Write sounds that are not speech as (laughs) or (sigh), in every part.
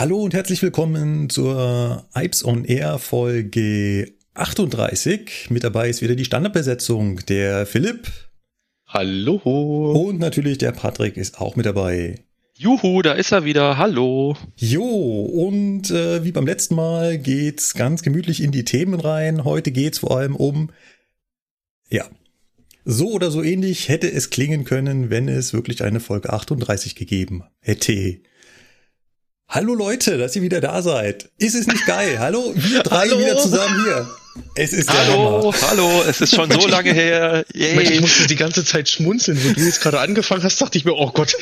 Hallo und herzlich willkommen zur Ipes on Air Folge 38. Mit dabei ist wieder die Standardbesetzung. Der Philipp. Hallo. Und natürlich der Patrick ist auch mit dabei. Juhu, da ist er wieder. Hallo. Jo, und äh, wie beim letzten Mal geht's ganz gemütlich in die Themen rein. Heute geht's vor allem um, ja, so oder so ähnlich hätte es klingen können, wenn es wirklich eine Folge 38 gegeben hätte. Hallo Leute, dass ihr wieder da seid. Ist es nicht geil? Hallo, wir drei Hallo. wieder zusammen hier. Es ist Hallo, Hammer. hallo, es ist schon so lange her. Mensch, ich Yay. musste die ganze Zeit schmunzeln, wo du jetzt gerade angefangen hast, dachte ich mir, oh Gott,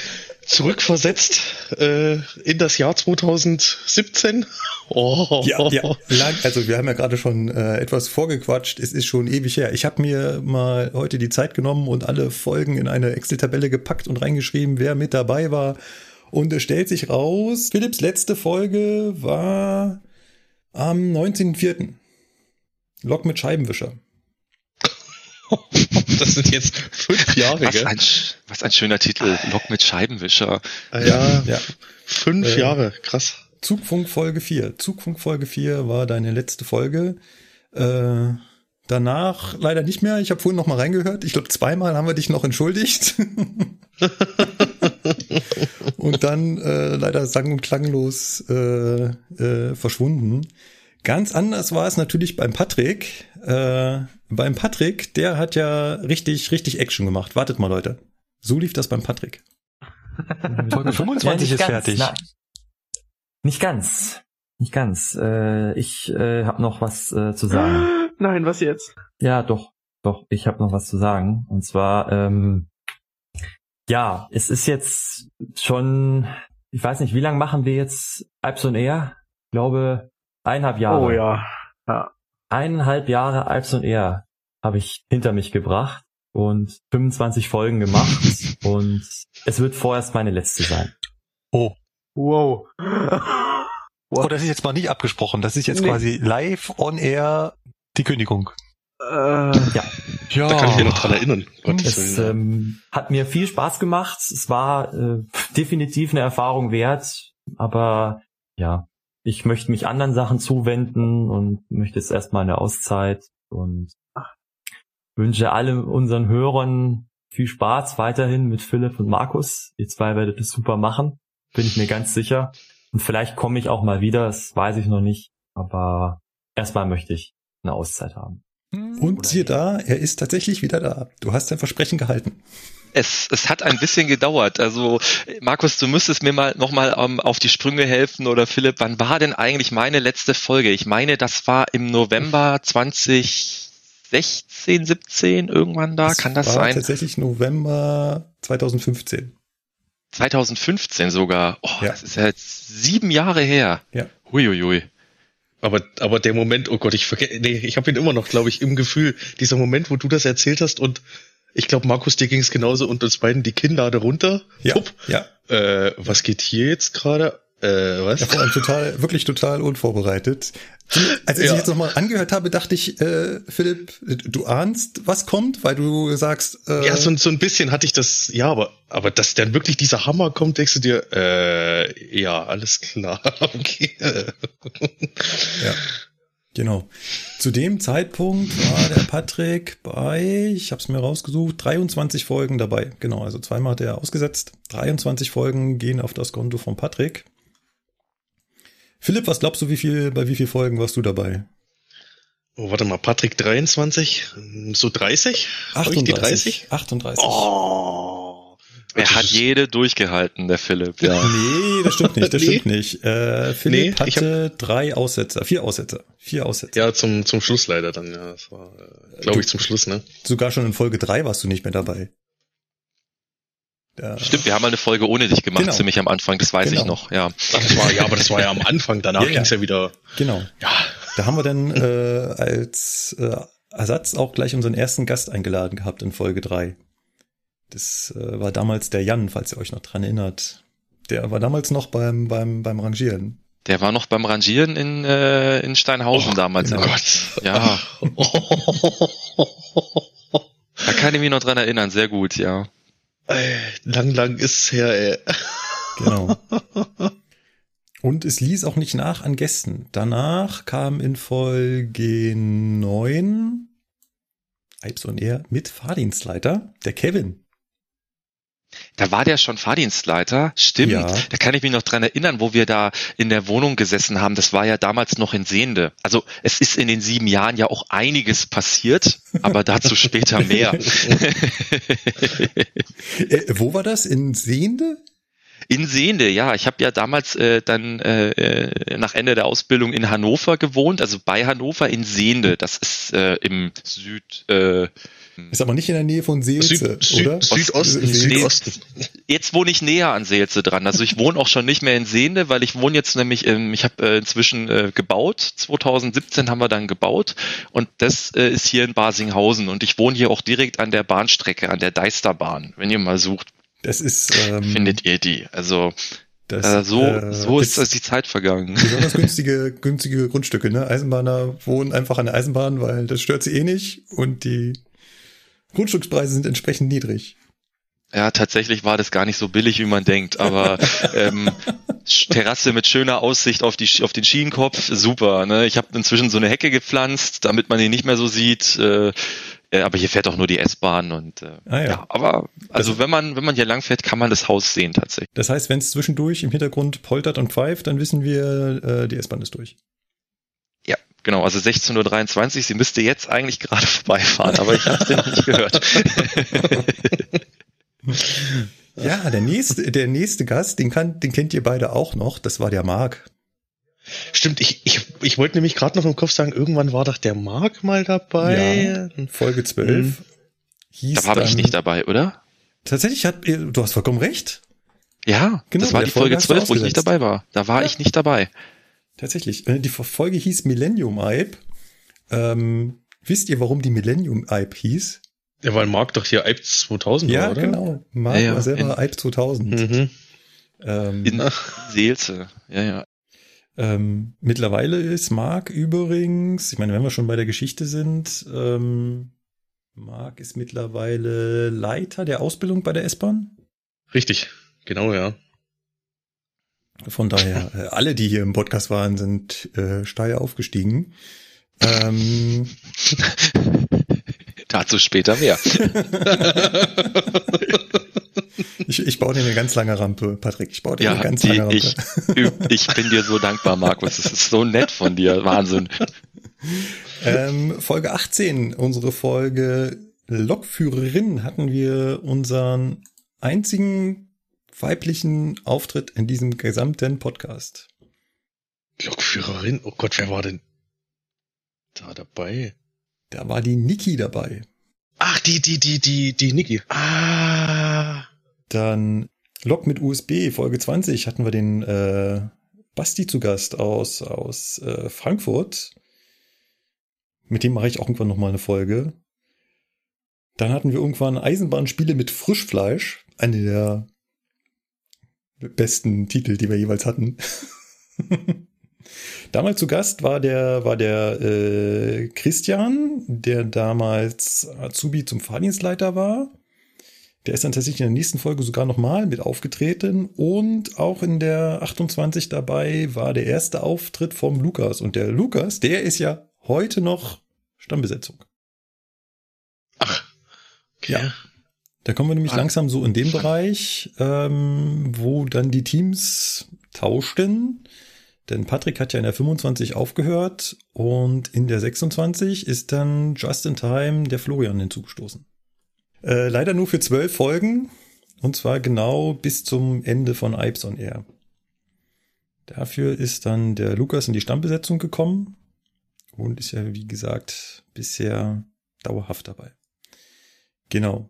zurückversetzt äh, in das Jahr 2017. Oh. Ja, ja, lang, also wir haben ja gerade schon äh, etwas vorgequatscht. Es ist schon ewig her. Ich habe mir mal heute die Zeit genommen und alle Folgen in eine Excel-Tabelle gepackt und reingeschrieben, wer mit dabei war. Und es stellt sich raus, Philipps letzte Folge war am 19.04. Lok mit Scheibenwischer. (laughs) Das sind jetzt fünf Jahre, Was gell? ein, was ein schöner Titel. Lok mit Scheibenwischer. Ah, ja, Ja. fünf Äh, Jahre, krass. Zugfunk Folge 4. Zugfunk Folge 4 war deine letzte Folge. Äh, danach leider nicht mehr. Ich habe vorhin noch mal reingehört. Ich glaube, zweimal haben wir dich noch entschuldigt. (laughs) und dann äh, leider sang- und klanglos äh, äh, verschwunden. Ganz anders war es natürlich beim Patrick. Äh, beim Patrick, der hat ja richtig, richtig Action gemacht. Wartet mal, Leute. So lief das beim Patrick. Folge 25 ist ganz, fertig. nein. Nicht ganz. Nicht ganz. Äh, ich äh, habe noch was äh, zu sagen. Nein, was jetzt? Ja, doch, doch, ich habe noch was zu sagen. Und zwar, ähm, ja, es ist jetzt schon, ich weiß nicht, wie lange machen wir jetzt Alps und Air? Ich glaube, eineinhalb Jahre. Oh ja. ja. Eineinhalb Jahre Alps und Air habe ich hinter mich gebracht und 25 Folgen gemacht (laughs) und es wird vorerst meine letzte sein. Oh. Wow. Oh, das ist jetzt mal nicht abgesprochen. Das ist jetzt Nee. quasi live on air die Kündigung. Äh, Ja. Ja. Da kann ich mich noch dran erinnern. Gottes Es ähm, hat mir viel Spaß gemacht. Es war äh, definitiv eine Erfahrung wert, aber ja, ich möchte mich anderen Sachen zuwenden und möchte jetzt erstmal eine Auszeit und wünsche allen unseren Hörern viel Spaß weiterhin mit Philipp und Markus. Ihr zwei werdet es super machen, bin ich mir ganz sicher. Und vielleicht komme ich auch mal wieder, das weiß ich noch nicht, aber erstmal möchte ich eine Auszeit haben. Und siehe da, er ist tatsächlich wieder da. Du hast dein Versprechen gehalten. Es, es hat ein bisschen gedauert. Also, Markus, du müsstest mir mal nochmal ähm, auf die Sprünge helfen oder Philipp, wann war denn eigentlich meine letzte Folge? Ich meine, das war im November 2016, 17, irgendwann da. Kann das war sein? tatsächlich November 2015. 2015 sogar. Oh, Ja. das ist ja jetzt sieben Jahre her. Ja. Huiuiui. Aber, aber der Moment, oh Gott, ich vergesse, nee, ich habe ihn immer noch, glaube ich, im Gefühl. Dieser Moment, wo du das erzählt hast und ich glaube, Markus, dir ging es genauso und uns beiden die Kinnlade runter. Ja, Pupp. ja. Äh, was geht hier jetzt gerade? Äh, was? Ja, vor allem total, wirklich total unvorbereitet. Als ich Ja. jetzt nochmal angehört habe, dachte ich, äh, Philipp, du ahnst, was kommt, weil du sagst, äh, Ja, so, so ein bisschen hatte ich das, ja, aber, aber dass dann wirklich dieser Hammer kommt, denkst du dir, äh, ja, alles klar, (laughs) okay. ja, genau. Zu dem Zeitpunkt war der Patrick bei, ich habe es mir rausgesucht, 23 Folgen dabei. Genau, also zweimal hat er ausgesetzt. 23 Folgen gehen auf das Konto von Patrick. Philipp, was glaubst du, wie viel, bei wie viel Folgen warst du dabei? Oh, warte mal, Patrick 23, so 30? Hab ich die 30? 38. Oh. Er hat jede durchgehalten, der Philipp, ja. (laughs) Nee, das stimmt nicht, das (laughs) Nee. stimmt nicht. Äh, Philipp Nee, ich hatte drei Aussetzer, vier Aussetzer, vier Aussetzer. Ja, zum, zum Schluss leider dann, ja. Das war, äh, glaube ich, zum Schluss, ne? Sogar schon in Folge drei warst du nicht mehr dabei. Ja. Stimmt, wir haben mal eine Folge ohne dich gemacht, Genau. ziemlich am Anfang, das weiß Genau. ich noch, ja. Ach, das war, ja, aber das war ja am Anfang, danach Ja, ja. ging's ja wieder, Genau. ja. Da haben wir dann äh, als äh, Ersatz auch gleich unseren ersten Gast eingeladen gehabt in Folge drei. Das äh, war damals der Jan, falls ihr euch noch dran erinnert. Der war damals noch beim, beim, beim Rangieren. Der war noch beim Rangieren in, äh, in Steinhausen Oh, damals. Oh ja. Gott. Ja, (laughs) da kann ich mich noch dran erinnern, sehr gut, ja. Ey, lang, lang ist's her, ey. Genau. (laughs) Und es ließ auch nicht nach an Gästen. Danach kam in Folge 9 Ips und er mit Fahrdienstleiter, der Kevin. Da war der schon Fahrdienstleiter, stimmt. Ja. Da kann ich mich noch dran erinnern, wo wir da in der Wohnung gesessen haben. Das war ja damals noch in Sehende. Also es ist in den sieben Jahren ja auch einiges passiert, (laughs) aber dazu später mehr. (laughs) Äh, wo war das? In Sehende? In Sehende, ja. Ich habe ja damals äh, dann äh, äh, nach Ende der Ausbildung in Hannover gewohnt, also bei Hannover in Sehende. Das ist äh, im Süd. Äh, Ist aber nicht in der Nähe von Seelze, Süd, Süd, oder? Südosten, Ost- Südosten. Jetzt wohne ich näher an Seelze dran. Also ich wohne auch schon nicht mehr in Sehende, weil ich wohne jetzt nämlich, ähm, ich habe äh, inzwischen äh, gebaut. 2017 haben wir dann gebaut und das äh, ist hier in Basinghausen und ich wohne hier auch direkt an der Bahnstrecke, an der Deisterbahn. Wenn ihr mal sucht, Das ist ähm, findet ihr die. Also das, äh, so, äh, so ist jetzt die Zeit vergangen. besonders (laughs) günstige, günstige Grundstücke. Ne? Eisenbahner wohnen einfach an der Eisenbahn, weil das stört sie eh nicht und die Grundstückspreise sind entsprechend niedrig. Ja, tatsächlich war das gar nicht so billig, wie man denkt, aber (laughs) ähm, Terrasse mit schöner Aussicht auf, die, auf den Schienenkopf, super. Ne? Ich habe inzwischen so eine Hecke gepflanzt, damit man ihn nicht mehr so sieht. Äh, aber hier fährt auch nur die S-Bahn und äh, Ah, ja. ja. aber also Das- wenn man wenn man hier lang fährt, kann man das Haus sehen tatsächlich. Das heißt, wenn es zwischendurch im Hintergrund poltert und pfeift, dann wissen wir, äh, die S-Bahn ist durch. Ja, genau. Also 16:23 Uhr. Sie müsste jetzt eigentlich gerade (laughs) vorbeifahren, aber ich habe den nicht gehört. (laughs) Ja, der nächste, der nächste Gast, den, kann, den kennt ihr beide auch noch. Das war der Marc. Stimmt, ich, ich, ich wollte nämlich gerade noch im Kopf sagen, irgendwann war doch der Mark mal dabei. Folge 12. Mhm. Hieß da war ich dann- nicht dabei, oder? Tatsächlich hat, du hast vollkommen recht. Ja, Genau, das war die Folge Folge hast du 12, wo ich nicht dabei war. Da war Ja. ich nicht dabei. Tatsächlich. Äh, Die Folge hieß Millennium Hype. Ähm, wisst ihr, warum die Millennium Hype hieß? Ja, weil Mark doch hier Alp 2000 Ja, war, oder? genau. Marc Ja, ja, war selber Hype 2000. Mhm. Ähm, In Seelze. Ja, ja. ähm, mittlerweile ist Marc übrigens, ich meine, wenn wir schon bei der Geschichte sind, ähm, Marc ist mittlerweile Leiter der Ausbildung bei der S-Bahn. Richtig, genau, ja. Von daher, (laughs) äh, alle, die hier im Podcast waren, sind äh, steil aufgestiegen. Ähm, (laughs) Dazu später mehr. (laughs) ich, ich baue dir eine ganz lange Rampe, Patrick. Ich baue dir eine Ja, ganz die, lange Rampe. ich, ich bin dir so dankbar, Markus. Das ist so nett von dir. Wahnsinn. Ähm, Folge 18, unsere Folge Lokführerin, hatten wir unseren einzigen weiblichen Auftritt in diesem gesamten Podcast. Lokführerin, oh Gott, wer war denn da dabei? Da war die Niki dabei. Ach, die, die, die, die, die Niki. Ah. Dann Lok mit USB, Folge 20, hatten wir den äh, Basti zu Gast aus, aus äh, Frankfurt. Mit dem mache ich auch irgendwann nochmal eine Folge. Dann hatten wir irgendwann Eisenbahnspiele mit Frischfleisch. Eine der besten Titel, die wir jeweils hatten. (laughs) damals zu Gast war der, war der äh, Christian, der damals Azubi zum Fahrdienstleiter war. Der ist dann tatsächlich in der nächsten Folge sogar nochmal mit aufgetreten und auch in der 28 dabei war der erste Auftritt vom Lukas. Und der Lukas, der ist ja heute noch Stammbesetzung. Ach. Okay. Ja. Da kommen wir nämlich Ah. langsam so in den Bereich, ähm, wo dann die Teams tauschten. Denn Patrick hat ja in der 25 aufgehört und in der 26 ist dann just in time der Florian hinzugestoßen. Äh, leider nur für zwölf Folgen und zwar genau bis zum Ende von Ipes on Air. Dafür ist dann der Lukas in die Stammbesetzung gekommen und ist ja, wie gesagt, bisher dauerhaft dabei. Genau.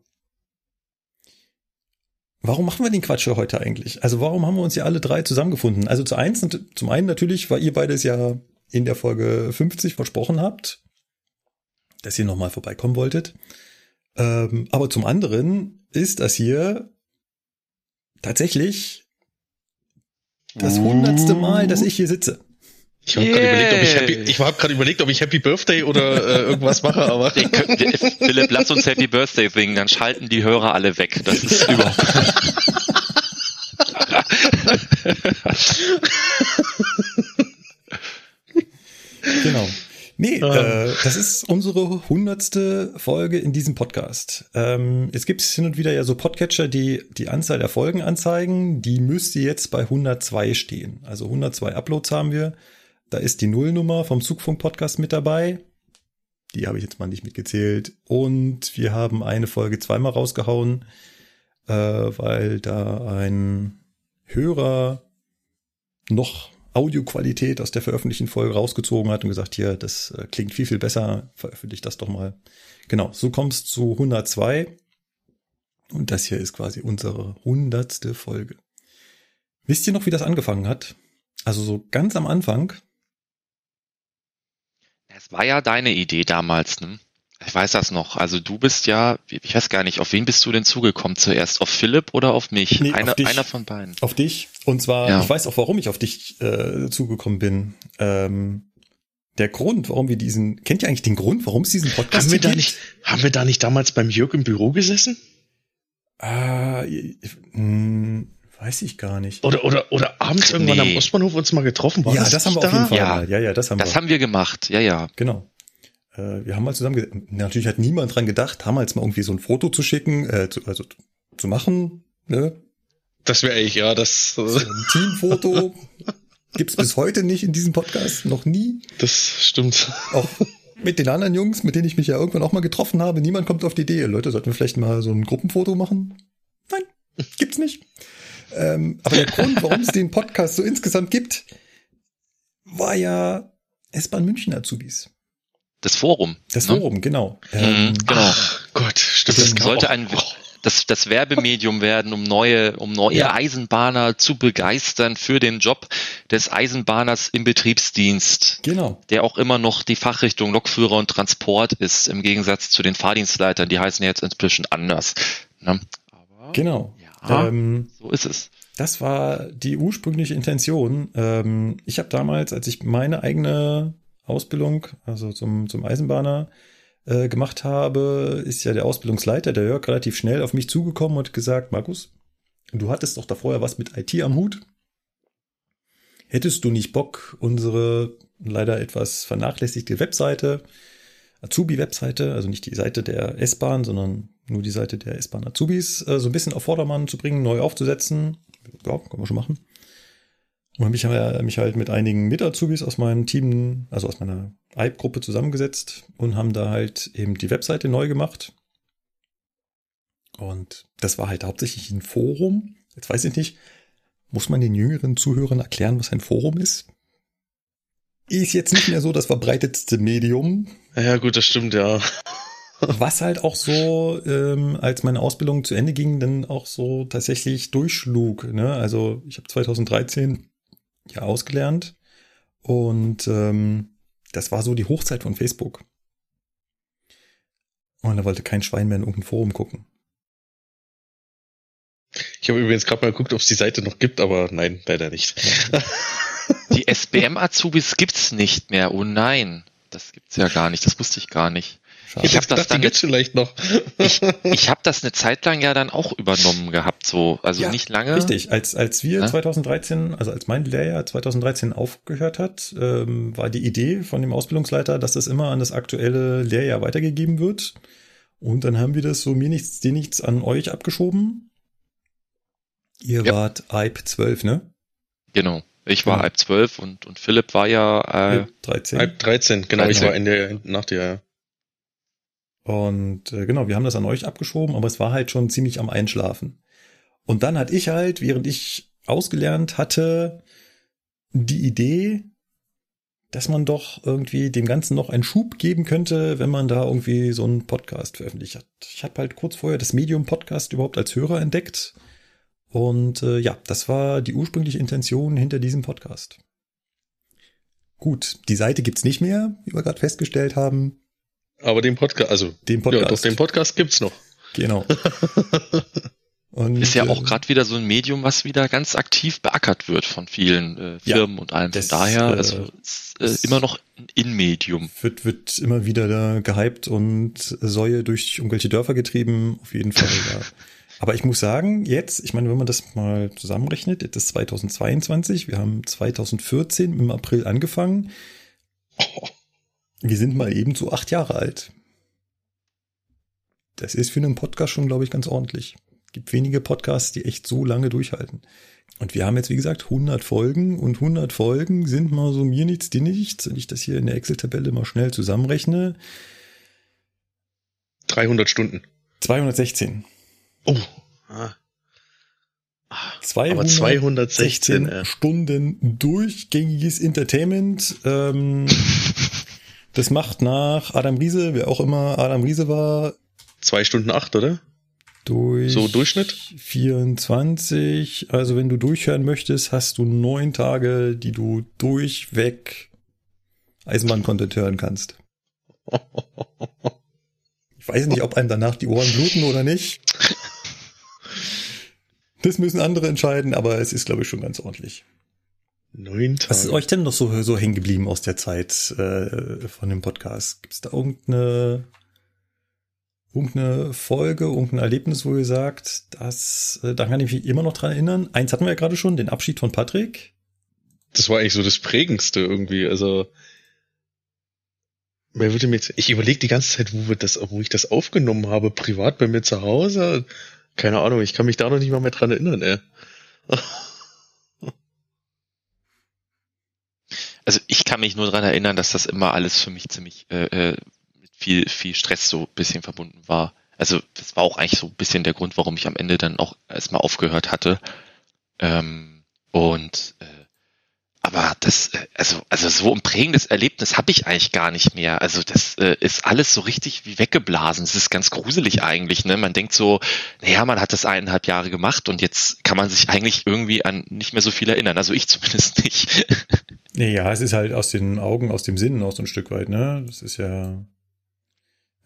Warum machen wir den Quatsch hier heute eigentlich? Also warum haben wir uns ja alle drei zusammengefunden? Also zu eins, zum einen natürlich, weil ihr beides ja in der Folge 50 versprochen habt, dass ihr nochmal vorbeikommen wolltet. Ähm, aber zum anderen ist das hier tatsächlich das hundertste Mal, dass ich hier sitze. Ich habe gerade überlegt, ob ich. Happy, ich gerade überlegt, ob ich Happy Birthday oder äh, irgendwas mache, aber (laughs) Wir können- wir- Philipp, lass uns Happy Birthday singen, dann schalten die Hörer alle weg. Das ist überhaupt. (laughs) genau. Nee, Ah. äh, das ist unsere hundertste Folge in diesem Podcast. Ähm, es gibt hin und wieder ja so Podcatcher, die die Anzahl der Folgen anzeigen. Die müsste jetzt bei 102 stehen. Also 102 Uploads haben wir. Da ist die Nullnummer vom Zugfunk-Podcast mit dabei. Die habe ich jetzt mal nicht mitgezählt. Und wir haben eine Folge zweimal rausgehauen, äh, weil da ein Hörer noch Audioqualität aus der veröffentlichten Folge rausgezogen hat und gesagt, hier, das äh, klingt viel, viel besser, veröffentlicht das doch mal. Genau, so kommst zu 102. Und das hier ist quasi unsere hundertste Folge. Wisst ihr noch, wie das angefangen hat? Also so ganz am Anfang. Es war ja deine Idee damals, ne? Ich weiß das noch. Also du bist ja, ich weiß gar nicht, auf wen bist du denn zugekommen zuerst? Auf Philipp oder auf mich? Nee, auf einer, dich. einer von beiden. Auf dich. Und zwar, Ja. ich weiß auch, warum ich auf dich äh, zugekommen bin. Ähm, der Grund, warum wir diesen, kennt ihr eigentlich den Grund, warum es diesen Podcast Haben wir da gibt? nicht, haben wir da nicht damals beim Jörg im Büro gesessen? Ah, ich- hm, weiß ich gar nicht. Oder, oder, oder abends irgendwann Nee. am Ostbahnhof uns mal getroffen? War ja, das, haben wir nicht auf jeden da? Fall Ja. mal. Ja, ja, das haben Das wir. haben wir gemacht, ja, ja. Genau. Äh, wir haben mal zusammen, natürlich hat niemand dran gedacht, damals mal irgendwie so ein Foto zu schicken, äh, zu, also zu machen, ne? Das wäre ich, ja, das, So ein Teamfoto (laughs) gibt's bis heute nicht in diesem Podcast, noch nie. das stimmt. Auch mit den anderen Jungs, mit denen ich mich ja irgendwann auch mal getroffen habe, niemand kommt auf die Idee, Leute, sollten wir vielleicht mal so ein Gruppenfoto machen? Nein, gibt's nicht. Ähm, aber der Grund, warum es den Podcast so insgesamt gibt, war ja S-Bahn München Azubis. Das Forum. Das ne? Forum, genau. Mhm, genau. Ach Gott, stimmt. Das sollte ein, das, das Werbemedium werden, um neue, um neue Ja. Eisenbahner zu begeistern für den Job des Eisenbahners im Betriebsdienst, Genau. der auch immer noch die Fachrichtung Lokführer und Transport ist, im Gegensatz zu den Fahrdienstleitern, die heißen jetzt inzwischen anders. Ne? Aber Genau. Ja. Ähm, so ist es. das war die ursprüngliche Intention. Ähm, ich habe damals, als ich meine eigene Ausbildung, also zum, zum Eisenbahner, äh, gemacht habe, ist ja der Ausbildungsleiter, der Jörg, relativ schnell auf mich zugekommen und gesagt, Markus, du hattest doch da vorher was mit IT am Hut. Hättest du nicht Bock, unsere leider etwas vernachlässigte Webseite, Azubi-Webseite, also nicht die Seite der S-Bahn, sondern nur die Seite der S-Bahn Azubis, äh, so ein bisschen auf Vordermann zu bringen, neu aufzusetzen. Ja, kann man schon machen. Und habe mich, mich halt mit einigen Mit-Azubis aus meinem Team, also aus meiner IPE-Gruppe zusammengesetzt und haben da halt eben die Webseite neu gemacht. Und das war halt hauptsächlich ein Forum. Jetzt weiß ich nicht, muss man den jüngeren Zuhörern erklären, was ein Forum ist? Ist jetzt nicht mehr so das verbreitetste Medium, Ja, gut, das stimmt, ja. was halt auch so, ähm, als meine Ausbildung zu Ende ging, dann auch so tatsächlich durchschlug. Ne? Also ich habe 2013 ja ausgelernt und ähm, das war so die Hochzeit von Facebook. Und da wollte kein Schwein mehr in irgendein Forum gucken. Ich habe übrigens gerade mal geguckt, ob es die Seite noch gibt, aber nein, leider nicht. Die SBM-Azubis gibt's nicht mehr. Oh nein. Das gibt's ja gar nicht. Das wusste ich gar nicht. Schade. Ich hab das dann gibt's vielleicht noch. Ich, ich habe das eine Zeit lang ja dann auch übernommen gehabt, so. Also Ja, nicht lange. Richtig, als, als wir Ja? 2013, also als mein Lehrjahr 2013 aufgehört hat, ähm, war die Idee von dem Ausbildungsleiter, dass das immer an das aktuelle Lehrjahr weitergegeben wird. Und dann haben wir das so mir nichts, dir nichts an euch abgeschoben. Ihr Ja. wart IPE 12, ne? Genau. Ich war Genau. halb zwölf und, und Philipp war ja, äh, 13. Halb 13, genau, ich 13. war in der, nach dir, ja. Und äh, genau, wir haben das an euch abgeschoben, aber es war halt schon ziemlich am Einschlafen. Und dann hatte ich halt, während ich ausgelernt hatte, die Idee, dass man doch irgendwie dem Ganzen noch einen Schub geben könnte, wenn man da irgendwie so einen Podcast veröffentlicht hat. Ich habe halt kurz vorher das Medium Podcast überhaupt als Hörer entdeckt. Und äh, ja, das war die ursprüngliche Intention hinter diesem Podcast. Gut, die Seite gibt's nicht mehr, wie wir gerade festgestellt haben. Aber den Podcast, also, Den ja, Podcast. doch, den Podcast gibt's noch. Genau. (laughs) Und, ist ja auch äh, gerade wieder so ein Medium, was wieder ganz aktiv beackert wird von vielen äh, Ja, Firmen und allem. Von das, daher, äh, also ist, äh, das- immer noch ein In-Medium. wird, wird immer wieder da gehypt und Säue durch irgendwelche Dörfer getrieben. Auf jeden Fall, ja. (laughs) Aber ich muss sagen, jetzt, ich meine, wenn man das mal zusammenrechnet, jetzt ist 2022, wir haben 2014 im April angefangen. Wir sind mal eben so acht Jahre alt. Das ist für einen Podcast schon, glaube ich, ganz ordentlich. Gibt wenige Podcasts, die echt so lange durchhalten. Und wir haben jetzt, wie gesagt, 100 Folgen und 100 Folgen sind mal so mir nichts, dir nichts. Wenn ich das hier in der Excel-Tabelle mal schnell zusammenrechne. 300 Stunden. 216. Oh. Ah. 216 Aber 216 äh. Stunden durchgängiges Entertainment. Ähm, (laughs) das macht nach Adam Riese, wer auch immer Adam Riese war, Zwei Stunden acht, oder? durch So Durchschnitt? 24. Also wenn du durchhören möchtest, hast du neun Tage, die du durchweg Eisenbahn-Content hören kannst. (laughs) Ich weiß nicht, ob einem danach die Ohren bluten oder nicht. (laughs) Das müssen andere entscheiden, aber es ist, glaube ich, schon ganz ordentlich. Neun Tage. Was ist euch denn noch so, so hängen geblieben aus der Zeit äh, von dem Podcast? Gibt es da irgendeine, irgendeine Folge, irgendein Erlebnis, wo ihr sagt, das, äh, da kann ich mich immer noch dran erinnern? Eins hatten wir ja gerade schon, den Abschied von Patrick. Das war eigentlich so das Prägendste irgendwie. Also wer würde mir jetzt. Ich überlege die ganze Zeit, wo wir das, wo ich das aufgenommen habe, privat bei mir zu Hause. Keine Ahnung, ich kann mich da noch nicht mal mehr dran erinnern, ey. (laughs) Also ich kann mich nur dran erinnern, dass das immer alles für mich ziemlich äh, äh, mit viel, viel Stress so ein bisschen verbunden war. Also das war auch eigentlich so ein bisschen der Grund, warum ich am Ende dann auch erstmal aufgehört hatte. Ähm, und äh, aber das, äh, also, also so ein prägendes Erlebnis habe ich eigentlich gar nicht mehr. Also das äh, ist alles so richtig wie weggeblasen. Es ist ganz gruselig eigentlich. Ne? Man denkt so, naja, man hat das eineinhalb Jahre gemacht und jetzt kann man sich eigentlich irgendwie an nicht mehr so viel erinnern. Also ich (laughs) zumindest nicht. Ja, es ist halt aus den Augen, aus dem Sinn auch so ein Stück weit, ne? Das ist ja,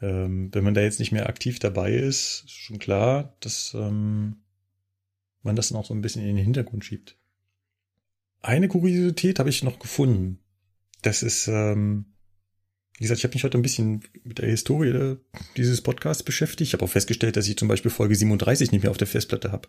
ähm, wenn man da jetzt nicht mehr aktiv dabei ist, ist schon klar, dass ähm, man das dann auch so ein bisschen in den Hintergrund schiebt. Eine Kuriosität habe ich noch gefunden. Das ist, ähm, wie gesagt, ich habe mich heute ein bisschen mit der Historie dieses Podcasts beschäftigt. Ich habe auch festgestellt, dass ich zum Beispiel Folge 37 nicht mehr auf der Festplatte habe.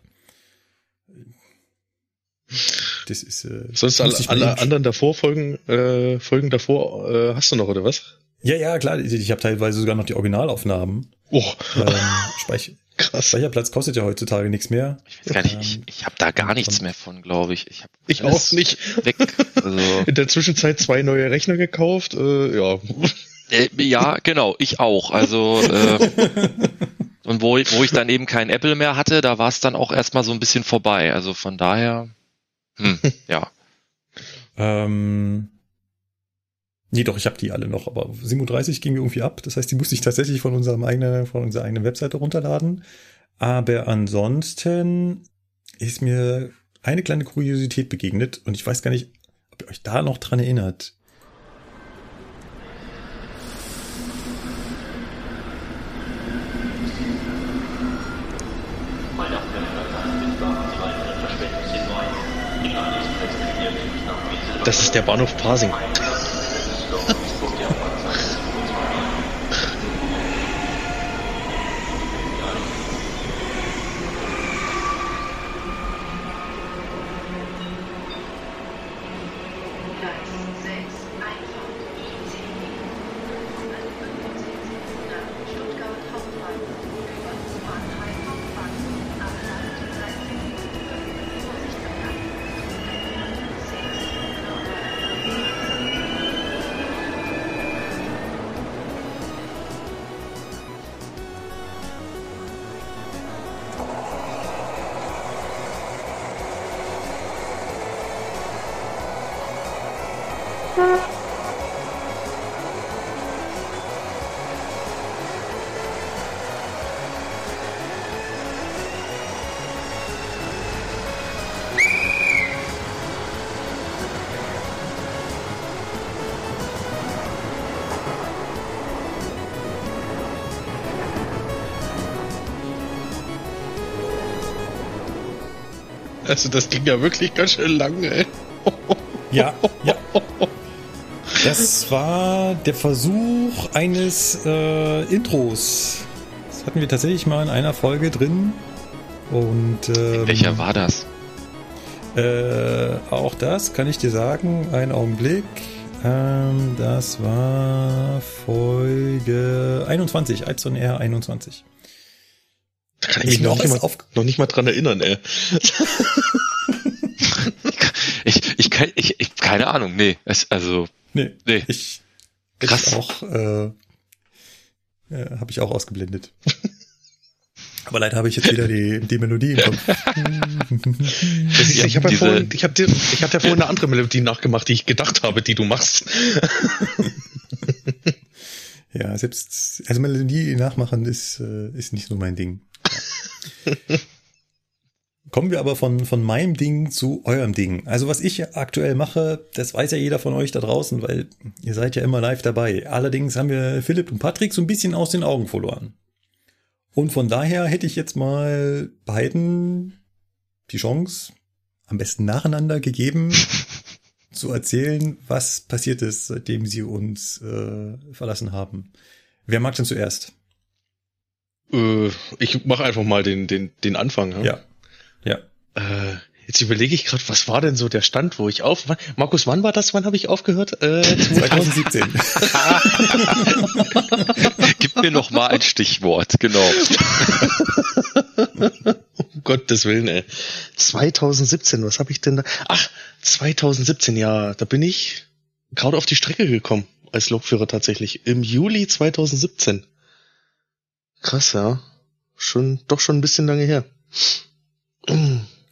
Das ist äh, Sonst alle, alle anderen davor Folgen, äh, Folgen davor äh, hast du noch, oder was? Ja, ja, klar. Ich, ich habe teilweise sogar noch die Originalaufnahmen. Oh, Ähm, Speich krass. Speicherplatz kostet ja heutzutage nichts mehr. Ich weiß gar nicht, ich, Ähm, ich habe da gar nichts mehr von, glaube ich. Ich, hab Ich auch nicht. Weg. Also, (laughs) In der Zwischenzeit zwei neue Rechner gekauft. Äh, ja. äh, ja, genau, ich auch. Also äh, (laughs) und wo, wo ich dann eben kein Apple mehr hatte, da war es dann auch erstmal so ein bisschen vorbei. Also von daher, hm, ja. Ähm, nee, doch, ich habe die alle noch, aber 37 ging mir irgendwie ab. Das heißt, die musste ich tatsächlich von unserem eigenen, von unserer eigenen Webseite runterladen. Aber ansonsten ist mir eine kleine Kuriosität begegnet und ich weiß gar nicht, ob ihr euch da noch dran erinnert. Das ist der Bahnhof Pasing. Also das ging ja wirklich ganz schön lang, ey. Ja, ja. Das war der Versuch eines äh, Intros. Das hatten wir tatsächlich mal in einer Folge drin. Und ähm, Welcher war das? Äh, auch das kann ich dir sagen. Einen Augenblick. Ähm, das war Folge 21, Alzon R 21. Kann ich mich noch, noch nicht mal, auf- noch nicht mal dran erinnern, ey. (laughs) Ich, ich, kann- ich, ich keine Ahnung, nee. Es, also, Nee, nee. ich, Krass. ich auch, äh, äh, habe ich auch ausgeblendet. (laughs) Aber leider habe ich jetzt wieder die, die Melodie im Kopf. (laughs) Ist, Ja, ich habe ja vorhin, ich hab dir, ich hatte ja vorhin eine andere Melodie nachgemacht, die ich gedacht habe, die du machst. Ja, selbst, also Melodie nachmachen ist, äh, ist nicht so mein Ding. (laughs) Kommen wir aber von, von meinem Ding zu eurem Ding. Also was ich aktuell mache, das weiß ja jeder von euch da draußen, weil ihr seid ja immer live dabei. Allerdings haben wir Philipp und Patrick so ein bisschen aus den Augen verloren. Und von daher hätte ich jetzt mal beiden die Chance, am besten nacheinander gegeben, (laughs) zu erzählen, was passiert ist, seitdem sie uns äh, verlassen haben. Wer mag denn zuerst? Äh, ich mache einfach mal den, den, den Anfang. Ja. Ja. Ja. Äh, jetzt überlege ich gerade, was war denn so der Stand, wo ich auf. Wann, Markus, wann war das? Wann habe ich aufgehört? Äh, 2017. (laughs) Gib mir noch mal ein Stichwort, genau. um Gottes Willen, ey. 2017, was habe ich denn da? Ach, 2017, ja, da bin ich gerade auf die Strecke gekommen als Lokführer tatsächlich. Im Juli 2017. Krass, ja. Schon, doch schon ein bisschen lange her.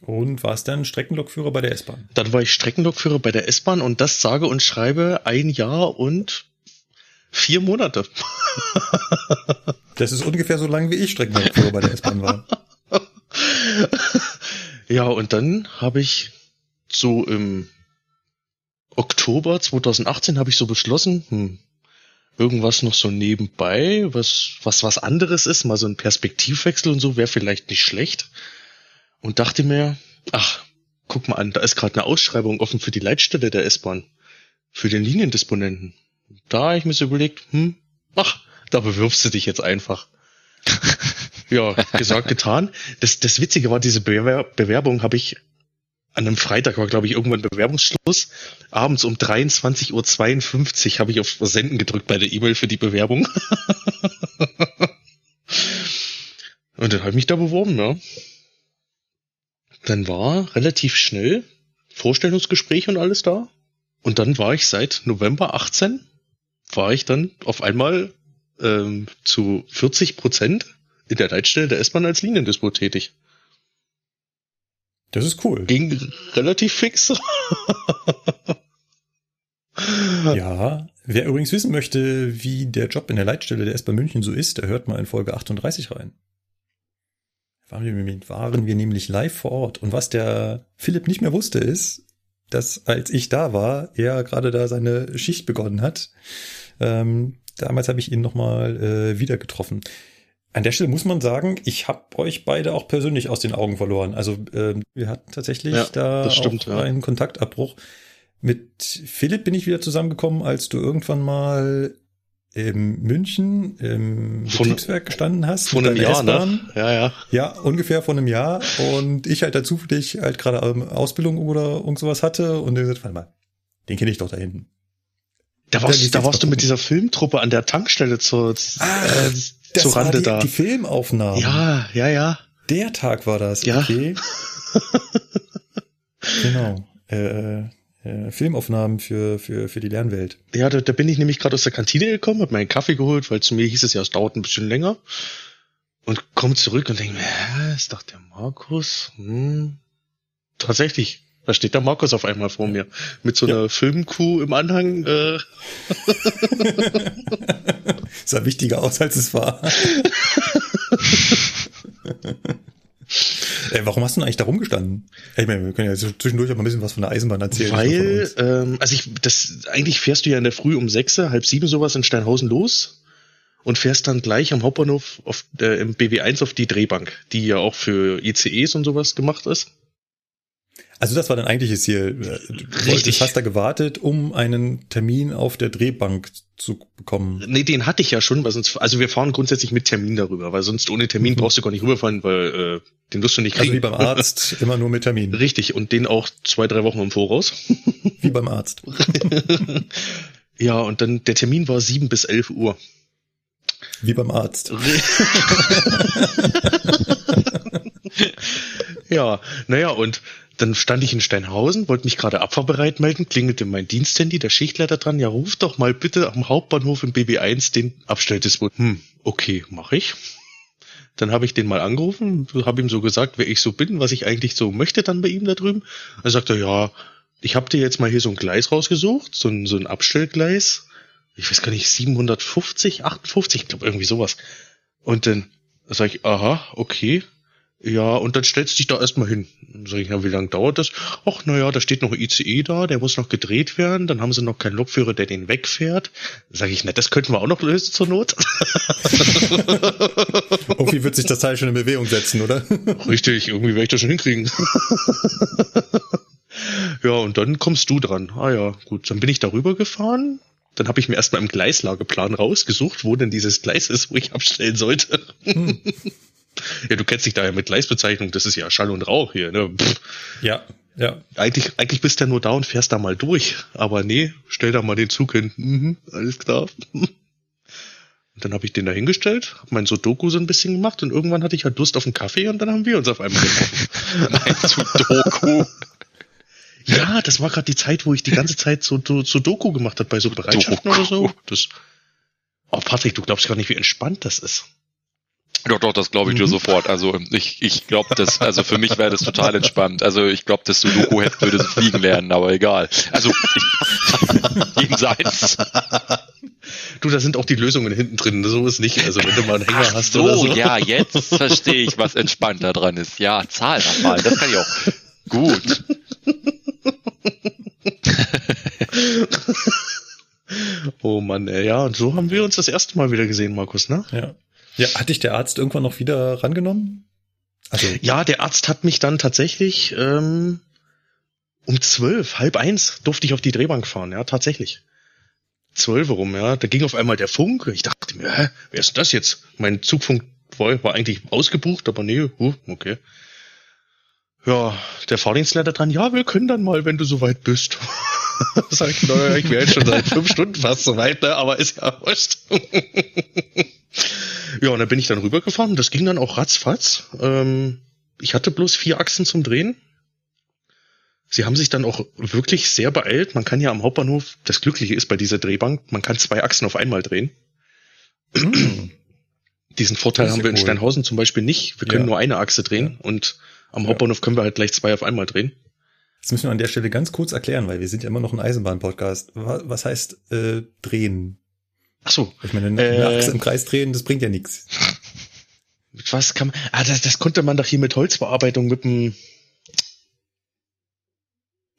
Und warst dann Streckenlokführer bei der S-Bahn? Dann war ich Streckenlokführer bei der S-Bahn und das sage und schreibe ein Jahr und vier Monate. Das ist ungefähr so lang, wie ich Streckenlokführer bei der S-Bahn war. (laughs) Ja, und dann habe ich so im Oktober 2018 habe ich so beschlossen, hm, irgendwas noch so nebenbei, was, was was anderes ist, mal so ein Perspektivwechsel und so, wäre vielleicht nicht schlecht. Und dachte mir, ach, guck mal an, da ist gerade eine Ausschreibung offen für die Leitstelle der S-Bahn, für den Liniendisponenten. Da habe ich mir so überlegt, hm, ach, da bewirbst du dich jetzt einfach. (laughs) ja, gesagt, getan. Das, das Witzige war, diese Bewer Bewerbung habe ich an einem Freitag war, glaube ich, irgendwann Bewerbungsschluss. Abends um 23.52 Uhr habe ich auf Senden gedrückt bei der E-Mail für die Bewerbung. (laughs) Und dann habe ich mich da beworben, ja. Dann war relativ schnell Vorstellungsgespräch und alles da. Und dann war ich seit November 18, war ich dann auf einmal ähm, zu 40 Prozent in der Leitstelle der S-Bahn als Liniendispo tätig. Das ist cool. Ging relativ fix. (laughs) (laughs) Ja. Wer übrigens wissen möchte, wie der Job in der Leitstelle der S-Bahn München so ist, der hört mal in Folge 38 rein. Waren wir, waren wir nämlich live vor Ort. Und was der Philipp nicht mehr wusste, ist, dass als ich da war, er gerade da seine Schicht begonnen hat. Ähm, damals habe ich ihn nochmal äh, wieder getroffen. An der Stelle muss man sagen, ich habe euch beide auch persönlich aus den Augen verloren. Also ähm, wir hatten tatsächlich Ja, da stimmt, auch ja. einen Kontaktabbruch. Mit Philipp bin ich wieder zusammengekommen, als du irgendwann mal in München im Vor ne- Betriebswerk gestanden hast. Vor einem Jahr, ne? Ja, ja. Ja, ungefähr vor einem Jahr. Und ich halt dazu für dich halt gerade ähm, Ausbildung oder irgend sowas hatte und dann gesagt, warte mal, den kenne ich doch da hinten. Da warst, da warst du mit dieser Filmtruppe an der Tankstelle zur, Ah, äh, Das war Rande die, da. die Filmaufnahme. ja, ja, ja. Der Tag war das, Ja. okay. (laughs) genau. Äh, äh, Filmaufnahmen für, für, für die Lernwelt. Ja, da, da bin ich nämlich gerade aus der Kantine gekommen, hab meinen Kaffee geholt, weil zu mir hieß es ja, es dauert ein bisschen länger. Und komm zurück und denke mir, hä, ist doch der Markus? Hm. Tatsächlich, da steht der Markus auf einmal vor mir. Mit so Ja. einer Filmkuh im Anhang. Äh, (laughs) sah wichtiger aus, als es war. Ey, (laughs) warum hast du denn eigentlich da rumgestanden? Ich meine, wir können ja zwischendurch auch mal ein bisschen was von der Eisenbahn erzählen. weil, ähm, also ich, das, eigentlich fährst du ja in der Früh um sechs, halb sieben sowas in Steinhausen los und fährst dann gleich am Hauptbahnhof auf, äh, im BW1 auf die Drehbank, die ja auch für ICEs und sowas gemacht ist. Also das war dein eigentliches Ziel. Du Richtig. Hast da gewartet, um einen Termin auf der Drehbank zu bekommen. Nee, den hatte ich ja schon, weil sonst, also wir fahren grundsätzlich mit Termin darüber, weil sonst ohne Termin Mhm. brauchst du gar nicht rüberfahren, weil äh, den wirst du nicht Also kriegen. wie beim Arzt, (laughs) immer nur mit Termin. Richtig, und den auch zwei, drei Wochen im Voraus. (laughs) Wie beim Arzt. (laughs) ja, und dann der Termin war sieben bis elf Uhr. Wie beim Arzt. ja, naja, und dann stand ich in Steinhausen, wollte mich gerade abfahrbereit melden, klingelte mein Diensthandy, der Schichtleiter dran, ja, ruf doch mal bitte am Hauptbahnhof im BB1 den Abstelldispo. Hm, okay, mache ich. Dann habe ich den mal angerufen, habe ihm so gesagt, wer ich so bin, was ich eigentlich so möchte dann bei ihm da drüben. Er sagte, ja, ich habe dir jetzt mal hier so ein Gleis rausgesucht, so ein, so ein Abstellgleis. Ich weiß gar nicht, 750, 58, ich glaube irgendwie sowas. Und dann sage ich, aha, okay. Ja, und dann stellst du dich da erstmal hin. Dann sag ich, ja, wie lange dauert das? Ach, naja, da steht noch ein ICE da, der muss noch gedreht werden, dann haben sie noch keinen Lokführer, der den wegfährt. Sag ich, na, das könnten wir auch noch lösen zur Not. (laughs) Irgendwie wird sich das Teil schon in Bewegung setzen, oder? (laughs) Richtig, irgendwie werde ich das schon hinkriegen. (laughs) ja, und dann kommst du dran. Ah ja, gut, dann bin ich darüber gefahren. Dann habe ich mir erstmal im Gleislageplan rausgesucht, wo denn dieses Gleis ist, wo ich abstellen sollte. Ja, du kennst dich da ja mit Gleisbezeichnung, das ist ja Schall und Rauch hier. Ne? Pff, Ja, ja. eigentlich, eigentlich bist du ja nur da und fährst da mal durch. Aber nee, stell da mal den Zug hin. Mhm, alles klar. Und dann habe ich den da hingestellt, habe mein Sudoku so ein bisschen gemacht und irgendwann hatte ich halt Lust auf einen Kaffee und dann haben wir uns auf einmal getroffen. (laughs) Ein Sudoku. Ja, das war gerade die Zeit, wo ich die ganze Zeit so, so, so Doku gemacht habe bei so Bereitschaften oder so. Das, oh, Patrick, du glaubst gar nicht, wie entspannt das ist. Doch, doch, das glaube ich dir Mhm. sofort. Also ich, ich glaube, das, also für mich wäre das total entspannt. Also ich glaube, das Sudoku-Heft würde so fliegen lernen, aber egal. Also ich, (laughs) jenseits. Du, da sind auch die Lösungen hinten drin. So ist nicht. Also wenn du mal einen Hänger Ach hast so, oder so. ja, jetzt verstehe ich, was entspannter dran ist. Ja, Zahl mal, das kann ich auch. Gut. (laughs) Oh Mann, ey, ja, und so haben wir uns das erste Mal wieder gesehen, Markus, ne? Ja. Ja, hat dich der Arzt irgendwann noch wieder rangenommen? Also, Ja, der Arzt hat mich dann tatsächlich ähm, um zwölf, halb eins durfte ich auf die Drehbank fahren, ja, tatsächlich. Zwölf rum, ja. Da ging auf einmal der Funk. Ich dachte mir, hä, wer ist das jetzt? Mein Zugfunk war, war eigentlich ausgebucht, aber nee, huh, okay. Ja, der Fahrdienstleiter dran, ja, wir können dann mal, wenn du soweit bist. (laughs) Ich, naja, ich wäre jetzt schon seit fünf Stunden fast soweit, ne? aber ist ja wurscht. (laughs) ja, und dann bin ich dann rübergefahren. Das ging dann auch ratzfatz. Ähm, ich hatte bloß vier Achsen zum Drehen. Sie haben sich dann auch wirklich sehr beeilt. Man kann ja am Hauptbahnhof, das Glückliche ist bei dieser Drehbank, man kann zwei Achsen auf einmal drehen. (clears throat) Diesen Vorteil Das haben ja wir in cool. Steinhausen zum Beispiel nicht. Wir können Ja. nur eine Achse drehen und am Ja. Hauptbahnhof können wir halt gleich zwei auf einmal drehen. Das müssen wir an der Stelle ganz kurz erklären, weil wir sind ja immer noch ein Eisenbahn-Podcast. Wa- Was heißt äh, drehen? Ach so, Ich meine, eine Äh. Achse im Kreis drehen, das bringt ja nichts. was kann man, ah, das, das konnte man doch hier mit Holzbearbeitung mit dem,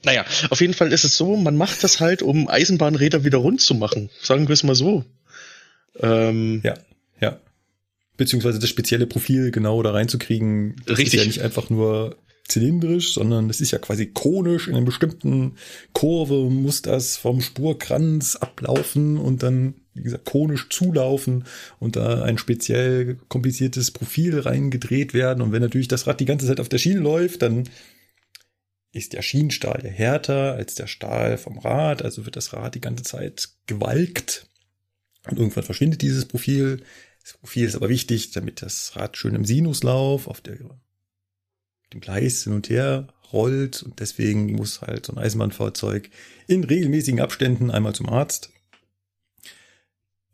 naja, auf jeden Fall ist es so, man macht das halt, um Eisenbahnräder wieder rund zu machen. Sagen wir es mal so. Ähm, Ja, ja. Beziehungsweise das spezielle Profil genau da reinzukriegen. Das Richtig. ist ja nicht einfach nur zylindrisch, sondern das ist ja quasi konisch. In einer bestimmten Kurve muss das vom Spurkranz ablaufen und dann, wie gesagt, konisch zulaufen und da ein speziell kompliziertes Profil reingedreht werden. Und wenn natürlich das Rad die ganze Zeit auf der Schiene läuft, dann ist der Schienenstahl ja härter als der Stahl vom Rad, also wird das Rad die ganze Zeit gewalkt. Und irgendwann verschwindet dieses Profil. Das Profil ist aber wichtig, damit das Rad schön im Sinuslauf auf der, dem Gleis hin und her rollt. Und deswegen muss halt so ein Eisenbahnfahrzeug in regelmäßigen Abständen einmal zum Arzt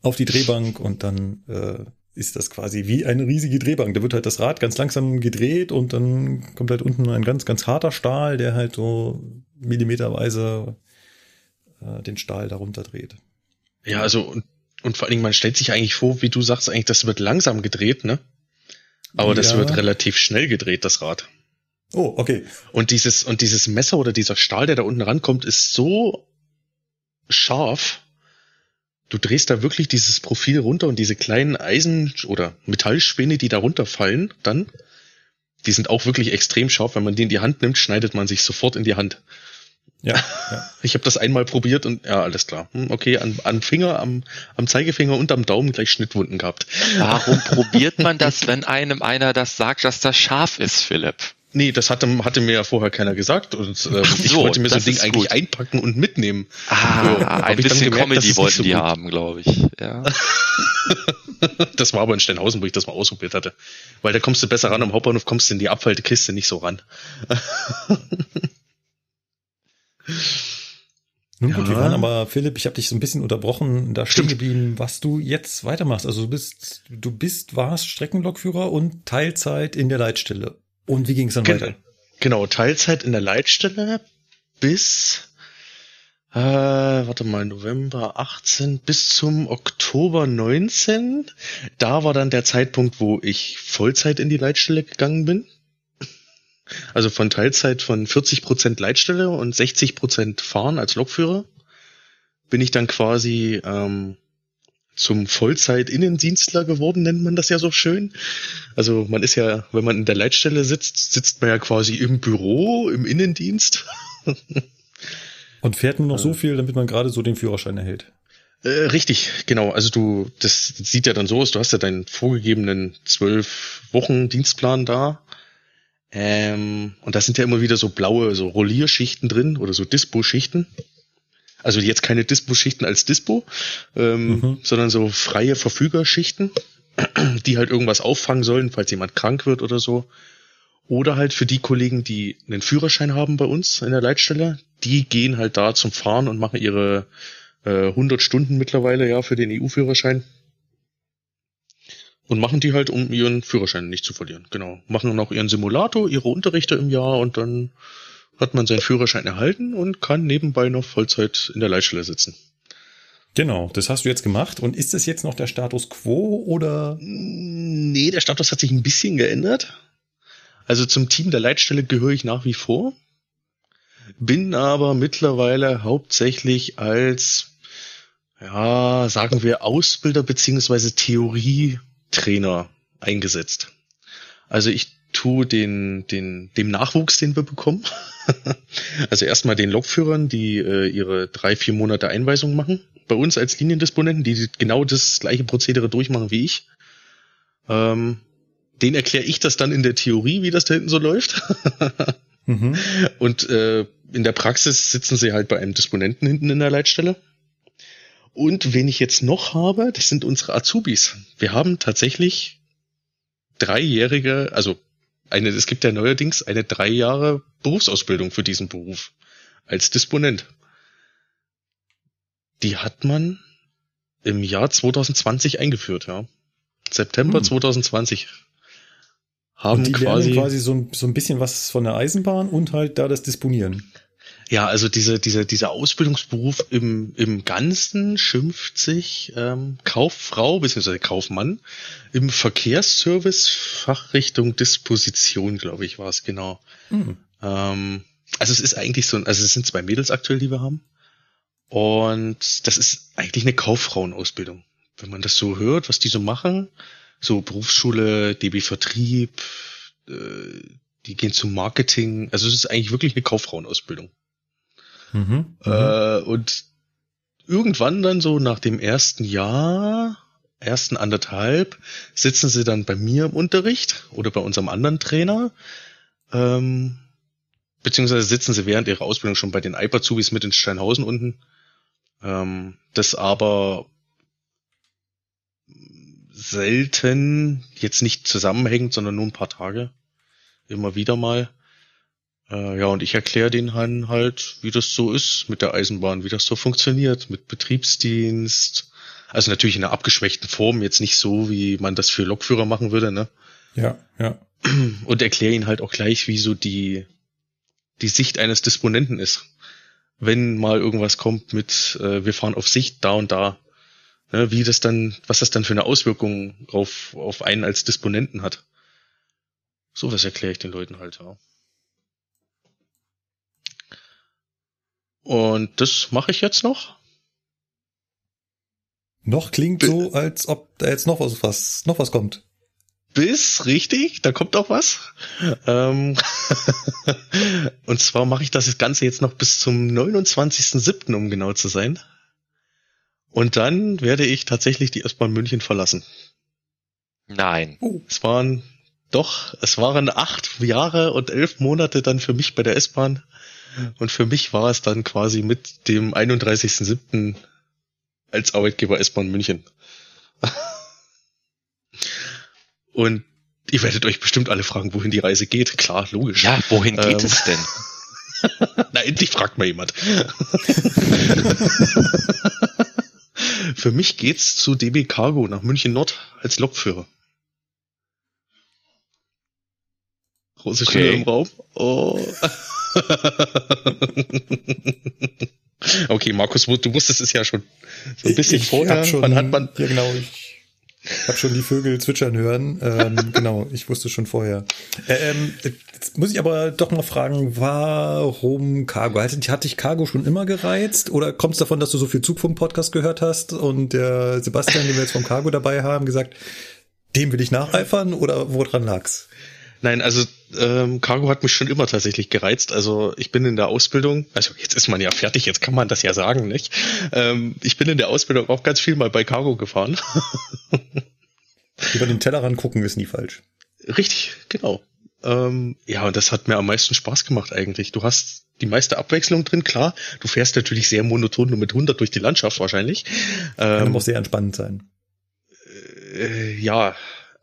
auf die Drehbank und dann äh, ist das quasi wie eine riesige Drehbank. Da wird halt das Rad ganz langsam gedreht und dann kommt halt unten ein ganz, ganz harter Stahl, der halt so millimeterweise äh, den Stahl darunter dreht. ja, also, und, und vor allen Dingen, man stellt sich eigentlich vor, wie du sagst, eigentlich, das wird langsam gedreht, ne? Aber das Ja. wird relativ schnell gedreht, das Rad. Oh, okay. Und dieses, und dieses Messer oder dieser Stahl, der da unten rankommt, ist so scharf. Du drehst da wirklich dieses Profil runter und diese kleinen Eisen- oder Metallspäne, die da runterfallen, dann, die sind auch wirklich extrem scharf. Wenn man die in die Hand nimmt, schneidet man sich sofort in die Hand. Ja, (laughs) ja. Ich habe das einmal probiert und ja, alles klar. Hm, Okay, an, an Finger, am, am Zeigefinger und am Daumen gleich Schnittwunden gehabt. Warum (laughs) probiert man das, wenn einem einer das sagt, dass das scharf ist, Philipp? Nee, das hatte, hatte mir ja vorher keiner gesagt und (laughs) ähm, Ach ich so, wollte mir so ein das Ding eigentlich gut. einpacken und mitnehmen. Ah, Ja, hab ein ich dann bisschen gemerkt, das Comedy wollten so die gut. haben, glaube ich. Ja. (laughs) Das war aber in Steinhausen, wo ich das mal ausprobiert hatte. Weil da kommst du besser ran, am Hauptbahnhof kommst du in die Abfallkiste nicht so ran. Nun gut, Ja. wir waren aber, Philipp, ich habe dich so ein bisschen unterbrochen, da stehen Stimmt. geblieben, was du jetzt weitermachst. Also du bist, du bist, warst Streckenlokführer und Teilzeit in der Leitstelle. Und wie ging es dann Gen- weiter? Genau, Teilzeit in der Leitstelle bis, äh, warte mal, November 18 bis zum Oktober 19. Da war dann der Zeitpunkt, wo ich Vollzeit in die Leitstelle gegangen bin. Also von Teilzeit von 40% Leitstelle und 60% Fahren als Lokführer bin ich dann quasi ähm, zum Vollzeit-Innendienstler geworden, nennt man das ja so schön. Also man ist ja, wenn man in der Leitstelle sitzt, sitzt man ja quasi im Büro, im Innendienst. (laughs) Und fährt nur noch so viel, damit man gerade so den Führerschein erhält. Äh, richtig, genau. Also du, das sieht ja dann so aus, du hast ja deinen vorgegebenen zwölf Wochen Dienstplan da. Ähm, und da sind ja immer wieder so blaue, so Rollierschichten drin oder so Dispo-Schichten. Also jetzt keine Dispo-Schichten als Dispo, ähm, Mhm. sondern so freie Verfügerschichten, (clears throat) die halt irgendwas auffangen sollen, falls jemand krank wird oder so. Oder halt für die Kollegen, die einen Führerschein haben bei uns in der Leitstelle, die gehen halt da zum Fahren und machen ihre äh, 100 Stunden mittlerweile ja für den EU-Führerschein. Und machen die halt, um ihren Führerschein nicht zu verlieren. Genau. Machen dann auch ihren Simulator, ihre Unterrichte im Jahr und dann hat man seinen Führerschein erhalten und kann nebenbei noch Vollzeit in der Leitstelle sitzen. Genau, das hast du jetzt gemacht. Und ist das jetzt noch der Status quo oder? Nee, der Status hat sich ein bisschen geändert. Also zum Team der Leitstelle gehöre ich nach wie vor. Bin aber mittlerweile hauptsächlich als, ja, sagen wir Ausbilder beziehungsweise Theorietrainer eingesetzt. Also ich tue den, den, dem Nachwuchs, den wir bekommen. (laughs) (laughs) also erstmal den Lokführern, die äh, ihre drei, vier Monate Einweisung machen. Bei uns als Liniendisponenten, die genau das gleiche Prozedere durchmachen wie ich. Ähm, den erkläre ich das dann in der Theorie, wie das da hinten so läuft. (laughs) Mhm. Und äh, in der Praxis sitzen sie halt bei einem Disponenten hinten in der Leitstelle. Und wen ich jetzt noch habe, das sind unsere Azubis. Wir haben tatsächlich dreijährige, also eine, es gibt ja neuerdings eine drei Jahre Berufsausbildung für diesen Beruf als Disponent. Die hat man im Jahr 2020 eingeführt, ja. September Hm. 2020 haben Und die quasi, quasi so ein, so ein bisschen was von der Eisenbahn und halt da das Disponieren. Ja, also diese, diese, dieser Ausbildungsberuf im, im Ganzen schimpft sich ähm, Kauffrau bzw. Kaufmann im Verkehrsservice Fachrichtung Disposition, glaube ich, war es genau. Mhm. Ähm, also es ist eigentlich so, also es sind zwei Mädels aktuell, die wir haben. Und das ist eigentlich eine Kauffrauenausbildung. Wenn man das so hört, was die so machen, so Berufsschule, DB Vertrieb, äh, die gehen zum Marketing. Also es ist eigentlich wirklich eine Kauffrauenausbildung. Mhm. Äh, und irgendwann dann so nach dem ersten Jahr, ersten anderthalb, sitzen sie dann bei mir im Unterricht oder bei unserem anderen Trainer. Ähm, beziehungsweise sitzen sie während ihrer Ausbildung schon bei den Eiperzubis mit in Steinhausen unten. Ähm, das aber selten, jetzt nicht zusammenhängend, sondern nur ein paar Tage. Immer wieder mal. Äh, ja, und ich erkläre denen halt, halt, wie das so ist mit der Eisenbahn, wie das so funktioniert, mit Betriebsdienst. Also natürlich in einer abgeschwächten Form, jetzt nicht so, wie man das für Lokführer machen würde, ne? Ja, ja. Und erkläre ihnen halt auch gleich, wie so die, die Sicht eines Disponenten ist. Wenn mal irgendwas kommt mit, äh, wir fahren auf Sicht da und da, ne, wie das dann, was das dann für eine Auswirkung auf, auf einen als Disponenten hat. Sowas erkläre ich den Leuten halt, ja. Und das mache ich jetzt noch. Noch klingt so, als ob da jetzt noch was, was, noch was kommt. bis, richtig, da kommt auch was. Ähm (laughs) und zwar mache ich das Ganze jetzt noch bis zum 29.07., um genau zu sein. Und dann werde ich tatsächlich die S-Bahn München verlassen. Nein. Es waren doch, es waren acht Jahre und elf Monate dann für mich bei der S-Bahn. Und für mich war es dann quasi mit dem 31.07. als Arbeitgeber S-Bahn München. (laughs) Und ihr werdet euch bestimmt alle fragen, wohin die Reise geht. Klar, logisch. Ja, wohin geht Ähm, es denn? (laughs) Na, endlich fragt mal jemand. (laughs) Für mich geht's zu DB Cargo nach München Nord als Lokführer. Große Okay. Stille im Raum. Oh. (laughs) okay, Markus, du wusstest es ja schon so ein bisschen ich vorher. Hab schon, Wann hat man ja, genau. Ich habe schon die Vögel zwitschern hören. Ähm, (laughs) genau, ich wusste schon vorher. Ähm, jetzt muss ich aber doch mal fragen, warum Cargo? Hat, hat dich Cargo schon immer gereizt? Oder kommt es davon, dass du so viel Zugfunk-Podcast gehört hast und der Sebastian, den wir jetzt vom Cargo dabei haben, gesagt, dem will ich nacheifern oder woran lag's? Nein, also ähm, Cargo hat mich schon immer tatsächlich gereizt. Also ich bin in der Ausbildung, also jetzt ist man ja fertig, jetzt kann man das ja sagen, nicht? Ähm, ich bin in der Ausbildung auch ganz viel mal bei Cargo gefahren. (laughs) Über den Tellerrand gucken ist nie falsch. Richtig, genau. Ähm, ja, und das hat mir am meisten Spaß gemacht eigentlich. Du hast die meiste Abwechslung drin, klar. Du fährst natürlich sehr monoton nur mit 100 durch die Landschaft wahrscheinlich. Kann Ähm, auch sehr entspannend sein. äh, ja,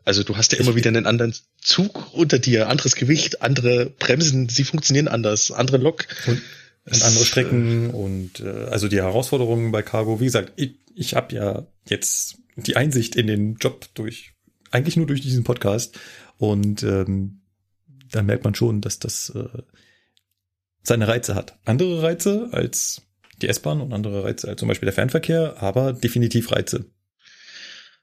also du hast ja immer wieder einen anderen Zug unter dir, anderes Gewicht, andere Bremsen, sie funktionieren anders, andere Lok. Und, und andere Strecken und äh, also die Herausforderungen bei Cargo, wie gesagt, ich, ich habe ja jetzt die Einsicht in den Job durch, eigentlich nur durch diesen Podcast. Und ähm, da merkt man schon, dass das äh, seine Reize hat. Andere Reize als die S-Bahn und andere Reize als zum Beispiel der Fernverkehr, aber definitiv Reize.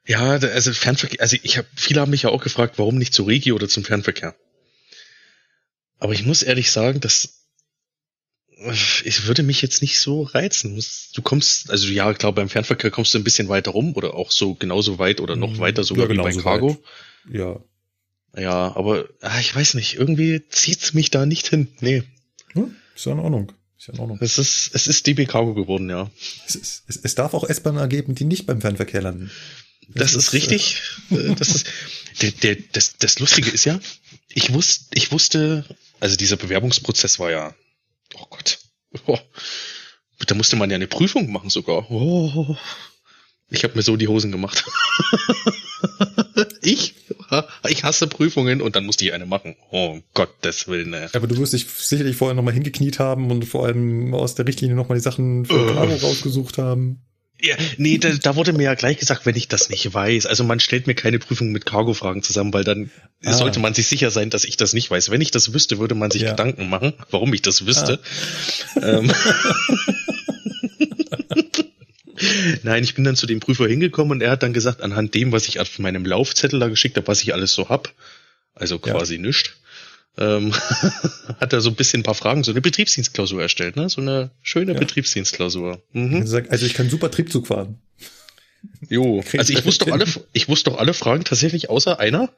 Ja, also Fernverkehr, also ich habe, viele haben mich ja auch gefragt, warum nicht zur Regi oder zum Fernverkehr. Aber ich muss ehrlich sagen, dass ich würde mich jetzt nicht so reizen. Du kommst, also ja, klar, beim Fernverkehr kommst du ein bisschen weiter rum oder auch so genauso weit oder noch Mhm. weiter sogar Ja, wie bei Cargo. weit. Ja. Ja, aber ah, ich weiß nicht, irgendwie zieht's mich da nicht hin. Nee, Hm, ist ja in Ordnung. Ist ja in Ordnung. es ist, es ist DB Cargo geworden, ja. Es, ist, es, es darf auch S-Bahn ergeben, die nicht beim Fernverkehr landen. Das, Das ist, ist, richtig. Äh, das ist (laughs) der, der, das, das Lustige ist ja, ich wusste, ich wusste, also dieser Bewerbungsprozess war ja, oh Gott, (laughs) oh, da musste man ja eine Prüfung machen sogar. Oh, ich habe mir so die Hosen gemacht. (laughs) ich, ich hasse Prüfungen und dann musste ich eine machen. Oh Gottes Willen. ey. Aber du wirst dich sicherlich vorher nochmal hingekniet haben und vor allem aus der Richtlinie nochmal die Sachen für Äh. Cargo rausgesucht haben. Ja, nee, da, da wurde mir ja gleich gesagt, wenn ich das nicht weiß. Also man stellt mir keine Prüfung mit Cargo-Fragen zusammen, weil dann Ah. sollte man sich sicher sein, dass ich das nicht weiß. Wenn ich das wüsste, würde man sich Ja. Gedanken machen, warum ich das wüsste. Ähm. (laughs) Nein, ich bin dann zu dem Prüfer hingekommen und er hat dann gesagt, anhand dem, was ich auf meinem Laufzettel da geschickt habe, was ich alles so hab, also Ja. quasi nischt, ähm, (laughs) hat er so ein bisschen ein paar Fragen, so eine Betriebsdienstklausur erstellt, ne? So eine schöne Ja. Betriebsdienstklausur. Mhm. Also ich kann super Triebzug fahren. Jo, (laughs) also ich wusste doch alle, ich wusste doch alle Fragen tatsächlich außer einer.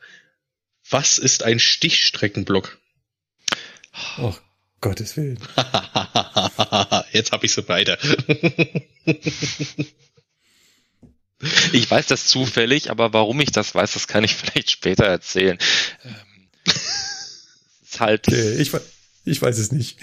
Was ist ein Stichstreckenblock? Oh, Gottes Willen. (laughs) Jetzt hab ich sie beide. Ich weiß das zufällig, aber warum ich das weiß, das kann ich vielleicht später erzählen. Ist halt, Okay, ich, ich weiß es nicht.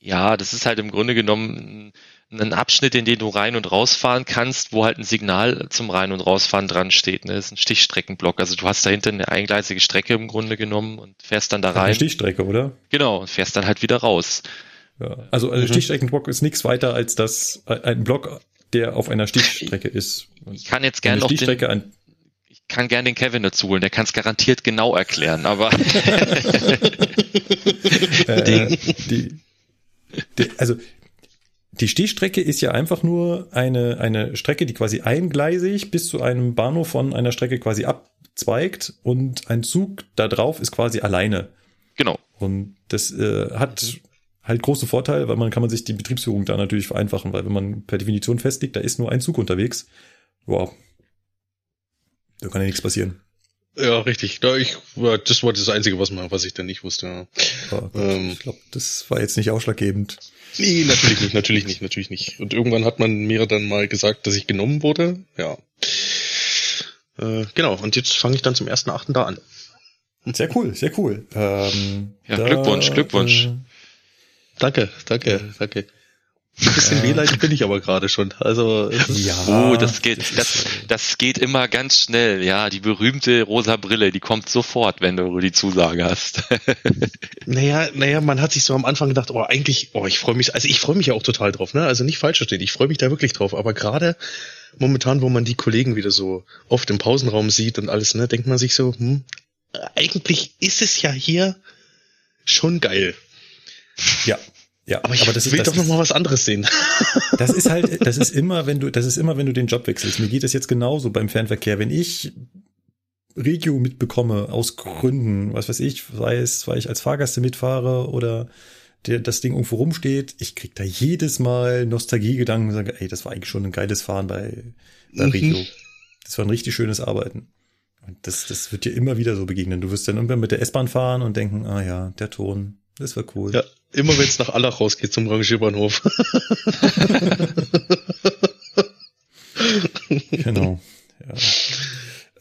ja, das ist halt im Grunde genommen ein Abschnitt, in den du rein und rausfahren kannst, wo halt ein Signal zum Rein- und Rausfahren dran steht. Ne? Das ist ein Stichstreckenblock. Also du hast dahinter eine eingleisige Strecke im Grunde genommen und fährst dann da Eine rein. Stichstrecke, oder? Genau, und fährst dann halt wieder raus. Ja. Also ein Mhm. Stichstreckenblock ist nichts weiter als das ein Block, der auf einer Stichstrecke ist. Und Ich kann jetzt eine gerne noch den, kann gerne den Kevin dazu holen, der kann es garantiert genau erklären, aber (laughs) äh, die, die, also die Stichstrecke ist ja einfach nur eine, eine Strecke, die quasi eingleisig bis zu einem Bahnhof von einer Strecke quasi abzweigt und ein Zug da drauf ist quasi alleine. genau. Und das äh, hat halt große Vorteile, weil man kann man sich die Betriebsführung da natürlich vereinfachen, weil wenn man per Definition festlegt, da ist nur ein Zug unterwegs, wow, da kann ja nichts passieren. Ja, richtig. Da ich, ja, das war das Einzige, was, man, was ich dann nicht wusste. Ja. Gut, Ähm. ich glaube, das war jetzt nicht ausschlaggebend. Nee, natürlich nicht, natürlich nicht, natürlich nicht. Und irgendwann hat man mir dann mal gesagt, dass ich genommen wurde. Ja. Äh, genau, und jetzt fange ich dann zum ersten Achten da an. Sehr cool, sehr cool. Ähm, Ja, Glückwunsch, Glückwunsch. Äh, Danke, danke, danke. Ein bisschen wehleidig bin ich aber gerade schon. Also ja, Oh, das geht, das, das geht immer ganz schnell. Ja, die berühmte rosa Brille, die kommt sofort, wenn du die Zusage hast. (laughs) naja, naja, man hat sich so am Anfang gedacht, oh, eigentlich, oh, ich freue mich, also ich freue mich ja auch total drauf, ne? Also nicht falsch verstehen, ich freue mich da wirklich drauf. Aber gerade momentan, wo man die Kollegen wieder so oft im Pausenraum sieht und alles, ne, denkt man sich so, hm, eigentlich ist es ja hier schon geil. ja, ja. Aber ich das ist- will das doch noch ist- mal was anderes sehen. (laughs) Das ist halt, das ist immer, wenn du, das ist immer, wenn du den Job wechselst. Mir geht es jetzt genauso beim Fernverkehr. Wenn ich Regio mitbekomme aus Gründen, was weiß ich, sei es, weil ich als Fahrgäste mitfahre oder der, das Ding irgendwo rumsteht, ich krieg da jedes Mal Nostalgiegedanken und sage, ey, das war eigentlich schon ein geiles Fahren bei, bei Mhm. Regio. Das war ein richtig schönes Arbeiten. Und das, das wird dir immer wieder so begegnen. Du wirst dann irgendwann mit der S-Bahn fahren und denken, ah ja, der Ton, das war cool. Ja, immer wenn es nach Allach rausgeht zum Rangierbahnhof. (laughs) Genau. Ja.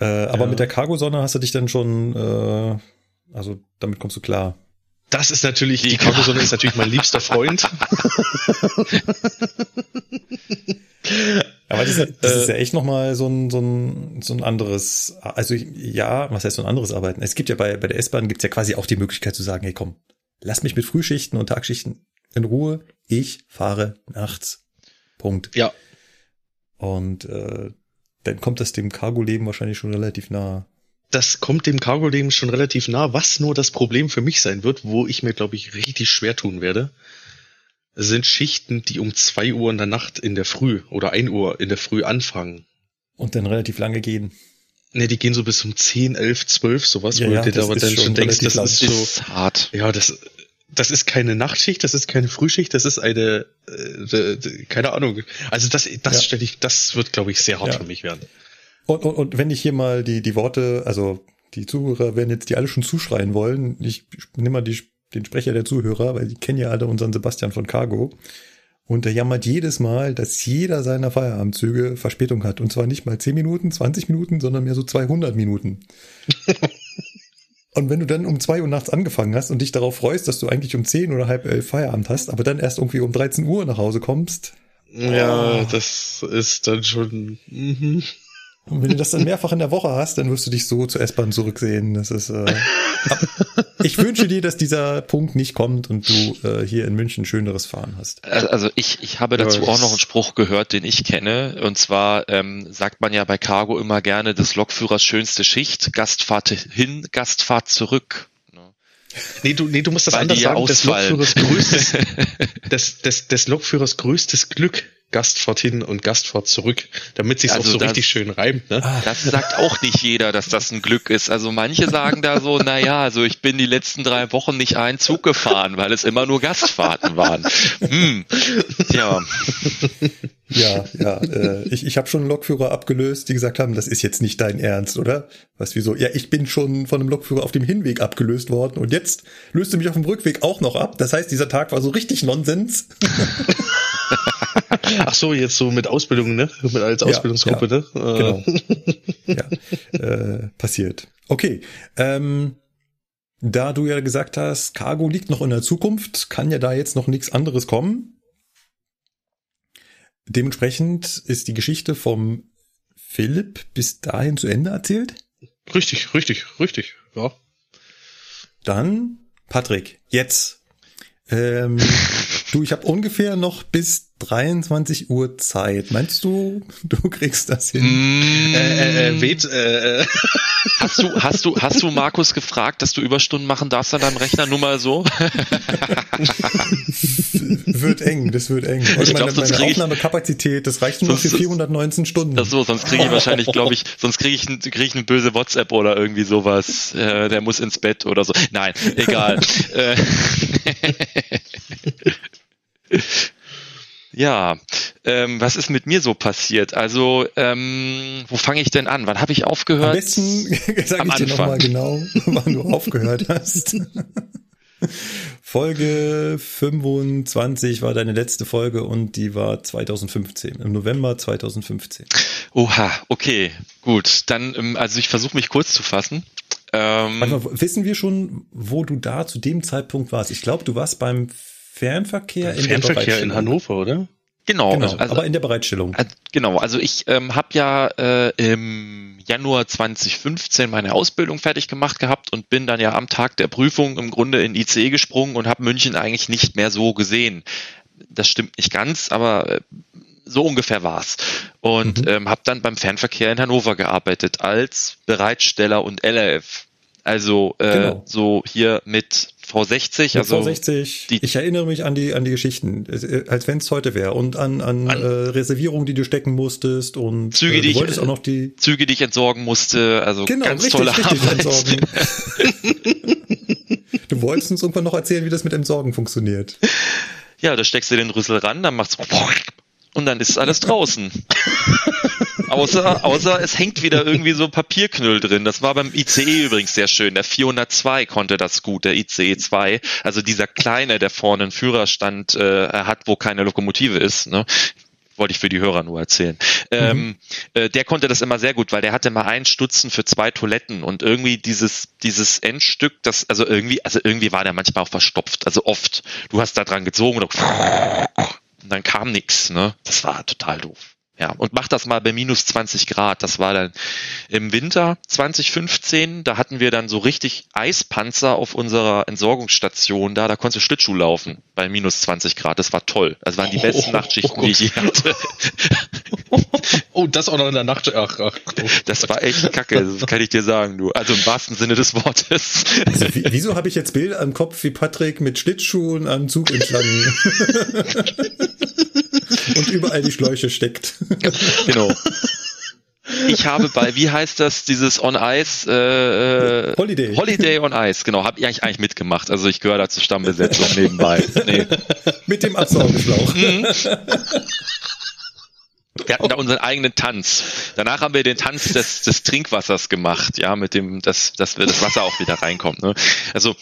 Äh, aber Ja. mit der Cargo-Sonne hast du dich dann schon, äh, also damit kommst du klar. Das ist natürlich, die Cargosonne ist natürlich mein liebster Freund. (laughs) Aber das, ist- das Äh, ist ja echt nochmal so ein, so ein, so ein anderes, also ja, was heißt so ein anderes Arbeiten? Es gibt ja bei, bei der S-Bahn gibt's ja quasi auch die Möglichkeit zu sagen, hey komm, lass mich mit Frühschichten und Tagschichten in Ruhe, ich fahre nachts. Punkt. Ja, Und äh, dann kommt das dem Cargo-Leben wahrscheinlich schon relativ nah. das kommt dem Cargo-Leben schon relativ nah, was nur das Problem für mich sein wird, wo ich mir, glaube ich, richtig schwer tun werde, sind Schichten, die um zwei Uhr in der Nacht in der Früh oder ein Uhr in der Früh anfangen. Und dann relativ lange gehen. Ne, die gehen so bis um 10, 11, 12, sowas, Ja, wo ja, du dir aber dann schon denkst, das lang. ist so, ist hart. ja, das, das ist keine Nachtschicht, das ist keine Frühschicht, das ist eine, äh, keine Ahnung. Also das, das Ja. stelle ich, das wird, glaube ich, sehr hart Ja. für mich werden. Und, und, und wenn ich hier mal die, die Worte, also die Zuhörer werden jetzt die alle schon zuschreien wollen. Ich nehme mal die, den Sprecher der Zuhörer, weil die kennen ja alle unseren Sebastian von Cargo. Und der jammert jedes Mal, dass jeder seiner Feierabendzüge Verspätung hat. Und zwar nicht mal 10 Minuten, 20 Minuten, sondern mehr so 200 Minuten. (laughs) Und wenn du dann um zwei Uhr nachts angefangen hast und dich darauf freust, dass du eigentlich um 10 oder halb elf Feierabend hast, aber dann erst irgendwie um 13 Uhr nach Hause kommst, Ja, Oh. das ist dann schon, mhm. Und wenn du das dann mehrfach in der Woche hast, dann wirst du dich so zur S-Bahn zurücksehen. Das ist. Äh, ich wünsche dir, dass dieser Punkt nicht kommt und du äh, hier in München schöneres Fahren hast. Also ich, ich habe dazu Ja, auch noch einen Spruch gehört, den ich kenne. Und zwar ähm, sagt man ja bei Cargo immer gerne des Lokführers schönste Schicht, Gastfahrt hin, Gastfahrt zurück. Ne? Nee, du, nee, du musst das Weil anders sagen. Des ausfallen. Lokführers größtes, (laughs) des, des, des Lokführers größtes Glück. Gastfahrt hin und Gastfahrt zurück, damit sich's Also auch so das- richtig schön reimt, ne? Das sagt auch nicht jeder, dass das ein Glück ist. Also manche sagen da so, na ja, also ich bin die letzten drei Wochen nicht einen Zug gefahren, weil es immer nur Gastfahrten waren. Hm. Ja, Ja, ja. Äh, ich ich habe schon einen Lokführer abgelöst, die gesagt haben, das ist jetzt nicht dein Ernst, oder? Was wieso? Ja, ich bin schon von einem Lokführer auf dem Hinweg abgelöst worden und jetzt löst du mich auf dem Rückweg auch noch ab. Das heißt, dieser Tag war so richtig Nonsens. (laughs) Ach so, jetzt so mit Ausbildung, ne? Mit als Ja, Ausbildungsgruppe, ja, ne? Äh, Genau. ja, äh, passiert. Okay. Ähm, da du ja gesagt hast, Cargo liegt noch in der Zukunft, kann ja da jetzt noch nichts anderes kommen. Dementsprechend ist die Geschichte vom Philipp bis dahin zu Ende erzählt. Richtig, richtig, richtig, ja. Dann, Patrick, jetzt. Ähm, (laughs) du, ich habe ungefähr noch bis 23 Uhr Zeit. Meinst du, (laughs) du kriegst das hin? Mm. Äh, äh, äh, weht, äh, äh, (laughs) Hast du, hast du, hast du Markus gefragt, dass du Überstunden machen darfst an deinem Rechner? Nur mal so. (laughs) wird eng, das wird eng. Und Ich glaub, meine, sonst meine Aufnahmekapazität, das reicht nur für Sonst- 419 Stunden. Das so, sonst kriege ich wahrscheinlich, glaube ich, sonst kriege ich, krieg ich eine böse WhatsApp oder irgendwie sowas. Äh, der muss ins Bett oder so. Nein, egal. Ja, ähm, was ist mit mir so passiert? Also, ähm, wo fange ich denn an? Wann habe ich Am aufgehört? besten (laughs) sage Am ich dir nochmal genau, (laughs) wann du aufgehört hast. (laughs) Folge 25 war deine letzte Folge und die war 2015, im November 2015. Oha, okay, gut. Dann, ähm, also ich versuche mich kurz zu fassen. Ähm, mal, wissen wir schon, wo du da zu dem Zeitpunkt warst? Ich glaube, du warst beim Fernverkehr in Fernverkehr in. Hannover, oder? genau, Genau, also, aber in der Bereitstellung. äh, genau, also ich ähm, habe ja äh, im Januar 2015 meine Ausbildung fertig gemacht gehabt und bin dann ja am Tag der Prüfung im Grunde in ICE gesprungen und habe München eigentlich nicht mehr so gesehen. Das stimmt nicht ganz, aber äh, so ungefähr war's. Und Mhm. ähm, habe dann beim Fernverkehr in Hannover gearbeitet als Bereitsteller und LRF. Also äh, Genau. so hier mit V60, Mit also V60, die- ich erinnere mich an die, an die Geschichten, äh, als wenn es heute wäre und an, an, An- äh, Reservierungen, die du stecken musstest und Züge, äh, die du ich- wolltest auch noch die Züge, die ich entsorgen musste. Also Genau, ganz richtig, tolle richtig, Arbeit. entsorgen. (laughs) du wolltest uns irgendwann noch erzählen, wie das mit Entsorgen funktioniert. Ja, da steckst du den Rüssel ran, dann machst du und dann ist alles draußen. außer, außer es hängt wieder irgendwie so Papierknüll drin. Das war beim ICE übrigens sehr schön. Der 402 konnte das gut, der ICE 2. Also dieser kleine, der vorne einen Führerstand äh, hat, wo keine Lokomotive ist. Ne? Wollte ich für die Hörer nur erzählen. Ähm, äh, der konnte das immer sehr gut, weil der hatte mal einen Stutzen für zwei Toiletten und irgendwie dieses, dieses Endstück, das, also irgendwie, also irgendwie war der manchmal auch verstopft, also oft. Du hast da dran gezogen und, und dann kam nix, ne? Das war total doof. Ja, und mach das mal bei minus 20 Grad. Das war dann im Winter 2015. Da hatten wir dann so richtig Eispanzer auf unserer Entsorgungsstation da. Da konntest du Schlittschuh laufen bei minus 20 Grad. Das war toll. Das waren die besten Oh, Nachtschichten, oh die ich je (laughs) hatte. Oh, das auch noch in der Nacht. Ach, ach. Oh. Das war echt kacke, das kann ich dir sagen, du. Also im wahrsten Sinne des Wortes. Also, wie, wieso habe ich jetzt Bilder am Kopf wie Patrick mit Schlittschuhen am Zug entlang (laughs) und überall die Schläuche steckt? (laughs) genau. Ich habe bei, wie heißt das, dieses On Ice, äh, äh, Holiday. Holiday on Ice, genau, habe ich eigentlich, eigentlich mitgemacht. Also ich gehöre da zur Stammbesetzung nebenbei. Nee. (laughs) Mit dem Absaugeschlauch. Mhm. Wir hatten da unseren eigenen Tanz. Danach haben wir den Tanz des, des Trinkwassers gemacht, ja, mit dem, dass, dass wir das Wasser auch wieder reinkommt. Ne? Also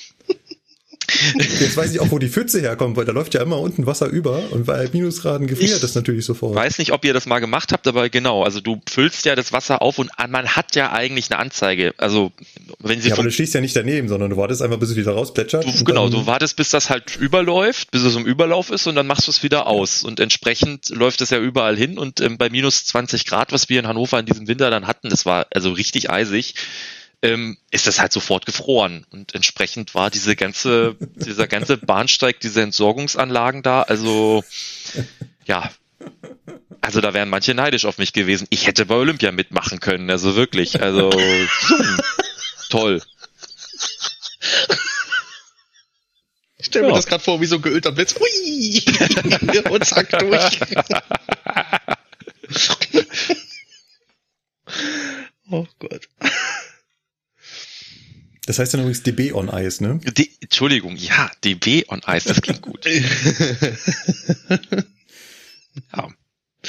Jetzt weiß ich auch, wo die Pfütze herkommt, weil da läuft ja immer unten Wasser über und bei Minusgraden gefriert das natürlich sofort. weiß nicht, ob ihr das mal gemacht habt, aber genau, also du füllst ja das Wasser auf und man hat ja eigentlich eine Anzeige. Also wenn sie ja, aber du stehst ja nicht daneben, sondern du wartest einfach, bis es wieder rausplätschert. du, genau, du wartest, bis das halt überläuft, bis es im Überlauf ist und dann machst du es wieder aus. Und entsprechend läuft es ja überall hin und ähm, bei minus 20 Grad, was wir in Hannover in diesem Winter dann hatten, das war also richtig eisig. Ähm, ist das halt sofort gefroren. Und entsprechend war diese ganze, dieser ganze Bahnsteig, diese Entsorgungsanlagen da, also ja, also da wären manche neidisch auf mich gewesen. Ich hätte bei Olympia mitmachen können, also wirklich, also (laughs) toll. Ich stelle mir Ja. das gerade vor, wie so ein geölter Blitz. Hui! (laughs) Und zack, durch. (laughs) oh Gott. Das heißt dann übrigens DB on Ice, ne? Die, Entschuldigung, ja, DB on Ice, das klingt gut. (laughs) Ja,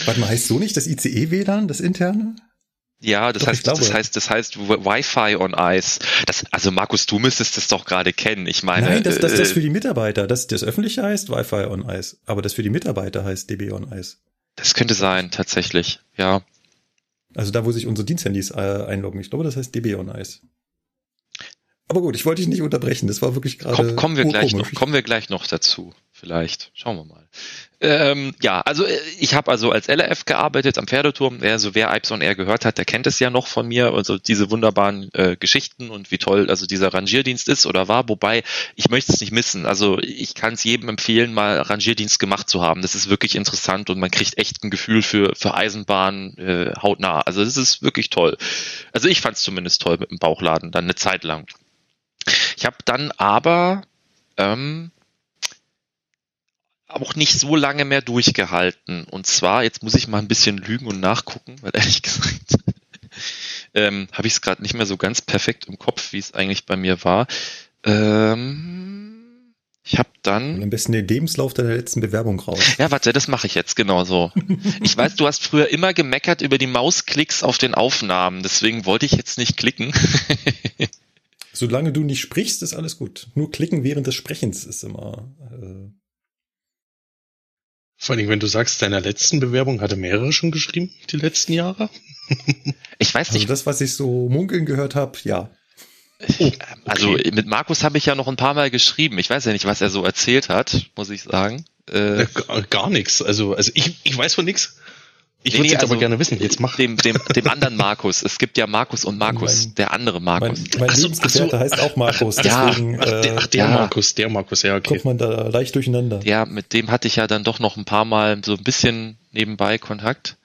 Warte mal, heißt so nicht das ICE-WLAN, das interne? ja das Doch, heißt, das heißt, das heißt Wi-Fi on Ice. Das, also Markus, du müsstest das doch gerade kennen. Ich meine, Nein, das, das, das äh, für die Mitarbeiter. Das, das öffentliche heißt Wi-Fi on Ice, aber das für die Mitarbeiter heißt DB on Ice. das könnte sein, tatsächlich. Ja, Also da, wo sich unsere Diensthandys äh, einloggen. Ich glaube, das heißt DB on Ice. Aber gut, ich wollte dich nicht unterbrechen. Das war wirklich gerade. Komm, kommen wir gleich noch, kommen wir gleich noch dazu. Vielleicht. Schauen wir mal. Ähm, ja, also äh, ich habe also als LRF gearbeitet am Pferdeturm. Also wer Ipes on Air gehört hat, der kennt es ja noch von mir. Also diese wunderbaren äh, Geschichten und wie toll also dieser Rangierdienst ist oder war. Wobei ich möchte es nicht missen. Also ich kann es jedem empfehlen, mal Rangierdienst gemacht zu haben. Das ist wirklich interessant und man kriegt echt ein Gefühl für für Eisenbahn äh, hautnah. Also das ist wirklich toll. Also ich fand es zumindest toll mit dem Bauchladen dann eine Zeit lang. Ich habe dann aber ähm, auch nicht so lange mehr durchgehalten. Und zwar, jetzt muss ich mal ein bisschen lügen und nachgucken, weil ehrlich (laughs) gesagt ähm, habe ich es gerade nicht mehr so ganz perfekt im Kopf, wie es eigentlich bei mir war. Ähm, Ich habe Und dann. am besten den Lebenslauf deiner letzten Bewerbung raus. Ja, warte, das mache ich jetzt genau so. Ich weiß, du hast früher immer gemeckert über die Mausklicks auf den Aufnahmen, deswegen wollte ich jetzt nicht klicken. (laughs) Solange du nicht sprichst, ist alles gut. Nur klicken während des Sprechens ist immer. Äh, Vor allem, wenn du sagst, deiner letzten Bewerbung hatte mehrere schon geschrieben, die letzten Jahre. (laughs) Ich weiß also nicht, das, was ich so munkeln gehört habe, ja. Oh, (laughs) also mit Markus habe ich ja noch ein paar Mal geschrieben. Ich weiß ja nicht, was er so erzählt hat, muss ich sagen. Äh, gar, gar nichts. Also, also ich, ich weiß von nichts. Ich Nee, würde nee, jetzt also aber gerne wissen. Jetzt mach. dem, dem, dem anderen Markus. Es gibt ja Markus und Markus, Mein- der andere Mein, Markus. mein Ach so, Lebensgefährte ach so. heißt auch Markus, Ja. deswegen Ach, der, ach, äh, der ja. Markus, der Markus, ja, okay. kommt man da leicht durcheinander. Ja, mit dem hatte ich ja dann doch noch ein paar Mal so ein bisschen nebenbei Kontakt.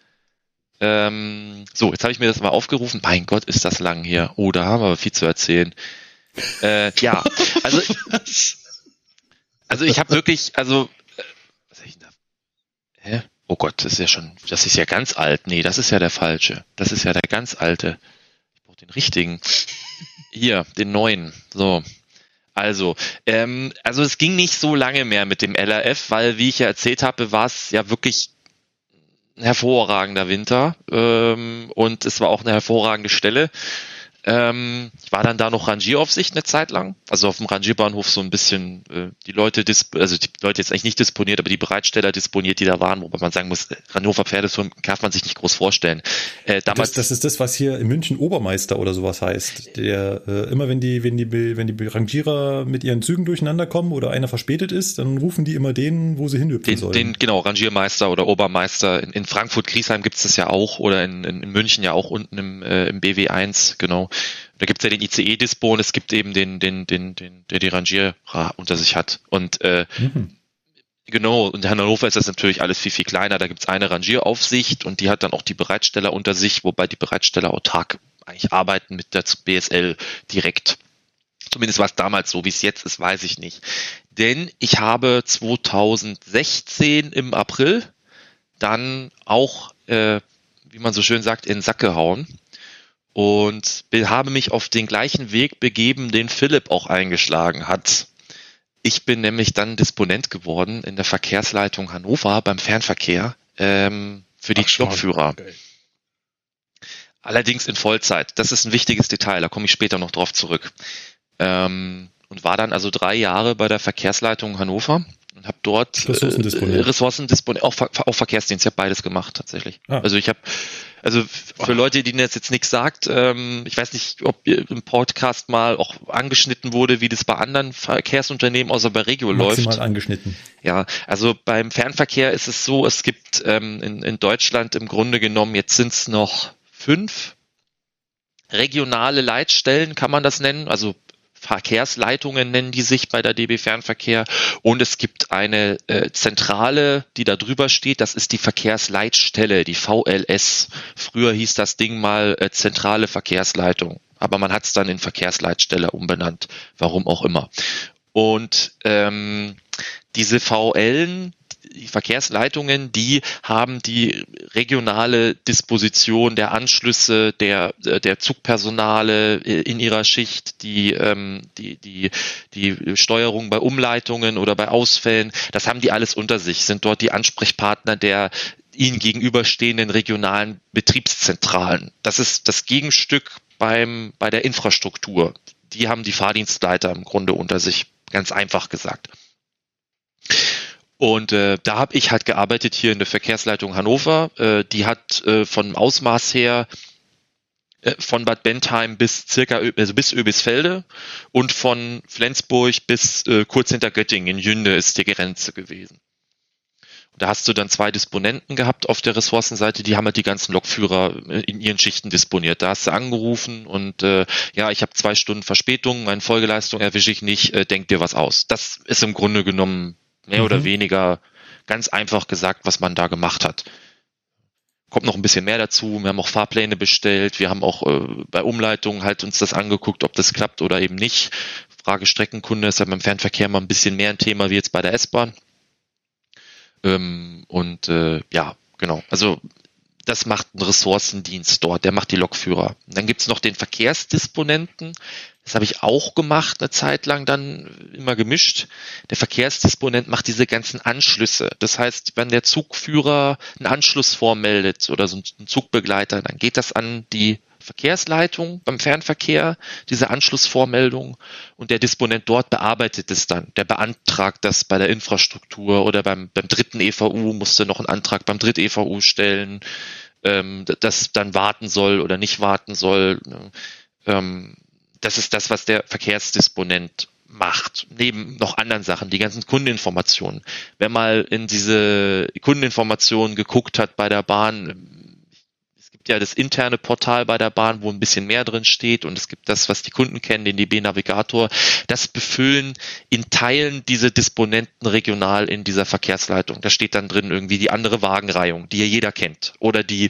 Ähm, so, jetzt habe ich mir das mal aufgerufen. Mein Gott, ist das lang hier. Oh, da haben wir aber viel zu erzählen. Äh, ja, also, also ich habe wirklich, also, äh, was ich denn da? Hä? Oh Gott, das ist ja schon, das ist ja ganz alt. Nee, das ist ja der falsche. Das ist ja der ganz alte. Ich brauche den richtigen. Hier, den neuen. So. Also, ähm, also es ging nicht so lange mehr mit dem LRF, weil, wie ich ja erzählt habe, war es ja wirklich ein hervorragender Winter ähm, und es war auch eine hervorragende Stelle. Ähm, ich war dann da noch Rangieraufsicht eine Zeit lang, also auf dem Rangierbahnhof so ein bisschen äh, die Leute, also die Leute jetzt eigentlich nicht disponiert, aber die Bereitsteller disponiert, die da waren, wobei man sagen muss, äh, Hannover Pferdesturm darf man sich nicht groß vorstellen. Äh, damals, Das, das ist das, was hier in München Obermeister oder sowas heißt. Der äh, immer wenn die wenn die wenn die Rangierer mit ihren Zügen durcheinander kommen oder einer verspätet ist, dann rufen die immer den, wo sie hinhüpfen Den, sollen. den, genau, Rangiermeister oder Obermeister. In, in Frankfurt, Griesheim gibt's das ja auch oder in, in, in München ja auch unten im, äh, im BW1, genau. Da gibt's ja den ICE-Dispo und es gibt eben den, den, den, den, der die Rangierer unter sich hat. Und äh, Mhm. Genau, und in Hannover ist das natürlich alles viel, viel kleiner. Da gibt's eine Rangieraufsicht und die hat dann auch die Bereitsteller unter sich, wobei die Bereitsteller autark eigentlich arbeiten mit der BSL direkt. Zumindest war es damals so, wie es jetzt ist, weiß ich nicht. Denn ich habe 2016 im April dann auch, äh, wie man so schön sagt, in den Sack gehauen und be- habe mich auf den gleichen Weg begeben, den Philipp auch eingeschlagen hat. Ich bin nämlich dann Disponent geworden in der Verkehrsleitung Hannover beim Fernverkehr ähm, für die. Lokführer. Geil. Allerdings in Vollzeit. Das ist ein wichtiges Detail, da komme ich später noch drauf zurück. Ähm, und war dann also drei Jahre bei der Verkehrsleitung Hannover und habe dort Ressourcendisponent. Äh, Ressourcendisponent, auch, Ver- auch Verkehrsdienst, ich habe beides gemacht tatsächlich. Ah. Also ich habe, also für Leute, denen das jetzt nichts sagt, ähm, ich weiß nicht, ob im Podcast mal auch angeschnitten wurde, wie das bei anderen Verkehrsunternehmen außer bei Regio läuft. Maximal angeschnitten. Ja, also beim Fernverkehr ist es so, es gibt ähm, in, in Deutschland im Grunde genommen, jetzt sind es noch fünf regionale Leitstellen, kann man das nennen, also Verkehrsleitungen nennen die sich bei der DB Fernverkehr und es gibt eine äh, Zentrale, die da drüber steht, das ist die Verkehrsleitstelle, die VLS. Früher hieß das Ding mal äh, zentrale Verkehrsleitung, aber man hat es dann in Verkehrsleitstelle umbenannt, warum auch immer. Und ähm, diese VLen, die Verkehrsleitungen, die haben die regionale Disposition der Anschlüsse, der, der Zugpersonale in ihrer Schicht, die, ähm, die, die, die Steuerung bei Umleitungen oder bei Ausfällen, das haben die alles unter sich, sind dort die Ansprechpartner der ihnen gegenüberstehenden regionalen Betriebszentralen. Das ist das Gegenstück beim, bei der Infrastruktur. Die haben die Fahrdienstleiter im Grunde unter sich, ganz einfach gesagt. Und äh, da habe ich halt gearbeitet hier in der Verkehrsleitung Hannover. Äh, die hat äh, von Ausmaß her äh, von Bad Bentheim bis circa also bis Öbisfelde und von Flensburg bis äh, kurz hinter Göttingen in Jünde ist die Grenze gewesen. Und da hast du dann zwei Disponenten gehabt auf der Ressourcenseite, die haben halt die ganzen Lokführer äh, in ihren Schichten disponiert. Da hast du angerufen und äh, ja, ich habe zwei Stunden Verspätung, meine Folgeleistung erwische ich nicht, äh, denk dir was aus. Das ist im Grunde genommen mehr Mhm. oder weniger ganz einfach gesagt, was man da gemacht hat. Kommt noch ein bisschen mehr dazu. Wir haben auch Fahrpläne bestellt. Wir haben auch äh, bei Umleitungen halt uns das angeguckt, ob das klappt oder eben nicht. Frage Streckenkunde ist ja beim Fernverkehr mal ein bisschen mehr ein Thema wie jetzt bei der S-Bahn. Ähm, und äh, ja, genau. Also das macht ein Ressourcendienst dort, der macht die Lokführer. Und dann gibt's noch den Verkehrsdisponenten, das habe ich auch gemacht, eine Zeit lang dann immer gemischt. Der Verkehrsdisponent macht diese ganzen Anschlüsse. Das heißt, wenn der Zugführer einen Anschluss vormeldet oder so ein Zugbegleiter, dann geht das an die Verkehrsleitung beim Fernverkehr, diese Anschlussvormeldung und der Disponent dort bearbeitet es dann. Der beantragt das bei der Infrastruktur oder beim, beim dritten EVU musste noch einen Antrag beim dritt EVU stellen, ähm, das dann warten soll oder nicht warten soll. Ähm, das ist das, was der Verkehrsdisponent macht, neben noch anderen Sachen, die ganzen Kundeninformationen. Wer mal in diese Kundeninformationen geguckt hat bei der Bahn, es gibt ja das interne Portal bei der Bahn, wo ein bisschen mehr drin steht und es gibt das, was die Kunden kennen, den DB Navigator. Das befüllen in Teilen diese Disponenten regional in dieser Verkehrsleitung. Da steht dann drin irgendwie die andere Wagenreihung, die ja jeder kennt oder die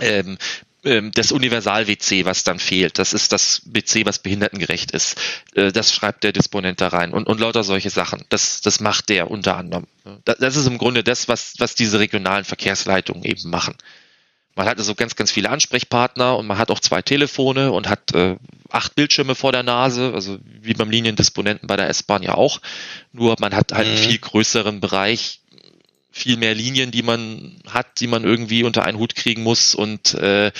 ähm, das Universal-WC, was dann fehlt. Das ist das WC, was behindertengerecht ist. Äh, das schreibt der Disponent da rein und, und lauter solche Sachen. Das, das macht der unter anderem. Das ist im Grunde das, was, was diese regionalen Verkehrsleitungen eben machen. Man hat also ganz, ganz viele Ansprechpartner und man hat auch zwei Telefone und hat äh, acht Bildschirme vor der Nase, also wie beim Liniendisponenten bei der S-Bahn ja auch. Nur man hat halt einen viel größeren Bereich, viel mehr Linien, die man hat, die man irgendwie unter einen Hut kriegen muss und äh,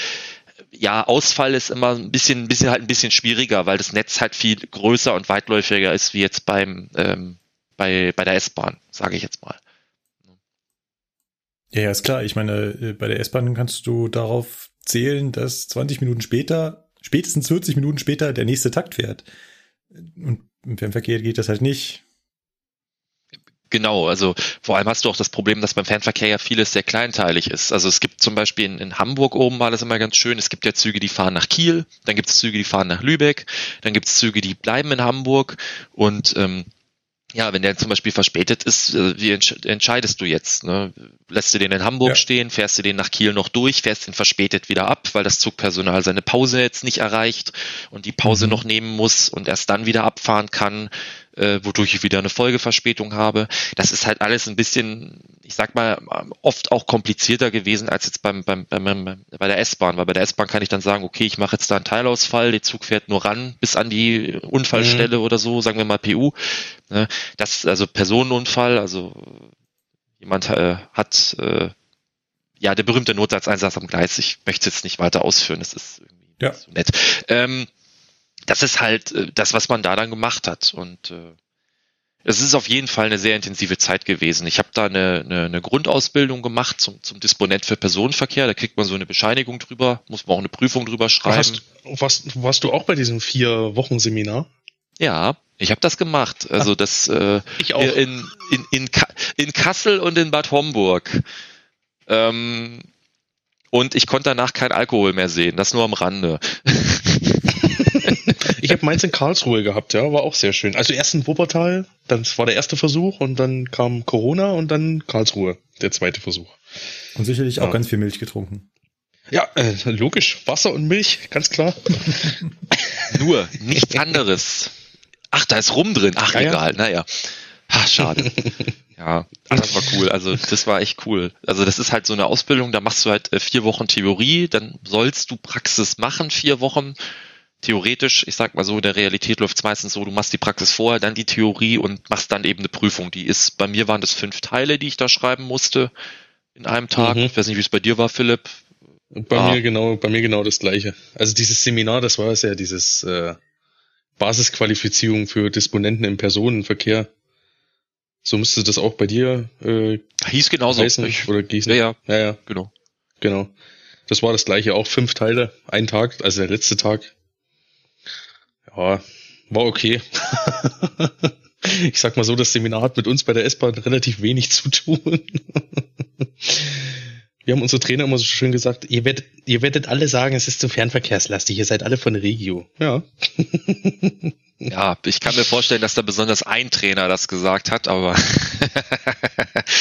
ja, Ausfall ist immer ein bisschen, ein bisschen halt ein bisschen schwieriger, weil das Netz halt viel größer und weitläufiger ist wie jetzt beim ähm, bei bei der S-Bahn, sage ich jetzt mal. Ja, ja, ist klar. Ich meine, äh, bei der S-Bahn kannst du darauf zählen, dass 20 Minuten später, spätestens 40 Minuten später der nächste Takt fährt. Und im Fernverkehr geht das halt nicht. Genau, also vor allem hast du auch das Problem, dass beim Fernverkehr ja vieles sehr kleinteilig ist. Also es gibt zum Beispiel in, in Hamburg oben war das immer ganz schön, es gibt ja Züge, die fahren nach Kiel, dann gibt es Züge, die fahren nach Lübeck, dann gibt es Züge, die bleiben in Hamburg und ähm, ja, wenn der zum Beispiel verspätet ist, äh, wie entsch entscheidest du jetzt? Ne? Lässt du den in Hamburg Ja. stehen, fährst du den nach Kiel noch durch, fährst den verspätet wieder ab, weil das Zugpersonal seine Pause jetzt nicht erreicht und die Pause Mhm. noch nehmen muss und erst dann wieder abfahren kann, äh, wodurch ich wieder eine Folgeverspätung habe. Das ist halt alles ein bisschen, ich sag mal, oft auch komplizierter gewesen als jetzt beim, beim, beim, bei der S-Bahn, weil bei der S-Bahn kann ich dann sagen, okay, ich mache jetzt da einen Teilausfall, der Zug fährt nur ran bis an die Unfallstelle oder so, sagen wir mal PU. Ne? Das, also Personenunfall, also jemand äh, hat äh, ja der berühmte Notsatzeinsatz am Gleis. Ich möchte es jetzt nicht weiter ausführen, das ist irgendwie Ja. nicht so nett. Ähm, das ist halt äh, das, was man da dann gemacht hat. Und äh, es ist auf jeden Fall eine sehr intensive Zeit gewesen. Ich habe da eine, eine, eine Grundausbildung gemacht zum, zum Disponent für Personenverkehr. Da kriegt man so eine Bescheinigung drüber, muss man auch eine Prüfung drüber schreiben. Hast, warst, warst du auch bei diesem vier Wochen Seminar? Ja, ich habe das gemacht. Also das äh, Ich auch. in, in, in, in Kassel und in Bad Homburg. Ähm, und ich konnte danach kein Alkohol mehr sehen, das nur am Rande. (laughs) Ich habe meins in Karlsruhe gehabt, ja, war auch sehr schön. Also erst in Wuppertal, dann das war der erste Versuch und dann kam Corona und dann Karlsruhe, der zweite Versuch. Und sicherlich auch Ja. ganz viel Milch getrunken. Ja, äh, logisch, Wasser und Milch, ganz klar. (laughs) Nur, nichts anderes. Ach, da ist Rum drin. Ach, Ja, ja. egal, naja. Ach, schade. (laughs) Ja, ach, das war cool. Also das war echt cool. Also das ist halt so eine Ausbildung, da machst du halt äh, vier Wochen Theorie, dann sollst du Praxis machen, vier Wochen. Theoretisch, ich sag mal so, in der Realität läuft es meistens so, du machst die Praxis vorher, dann die Theorie und machst dann eben eine Prüfung. Die ist, bei mir waren das fünf Teile, die ich da schreiben musste in einem Tag. Mhm. Ich weiß nicht, wie es bei dir war, Philipp. Bei Ah. mir genau, bei mir genau das gleiche. Also dieses Seminar, das war es ja dieses äh, Basisqualifizierung für Disponenten im Personenverkehr. So müsste das auch bei dir äh, Hieß genauso. heißen Ich, oder gießen. ja, ja, ja, ja, genau. genau. Das war das gleiche, auch fünf Teile, ein Tag, also der letzte Tag. Ja, war okay. (laughs) ich sag mal so, das Seminar hat mit uns bei der S-Bahn relativ wenig zu tun. (laughs) Wir haben unsere Trainer immer so schön gesagt, ihr werdet, ihr werdet alle sagen, es ist zu fernverkehrslastig, ihr seid alle von Regio. Ja. (laughs) Ja, ich kann mir vorstellen, dass da besonders ein Trainer das gesagt hat, aber also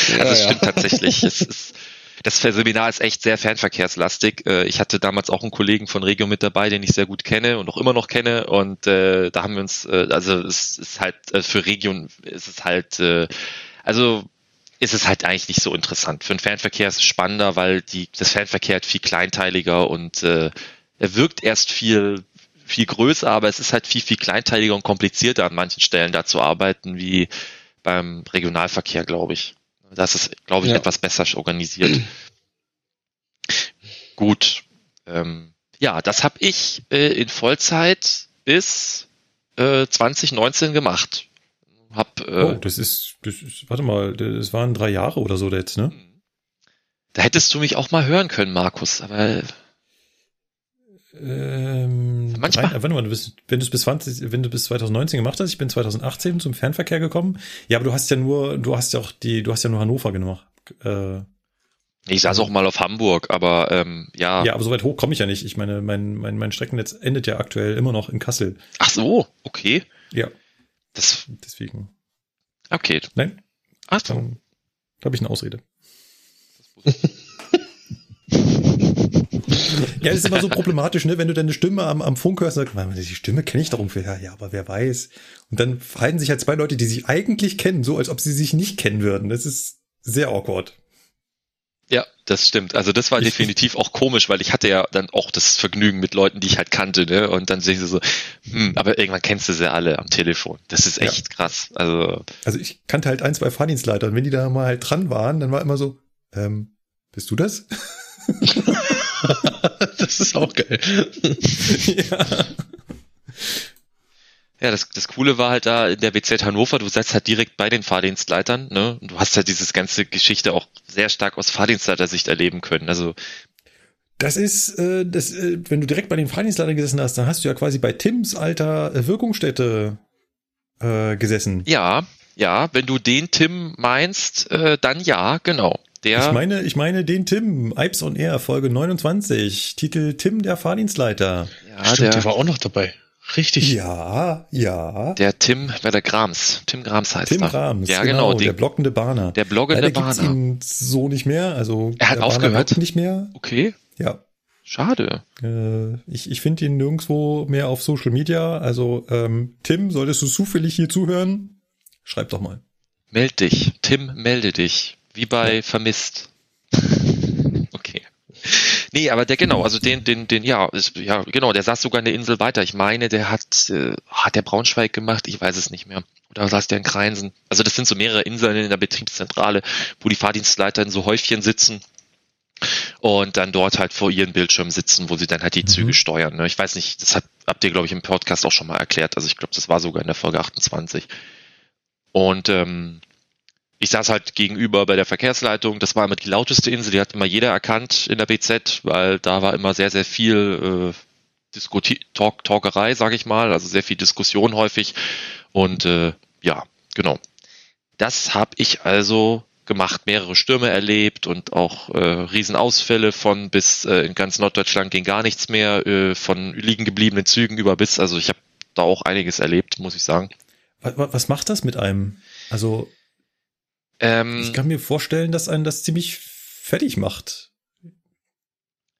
es ja. stimmt tatsächlich. Es ist, das Seminar ist echt sehr fernverkehrslastig. Äh, Ich hatte damals auch einen Kollegen von Regio mit dabei, den ich sehr gut kenne und auch immer noch kenne. Und äh, da haben wir uns, äh, also es ist halt äh, für Region ist es halt, äh, also ist es halt eigentlich nicht so interessant. Für den Fernverkehr ist es spannender, weil die, das Fernverkehr halt viel kleinteiliger und äh, er wirkt erst viel, viel größer, aber es ist halt viel, viel kleinteiliger und komplizierter an manchen Stellen da zu arbeiten, wie beim Regionalverkehr, glaube ich. Das ist, glaube ich, Ja. etwas besser organisiert. (clears throat) Gut. Ähm, ja, das habe ich äh, in Vollzeit bis äh, 2019 gemacht. Hab, äh, Oh, das ist, das ist, warte mal, das waren drei Jahre oder so jetzt, ne? Da hättest du mich auch mal hören können, Markus, aber Ähm, Manchmal- drei, warte mal, du bist, wenn du es bis 20, wenn du bis 2019 gemacht hast, ich bin 2018 zum Fernverkehr gekommen. Ja, aber du hast ja nur, du hast ja auch die, du hast ja nur Hannover gemacht. Äh, ich saß auch mal auf Hamburg, aber ähm, ja. ja, aber so weit hoch komme ich ja nicht. Ich meine, mein, mein, mein Streckennetz endet ja aktuell immer noch in Kassel. Ach so, okay. Ja, Das, deswegen. okay. Nein, Ach so. dann habe ich eine Ausrede. (laughs) Ja, das ist immer so problematisch, ne? Wenn du deine Stimme am, am Funk hörst, sagst du, die Stimme kenne ich doch ungefähr. Ja, aber wer weiß. Und dann verhalten sich halt zwei Leute, die sich eigentlich kennen, so als ob sie sich nicht kennen würden. Das ist sehr awkward. Ja, das stimmt. Also das war Ich- definitiv auch komisch, weil ich hatte ja dann auch das Vergnügen mit Leuten, die ich halt kannte, ne? Und dann sehe ich so, hm, aber irgendwann kennst du sie alle am Telefon. Das ist echt krass. Also Also ich kannte halt ein, zwei Fahrdienstleiter und wenn die da mal halt dran waren, dann war immer so, ähm, bist du das? (laughs) (laughs) das ist auch geil. ja. Ja, das, das Coole war halt da in der BZ Hannover, du setzt halt direkt bei den Fahrdienstleitern, ne? Und du hast halt dieses ganze Geschichte auch sehr stark aus Fahrdienstleiter-Sicht erleben können. Also, Das ist, äh, das, äh, wenn du direkt bei den Fahrdienstleitern gesessen hast, dann hast du ja quasi bei Tims alter äh, Wirkungsstätte äh, gesessen. ja, ja, wenn du den Tim meinst, äh, dann ja, genau. Der, Ich meine, ich meine den Tim, Ipes on Air, Folge 29, Titel Tim der Fahrdienstleiter. ja, Stimmt, der, der war auch noch dabei. Richtig. Ja, ja. der Tim bei der Grams. Tim Grams heißt Tim er. Rams, Ja, genau. der den, blockende Bahner. der bloggende Leider gibt's Bahner. ihn so nicht mehr. Also Er hat der aufgehört? nicht mehr. Okay, Ja, schade. äh, ich, ich finde ihn nirgendwo mehr auf Social Media. Also ähm, Tim, solltest du zufällig hier zuhören? Schreib doch mal. Meld dich. Tim, melde dich. Wie bei Vermisst. (laughs) okay. Nee, aber der genau, also den, den, den, ja, ist, ja, genau, der saß sogar eine Insel weiter. Ich meine, der hat, äh, hat der Braunschweig gemacht, ich weiß es nicht mehr. Oder saß der in Kreinsen? Also das sind so mehrere Inseln in der Betriebszentrale, wo die Fahrdienstleiter in so Häufchen sitzen und dann dort halt vor ihren Bildschirmen sitzen, wo sie dann halt die Mhm. Züge steuern. Ne? Ich weiß nicht, das hat, habt ihr, glaube ich, im Podcast auch schon mal erklärt. Also ich glaube, das war sogar in der Folge 28. Und ähm, ich saß halt gegenüber bei der Verkehrsleitung. Das war immer die lauteste Insel. Die hat immer jeder erkannt in der BZ, weil da war immer sehr, sehr viel äh, Diskuti Talk Talkerei, sage ich mal. Also sehr viel Diskussion häufig. Und äh, ja, genau. Das habe ich also gemacht, mehrere Stürme erlebt und auch äh, Riesenausfälle von bis äh, in ganz Norddeutschland ging gar nichts mehr, äh, von liegen gebliebenen Zügen über bis. Also ich habe da auch einiges erlebt, muss ich sagen. Was, was macht das mit einem? Also Ähm, ich kann mir vorstellen, dass einen das ziemlich fertig macht.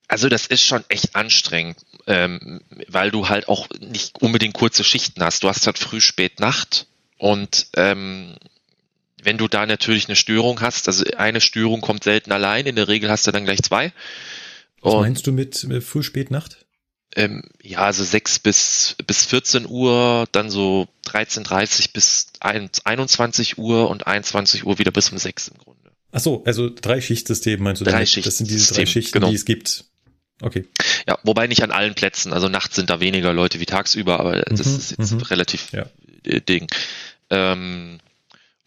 Also das ist schon echt anstrengend, ähm, weil du halt auch nicht unbedingt kurze Schichten hast. Du hast halt früh, spät, Nacht und ähm, wenn du da natürlich eine Störung hast, also eine Störung kommt selten allein, in der Regel hast du dann gleich zwei. Was Und meinst du mit früh, spät, Nacht? Ähm, ja, also 6 bis, bis 14 Uhr, dann so 13.30 bis 1, 21 Uhr und 21 Uhr wieder bis um 6 im Grunde. Ach so, also drei Schichtsystem meinst du Drei damit? Das sind diese drei Schichtsystem, Schichten, genau. die es gibt. Okay. Ja, wobei nicht an allen Plätzen. Also nachts sind da weniger Leute wie tagsüber, aber das Mhm, ist jetzt mhm. relativ Ja. äh, Ding. Ähm,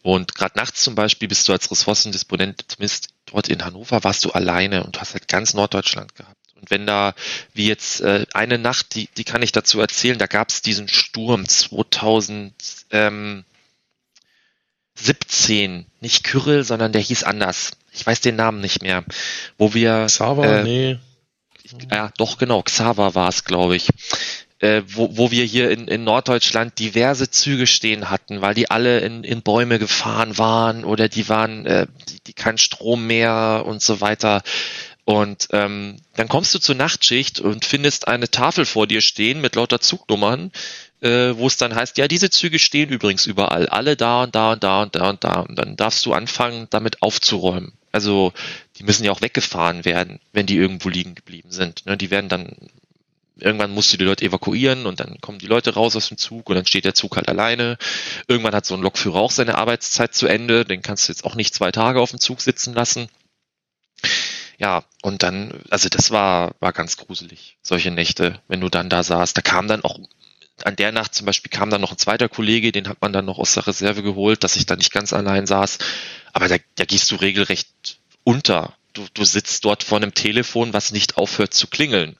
und gerade nachts zum Beispiel bist du als Ressourcendisponent, zumindest dort in Hannover, warst du alleine und hast halt ganz Norddeutschland gehabt. Und wenn da, wie jetzt äh, eine Nacht, die, die kann ich dazu erzählen, da gab es diesen Sturm 2017, nicht Kyrill, sondern der hieß anders. Ich weiß den Namen nicht mehr. Wo wir Xaver, Äh, nee. ja, doch, genau, Xaver war es, glaube ich. Äh, wo, wo wir hier in, in Norddeutschland diverse Züge stehen hatten, weil die alle in, in Bäume gefahren waren oder die waren, äh, die, die kein Strom mehr und so weiter. Und ähm, dann kommst du zur Nachtschicht und findest eine Tafel vor dir stehen mit lauter Zugnummern, äh, wo es dann heißt, ja, diese Züge stehen übrigens überall, alle da und da und da und da und da. Und dann darfst du anfangen, damit aufzuräumen. Also die müssen ja auch weggefahren werden, wenn die irgendwo liegen geblieben sind. Ne? Die werden dann, irgendwann musst du die Leute evakuieren und dann kommen die Leute raus aus dem Zug und dann steht der Zug halt alleine. Irgendwann hat so ein Lokführer auch seine Arbeitszeit zu Ende, den kannst du jetzt auch nicht zwei Tage auf dem Zug sitzen lassen. Ja, und dann, also das war, war ganz gruselig, solche Nächte, wenn du dann da saßt. Da kam dann auch, an der Nacht zum Beispiel kam dann noch ein zweiter Kollege, den hat man dann noch aus der Reserve geholt, dass ich da nicht ganz allein saß. Aber da, da gehst du regelrecht unter. Du, du sitzt dort vor einem Telefon, was nicht aufhört zu klingeln.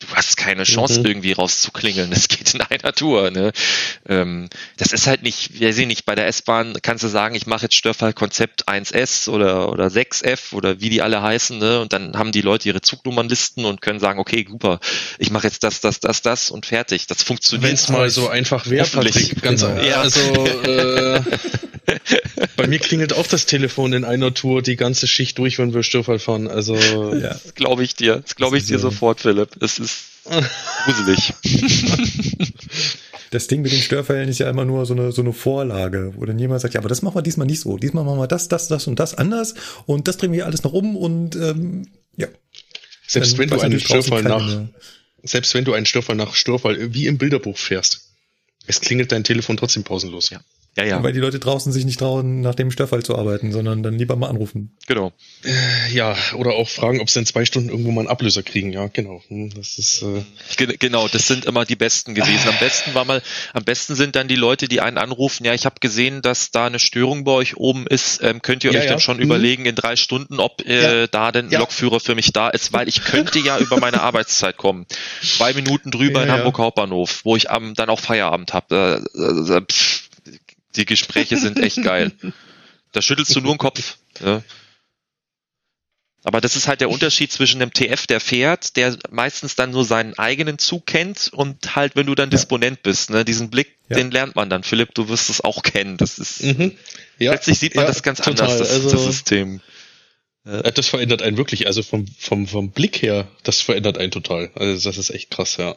Du hast keine Chance, Mhm. irgendwie rauszuklingeln. Das geht in einer Tour. Ne? Ähm, das ist halt nicht, wir sehen nicht, bei der S-Bahn kannst du sagen, ich mache jetzt Störfallkonzept 1S oder, oder 6F oder wie die alle heißen, ne? Und dann haben die Leute ihre Zugnummernlisten und können sagen, okay, super, ich mache jetzt das, das, das, das und fertig. Das funktioniert. Wenn es mal so einfach wäre. Patrick. Ganz Genau. ja. Also äh, (laughs) bei mir klingelt auch das Telefon in einer Tour die ganze Schicht durch, wenn wir Störfall fahren. Also Ja. Das glaube ich dir. Das glaube ich dir äh, sofort, Philipp. Es ist (laughs) gruselig. Das Ding mit den Störfällen ist ja immer nur so eine, so eine Vorlage, wo dann jemand sagt, ja, aber das machen wir diesmal nicht so. Diesmal machen wir das, das, das und das anders und das drehen wir alles noch um und ähm, ja. selbst Dann wenn du einen Störfall nach mehr. selbst wenn du einen Störfall nach Störfall wie im Bilderbuch fährst, es klingelt dein Telefon trotzdem pausenlos. Ja. Ja, ja, Weil die Leute draußen sich nicht trauen, nach dem Störfall zu arbeiten, sondern dann lieber mal anrufen. genau. Ja, oder auch fragen, ob sie in zwei Stunden irgendwo mal einen Ablöser kriegen. Ja, genau. Hm, Das ist äh, Ge- Genau, das sind immer die besten gewesen. Am besten war mal, am besten sind dann die Leute, die einen anrufen. Ja, ich habe gesehen, dass da eine Störung bei euch oben ist. Ähm, könnt ihr Ja, euch ja. dann schon Mhm. überlegen in drei Stunden, ob äh, Ja. da denn ein Ja. Lokführer für mich da ist, weil ich könnte ja über meine Arbeitszeit kommen. Zwei Minuten drüber Ja, in ja. Hamburg Hauptbahnhof, wo ich am, dann auch Feierabend habe. Äh, äh, pff, die Gespräche sind echt geil. Da schüttelst du nur den Kopf. Ja. Aber das ist halt der Unterschied zwischen einem TF, der fährt, der meistens dann nur seinen eigenen Zug kennt und halt, wenn du dann Disponent bist, ne, diesen Blick, Ja. den lernt man dann. Philipp, du wirst es auch kennen. Das ist, mhm. ja, plötzlich sieht man ja, das ganz total. anders, das, Also- das System. Äh, Das verändert einen wirklich, also vom, vom, vom Blick her, das verändert einen total. Also das ist echt krass, ja.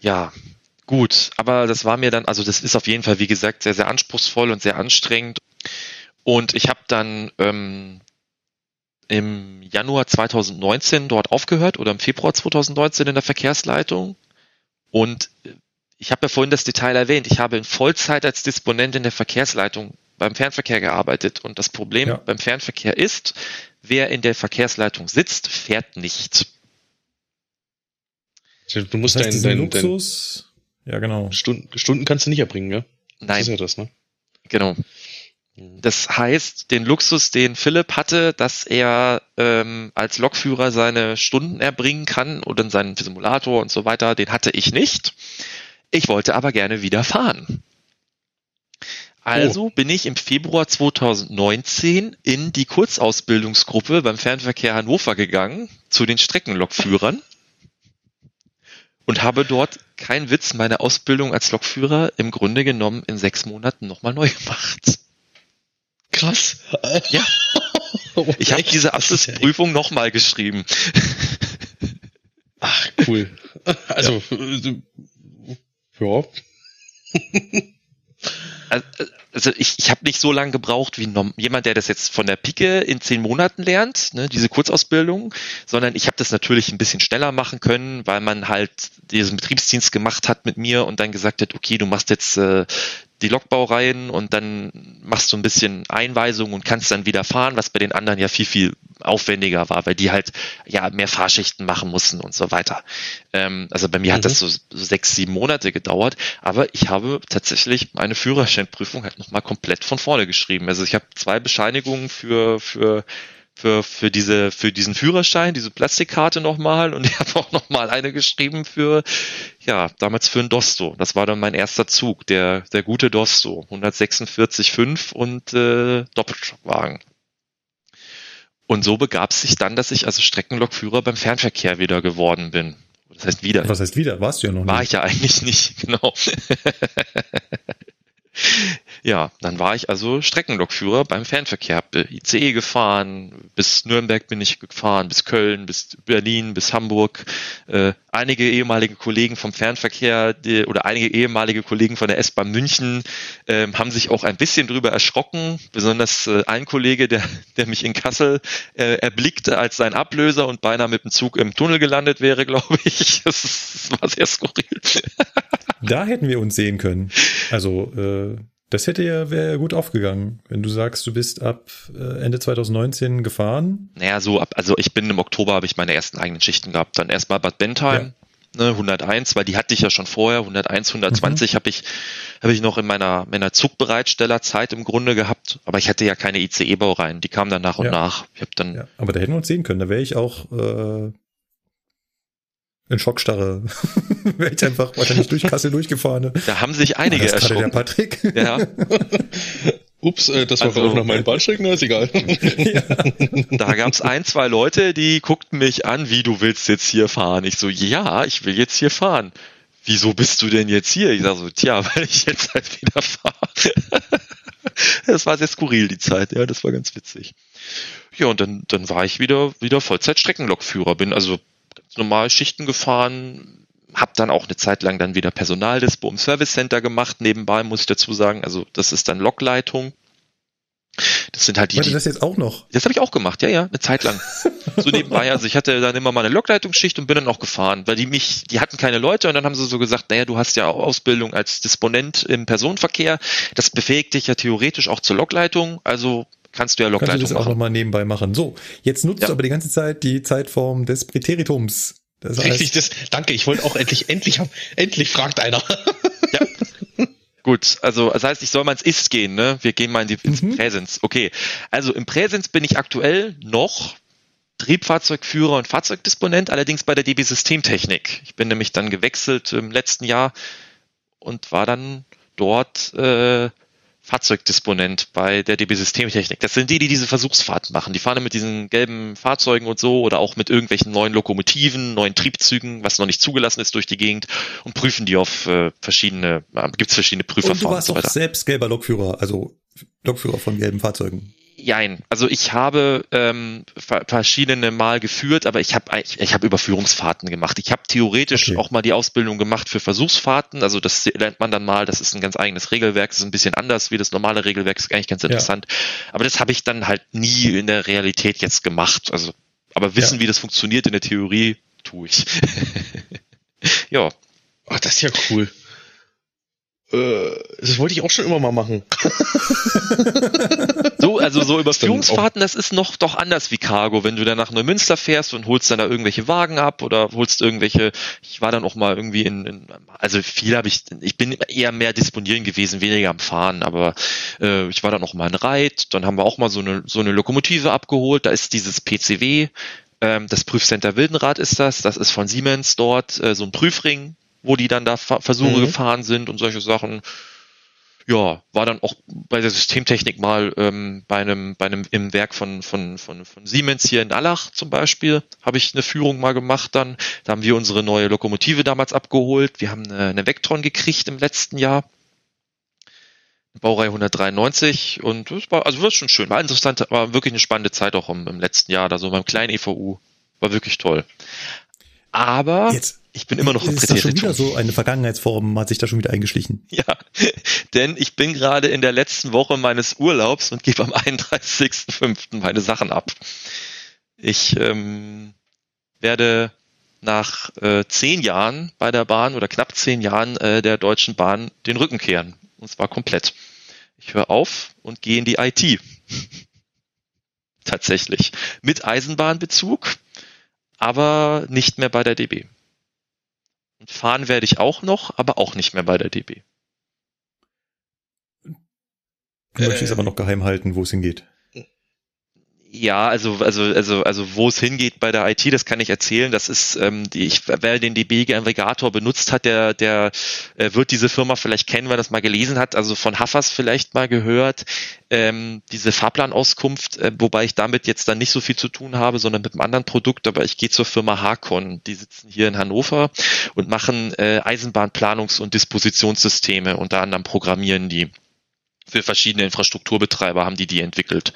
Ja, gut, aber das war mir dann, also das ist auf jeden Fall, wie gesagt, sehr, sehr anspruchsvoll und sehr anstrengend. Und ich habe dann ähm, im Januar 2019 dort aufgehört oder im Februar 2019 in der Verkehrsleitung. Und äh, ich habe ja vorhin das Detail erwähnt, ich habe in Vollzeit als Disponent in der Verkehrsleitung beim Fernverkehr gearbeitet. Und das Problem Ja. beim Fernverkehr ist, wer in der Verkehrsleitung sitzt, fährt nicht. Du musst Das heißt, deinen dein, dein Luxus, ja genau. Stunden, Stunden kannst du nicht erbringen, ja? Das Nein, ist ja das, ne? genau. Das heißt, den Luxus, den Philipp hatte, dass er ähm, als Lokführer seine Stunden erbringen kann oder in seinen Simulator und so weiter, den hatte ich nicht. Ich wollte aber gerne wieder fahren. Also bin ich im Februar 2019 in die Kurzausbildungsgruppe beim Fernverkehr Hannover gegangen zu den Streckenlokführern und habe dort, kein Witz, meine Ausbildung als Lokführer im Grunde genommen in sechs Monaten nochmal neu gemacht. Krass. Ja. (laughs) Ich habe diese ja Abschlussprüfung nochmal geschrieben. Ach, cool. Also, äh, ja. Also ich, ich habe nicht so lange gebraucht wie jemand, der das jetzt von der Pike in zehn Monaten lernt, ne, diese Kurzausbildung, sondern ich habe das natürlich ein bisschen schneller machen können, weil man halt diesen Betriebsdienst gemacht hat mit mir und dann gesagt hat, okay, du machst jetzt äh, die Lokbaureihen und dann machst du ein bisschen Einweisung und kannst dann wieder fahren, was bei den anderen ja viel, viel aufwendiger war, weil die halt ja mehr Fahrschichten machen mussten und so weiter. Ähm, also bei mir hat Mhm. das so, so sechs, sieben Monate gedauert, aber ich habe tatsächlich meine Führerscheinprüfung halt nochmal komplett von vorne geschrieben. Also ich habe zwei Bescheinigungen für, für für, für, diese, für diesen Führerschein, diese Plastikkarte nochmal und (laughs) ich habe auch nochmal eine geschrieben für, ja, damals für ein Dosto. Das war dann mein erster Zug, der, der gute Dosto, 146,5 und äh, Doppelstockwagen. Und so begab es sich dann, dass ich also Streckenlokführer beim Fernverkehr wieder geworden bin. Das heißt wieder. Was heißt wieder? Warst du ja noch War nicht. ich ja eigentlich nicht, (laughs) genau. Ja, dann war ich also Streckenlokführer beim Fernverkehr. Hab äh, ICE gefahren, bis Nürnberg bin ich gefahren, bis Köln, bis Berlin, bis Hamburg. Äh, einige ehemalige Kollegen vom Fernverkehr die, oder einige ehemalige Kollegen von der S-Bahn München äh, haben sich auch ein bisschen drüber erschrocken. Besonders äh, ein Kollege, der, der mich in Kassel äh, erblickte als sein Ablöser und beinahe mit dem Zug im Tunnel gelandet wäre, (laughs) glaube ich. Das, ist, das war sehr skurril. Da hätten wir uns sehen können. Also, äh, das hätte ja, wäre gut aufgegangen, wenn du sagst, du bist ab äh, Ende 2019 gefahren. Naja, so ab, also ich bin im Oktober, habe ich meine ersten eigenen Schichten gehabt. Dann erstmal Bad Bentheim, ne, 101, weil die hatte ich ja schon vorher, 101, 120 habe ich, habe ich noch in meiner, meiner Zugbereitstellerzeit im Grunde gehabt, aber ich hatte ja keine ICE-Baureihen, die kamen dann nach und Ja. nach. Ich habe dann, Ja, aber da hätten wir uns sehen können. Da wäre ich auch äh, in Schockstarre. (laughs) wäre ich einfach wahrscheinlich durch Kassel durchgefahren. da haben sich einige das gerade der erschrocken. Patrick. Ja, (laughs) Ups, äh, das war Also- auch nach meinen Bahnstrecken, na, ist egal. (laughs) da gab's ein, zwei Leute, die guckten mich an, wie du willst jetzt hier fahren. Ich so, ja, ich will jetzt hier fahren. Wieso bist du denn jetzt hier? Ich sag so, tja, weil ich jetzt halt wieder fahre. das war sehr skurril, die Zeit, ja, das war ganz witzig. Ja, und dann, dann war ich wieder, wieder Vollzeit-Streckenlokführer, bin also normal Schichten gefahren, hab dann auch eine Zeit lang dann wieder Personaldispo im Service Center gemacht, nebenbei muss ich dazu sagen, also das ist dann Lokleitung. Das sind halt die, Warte, das jetzt auch noch. das habe ich auch gemacht, ja, ja, eine Zeit lang. (laughs) So nebenbei. Also ich hatte dann immer mal eine Lokleitungsschicht und bin dann auch gefahren, weil die mich, die hatten keine Leute und dann haben sie so gesagt, naja, du hast ja Ausbildung als Disponent im Personenverkehr. Das befähigt dich ja theoretisch auch zur Lokleitung, also kannst du ja Kannst du Lokleitung das auch nochmal nebenbei machen. So, jetzt nutzt Ja. du aber die ganze Zeit die Zeitform des Präteritums. Das heißt, Richtig, das, danke, ich wollte auch endlich, (laughs) endlich, endlich fragt einer. (laughs) Gut, also das heißt, ich soll mal ins Ist gehen, ne? Wir gehen mal in die ins Mhm. Präsens. Okay. Also im Präsens bin ich aktuell noch Triebfahrzeugführer und Fahrzeugdisponent, allerdings bei der DB Systemtechnik. Ich bin nämlich dann gewechselt im letzten Jahr und war dann dort äh, Fahrzeugdisponent bei der DB Systemtechnik. Das sind die, die diese Versuchsfahrten machen. Die fahren mit diesen gelben Fahrzeugen und so oder auch mit irgendwelchen neuen Lokomotiven, neuen Triebzügen, was noch nicht zugelassen ist durch die Gegend und prüfen die auf äh, verschiedene, äh, gibt es verschiedene und du Prüfverfahren und warst so weiter. selbst gelber Lokführer, also Lokführer von gelben Fahrzeugen. Jein. Also ich habe ähm, ver- verschiedene Mal geführt, aber ich habe ich, ich habe Überführungsfahrten gemacht. Ich habe theoretisch Okay. auch mal die Ausbildung gemacht für Versuchsfahrten. Also das lernt man dann mal. Das ist ein ganz eigenes Regelwerk. Das ist ein bisschen anders wie das normale Regelwerk. Ist eigentlich ganz Ja. interessant. Aber das habe ich dann halt nie in der Realität jetzt gemacht. Also, aber wissen, Ja. wie das funktioniert in der Theorie, tue ich. (laughs) ja. Ach, das ist ja cool. Äh, das wollte ich auch schon immer mal machen. (laughs) So, also so Überführungsfahrten, das ist noch doch anders wie Cargo. Wenn du dann nach Neumünster fährst und holst dann da irgendwelche Wagen ab oder holst irgendwelche, ich war dann auch mal irgendwie in, in also viel habe ich, ich bin eher mehr disponieren gewesen, weniger am Fahren, aber äh, ich war dann auch mal in Reit, dann haben wir auch mal so eine, so eine Lokomotive abgeholt, da ist dieses PCW, ähm, das Prüfcenter Wildenrad ist das, das ist von Siemens dort, äh, so ein Prüfring, wo die dann da Versuche Mhm. gefahren sind und solche Sachen ja, war dann auch bei der Systemtechnik mal ähm, bei einem, bei einem im Werk von, von, von, von Siemens hier in Allach zum Beispiel, habe ich eine Führung mal gemacht dann. Da haben wir unsere neue Lokomotive damals abgeholt. Wir haben eine, eine Vectron gekriegt im letzten Jahr. Baureihe 193 und das war, also war schon schön, war interessant, war wirklich eine spannende Zeit auch im, im letzten Jahr, da so beim kleinen EVU. War wirklich toll. Aber Jetzt ich bin immer noch im ist das schon wieder so eine Vergangenheitsform, hat sich da schon wieder eingeschlichen. Ja, (laughs) denn ich bin gerade in der letzten Woche meines Urlaubs und gebe am 31.05. meine Sachen ab. Ich ähm, werde nach äh, zehn Jahren bei der Bahn oder knapp zehn Jahren äh, der Deutschen Bahn den Rücken kehren. Und zwar komplett. Ich höre auf und gehe in die IT. (laughs) Tatsächlich. Mit Eisenbahnbezug, aber nicht mehr bei der DB. Und fahren werde ich auch noch, aber auch nicht mehr bei der DB. Du möchtest aber noch geheim halten, wo es hingeht. Ja, also also also also wo es hingeht bei der IT, das kann ich erzählen. Das ist ähm, die, ich, wer den DB-Aggregator benutzt hat, der der äh, wird diese Firma vielleicht kennen, wer das mal gelesen hat. Also von Haffers vielleicht mal gehört. Ähm, diese Fahrplanauskunft, äh, wobei ich damit jetzt dann nicht so viel zu tun habe, sondern mit einem anderen Produkt. Aber ich gehe zur Firma Hakon. Die sitzen hier in Hannover und machen äh, Eisenbahnplanungs- und Dispositionssysteme. Unter anderem programmieren die. für verschiedene Infrastrukturbetreiber haben die die entwickelt.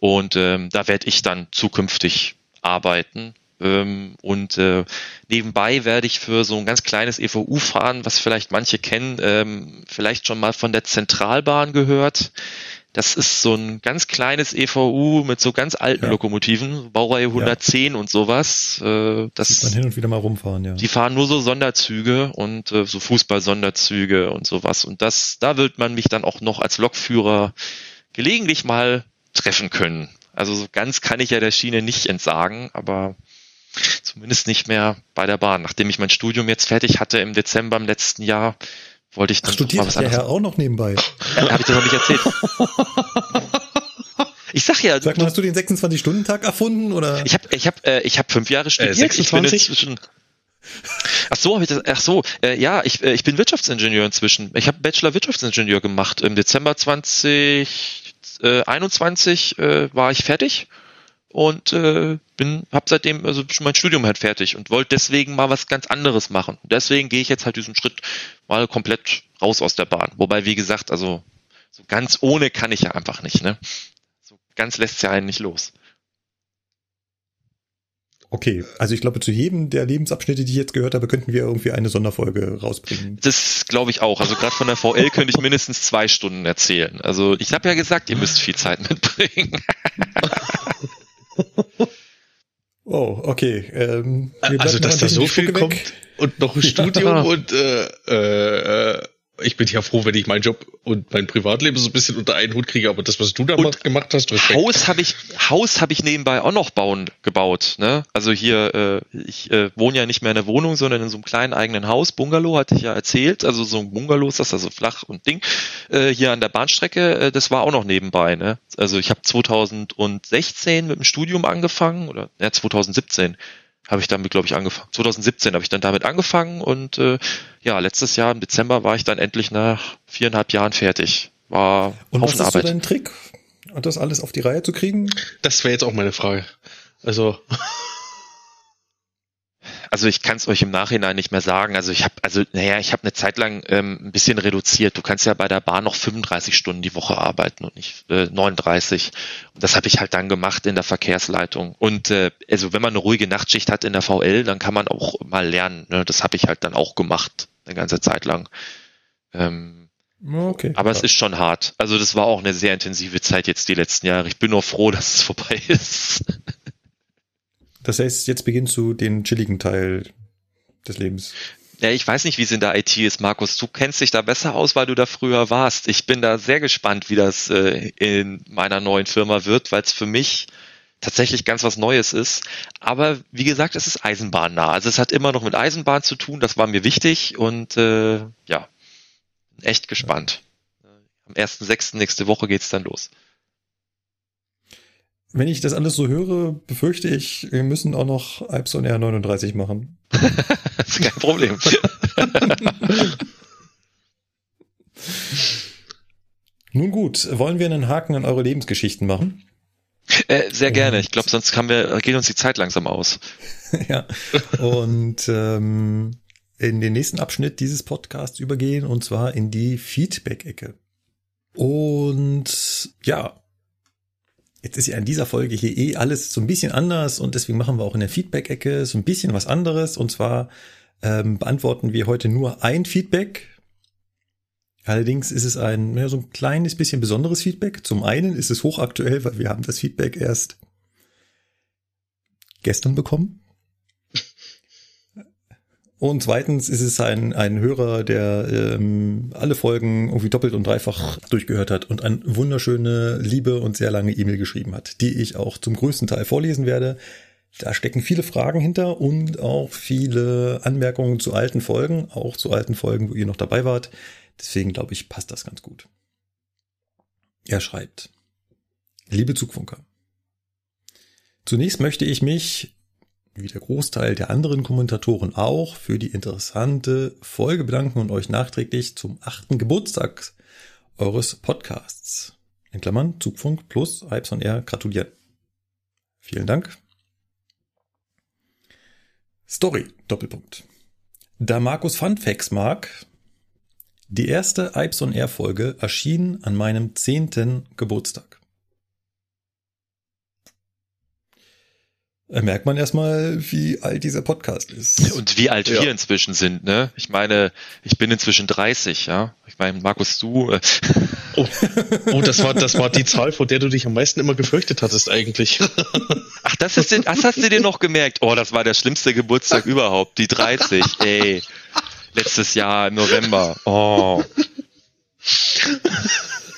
Und ähm, da werde ich dann zukünftig arbeiten. Ähm, und äh, nebenbei werde ich für so ein ganz kleines EVU fahren, was vielleicht manche kennen, ähm, vielleicht schon mal von der Zentralbahn gehört. Das ist so ein ganz kleines EVU mit so ganz alten Ja. Lokomotiven, Baureihe 110 und sowas. Äh, das Sieht man hin und wieder mal rumfahren, ja. die fahren nur so Sonderzüge und äh, so Fußball-Sonderzüge und sowas. Und das, da wird man mich dann auch noch als Lokführer gelegentlich mal treffen können. Also so ganz kann ich ja der Schiene nicht entsagen, aber zumindest nicht mehr bei der Bahn. Nachdem ich mein Studium jetzt fertig hatte im Dezember im letzten Jahr, wollte ich Ach, dann doch mal studiert was der anderes. Herr auch noch nebenbei. Ja, Habe ich dir noch nicht erzählt. (laughs) Ich sag ja, Sag mal, hast du den 26-Stunden-Tag erfunden oder? Ich habe ich hab, äh, ich hab fünf Jahre studiert. 26? Ich bin inzwischen, ach so, habe ich das. Ach so, äh, ja, ich, äh, ich bin Wirtschaftsingenieur inzwischen. Ich habe Bachelor Wirtschaftsingenieur gemacht. Im Dezember 2021 äh, war ich fertig und äh, bin, habe seitdem also schon mein Studium halt fertig und wollte deswegen mal was ganz anderes machen. Deswegen gehe ich jetzt halt diesen Schritt mal komplett raus aus der Bahn. Wobei, wie gesagt, also so ganz ohne kann ich ja einfach nicht. Ne? So ganz lässt ja einen nicht los. Okay, also ich glaube, zu jedem der Lebensabschnitte, die ich jetzt gehört habe, könnten wir irgendwie eine Sonderfolge rausbringen. Das glaube ich auch. Also gerade von der VL könnte ich mindestens zwei Stunden erzählen. Also ich habe ja gesagt, ihr müsst viel Zeit mitbringen. (laughs) Oh, okay. Ähm, Also, dass da so viel Spucke kommt und noch ein Studium (laughs) und äh, äh, äh, ich bin ja froh, wenn ich meinen Job und mein Privatleben so ein bisschen unter einen Hut kriege, aber das, was du da Und gemacht hast, Respekt. Haus habe ich Haus habe ich nebenbei auch noch bauen gebaut. Ne? Also hier äh, ich äh, wohne ja nicht mehr in der Wohnung, sondern in so einem kleinen eigenen Haus. Bungalow hatte ich ja erzählt. Also so ein Bungalow ist das also flach und Ding äh, hier an der Bahnstrecke. Äh, das war auch noch nebenbei. Ne? Also ich habe 2016 mit dem Studium angefangen oder ja 2017 habe ich damit, glaube ich, angefangen. 2017 habe ich dann damit angefangen und äh, ja, letztes Jahr im Dezember war ich dann endlich nach viereinhalb Jahren fertig. War Und was ist so Arbeit. dein Trick, das alles auf die Reihe zu kriegen? Das wäre jetzt auch meine Frage. Also, Also ich kann es euch im Nachhinein nicht mehr sagen. Also ich habe, also naja, ich habe eine Zeit lang ähm, ein bisschen reduziert. Du kannst ja bei der Bahn noch 35 Stunden die Woche arbeiten und nicht äh, 39. Und das habe ich halt dann gemacht in der Verkehrsleitung. Und äh, also wenn man eine ruhige Nachtschicht hat in der VL, dann kann man auch mal lernen. Ne? Das habe ich halt dann auch gemacht eine ganze Zeit lang. Ähm, Okay. aber es ist schon hart. Also das war auch eine sehr intensive Zeit jetzt die letzten Jahre. Ich bin nur froh, (laughs) dass es vorbei ist. Das heißt, jetzt beginnst du den chilligen Teil des Lebens. Ja, ich weiß nicht, wie es in der IT ist, Markus. Du kennst dich da besser aus, weil du da früher warst. Ich bin da sehr gespannt, wie das äh, in meiner neuen Firma wird, weil es für mich tatsächlich ganz was Neues ist. Aber wie gesagt, es ist eisenbahnnah. Also es hat immer noch mit Eisenbahn zu tun. Das war mir wichtig und äh, ja, echt gespannt. Am 1.6. nächste Woche geht's dann los. Wenn ich das alles so höre, befürchte ich, wir müssen auch noch Alps on Air 39 machen. (laughs) Das ist kein Problem. (laughs) Nun gut, wollen wir einen Haken an eure Lebensgeschichten machen? äh, sehr gerne. Und- Ich glaube, sonst haben wir, geht uns die Zeit langsam aus. (laughs) ja. Und ähm, in den nächsten Abschnitt dieses Podcasts übergehen, und zwar in die Feedback-Ecke. Und ja, jetzt ist ja in dieser Folge hier eh alles so ein bisschen anders und deswegen machen wir auch in der Feedback-Ecke so ein bisschen was anderes. Und zwar ähm, beantworten wir heute nur ein Feedback. Allerdings ist es ein, ja, so ein kleines bisschen besonderes Feedback. Zum einen ist es hochaktuell, weil wir haben das Feedback erst gestern bekommen. Und zweitens ist es ein, ein Hörer, der ähm, alle Folgen irgendwie doppelt und dreifach durchgehört hat und eine wunderschöne, liebe und sehr lange E-Mail geschrieben hat, die ich auch zum größten Teil vorlesen werde. Da stecken viele Fragen hinter und auch viele Anmerkungen zu alten Folgen, auch zu alten Folgen, wo ihr noch dabei wart. Deswegen glaube ich, passt das ganz gut. Er schreibt, liebe Zugfunker, zunächst möchte ich mich wie der Großteil der anderen Kommentatoren auch, für die interessante Folge bedanken und euch nachträglich zum achten Geburtstag eures Podcasts, in Klammern Zugfunk plus Hypes on Air, gratulieren. Vielen Dank. Story, Doppelpunkt. Da Markus Funfacts mag, Die erste Ipes on Air Folge erschien an meinem zehnten Geburtstag. Da merkt man erstmal, wie alt dieser Podcast ist. Und wie alt Ja. wir inzwischen sind, ne? Ich meine, ich bin inzwischen 30, ja. Ich meine, Markus, du, äh, (laughs) Oh, oh das, war, das war die Zahl, vor der du dich am meisten immer gefürchtet hattest eigentlich. (laughs) ach, das ist, den- das hast du dir noch gemerkt. Oh, das war der schlimmste Geburtstag (laughs) überhaupt, die 30, ey. Letztes Jahr im November. Oh.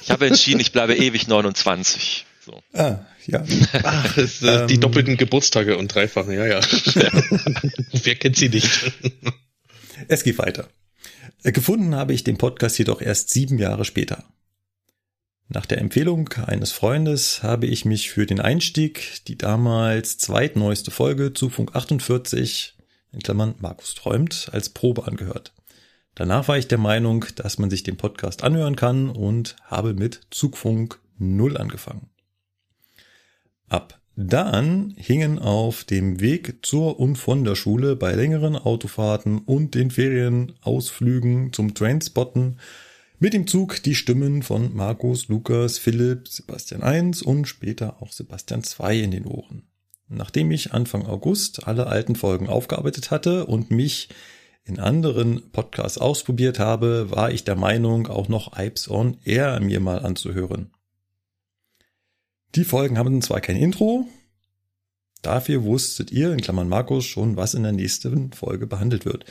Ich habe entschieden, ich bleibe ewig 29. So. Ah, ja. (laughs) Ach, es, äh, die Ähm. doppelten Geburtstage und dreifachen, ja, ja. (laughs) Wer kennt sie nicht? Es geht weiter. Äh, Gefunden habe ich den Podcast jedoch erst sieben Jahre später. Nach der Empfehlung eines Freundes habe ich mich für den Einstieg die damals zweitneueste Folge zu Funk 48, in Klammern Markus träumt, als Probe angehört. Danach war ich der Meinung, dass man sich den Podcast anhören kann und habe mit Zugfunk 0 angefangen. Ab dann hingen auf dem Weg zur und von der Schule bei längeren Autofahrten und den Ferienausflügen zum Trainspotten mit dem Zug die Stimmen von Markus, Lukas, Philipp, Sebastian 1 und später auch Sebastian 2 in den Ohren. Nachdem ich Anfang August alle alten Folgen aufgearbeitet hatte und mich in anderen Podcasts ausprobiert habe, war ich der Meinung, auch noch Ipes on Air mir mal anzuhören. Die Folgen haben zwar kein Intro, dafür wusstet ihr, in Klammern Markus, schon, was in der nächsten Folge behandelt wird.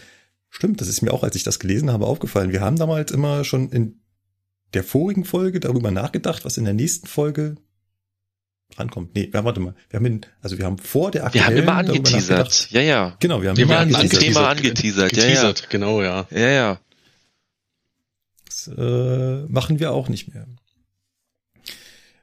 Stimmt, das ist mir auch, als ich das gelesen habe, aufgefallen. Wir haben damals immer schon in der vorigen Folge darüber nachgedacht, was in der nächsten Folge rankommt. Nee, ja, warte mal. Wir haben, in, also wir haben vor der Wir haben aktuellen immer angeteasert. Ja, ja. Genau, wir haben Wir immer angeteasert. Thema angeteasert, ja, ja. Geteasert, genau, ja. Ja, ja. Das äh, machen wir auch nicht mehr.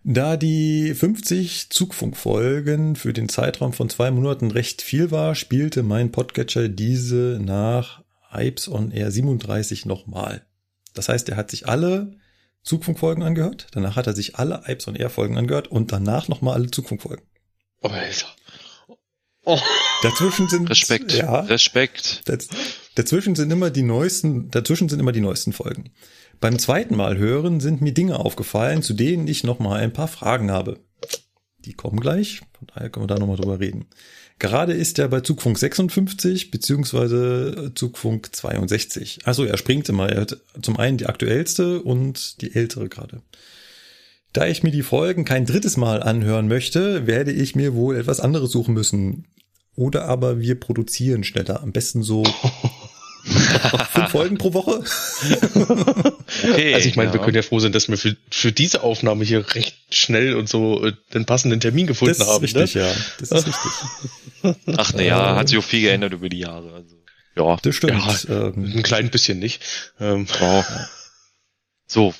Da die 50 Zugfunkfolgen für den Zeitraum von zwei Monaten recht viel war, spielte mein Podcatcher diese nach Hypes on Air 37 nochmal. Das heißt, er hat sich alle Zugfunkfolgen angehört, danach hat er sich alle Hypes on Air Folgen angehört und danach nochmal alle Zugfunkfolgen. Oh, Alter. Oh. Dazwischen sind Respekt. Ja, Respekt. Daz dazwischen sind immer die neuesten, dazwischen sind immer die neuesten Folgen. Beim zweiten Mal hören sind mir Dinge aufgefallen, zu denen ich noch mal ein paar Fragen habe. Die kommen gleich, von daher können wir da noch mal drüber reden. Gerade ist er bei Zugfunk 56 beziehungsweise Zugfunk 62. Also er springt immer. Er hat zum einen die aktuellste und die ältere gerade. Da ich mir die Folgen kein drittes Mal anhören möchte, werde ich mir wohl etwas anderes suchen müssen. Oder aber wir produzieren schneller. Am besten so (laughs) (laughs) fünf Folgen pro Woche. Okay, Also ich meine, ja. wir können ja froh sein, dass wir für, für diese Aufnahme hier recht schnell und so äh, den passenden Termin gefunden Das ist haben. richtig, ne? ja. Das ist richtig. (laughs) Ach ne, ja, hat sich auch viel geändert über die Jahre. Also, ja. Das stimmt. Ja. Ähm, Ein klein bisschen nicht. Ähm, Oh. So,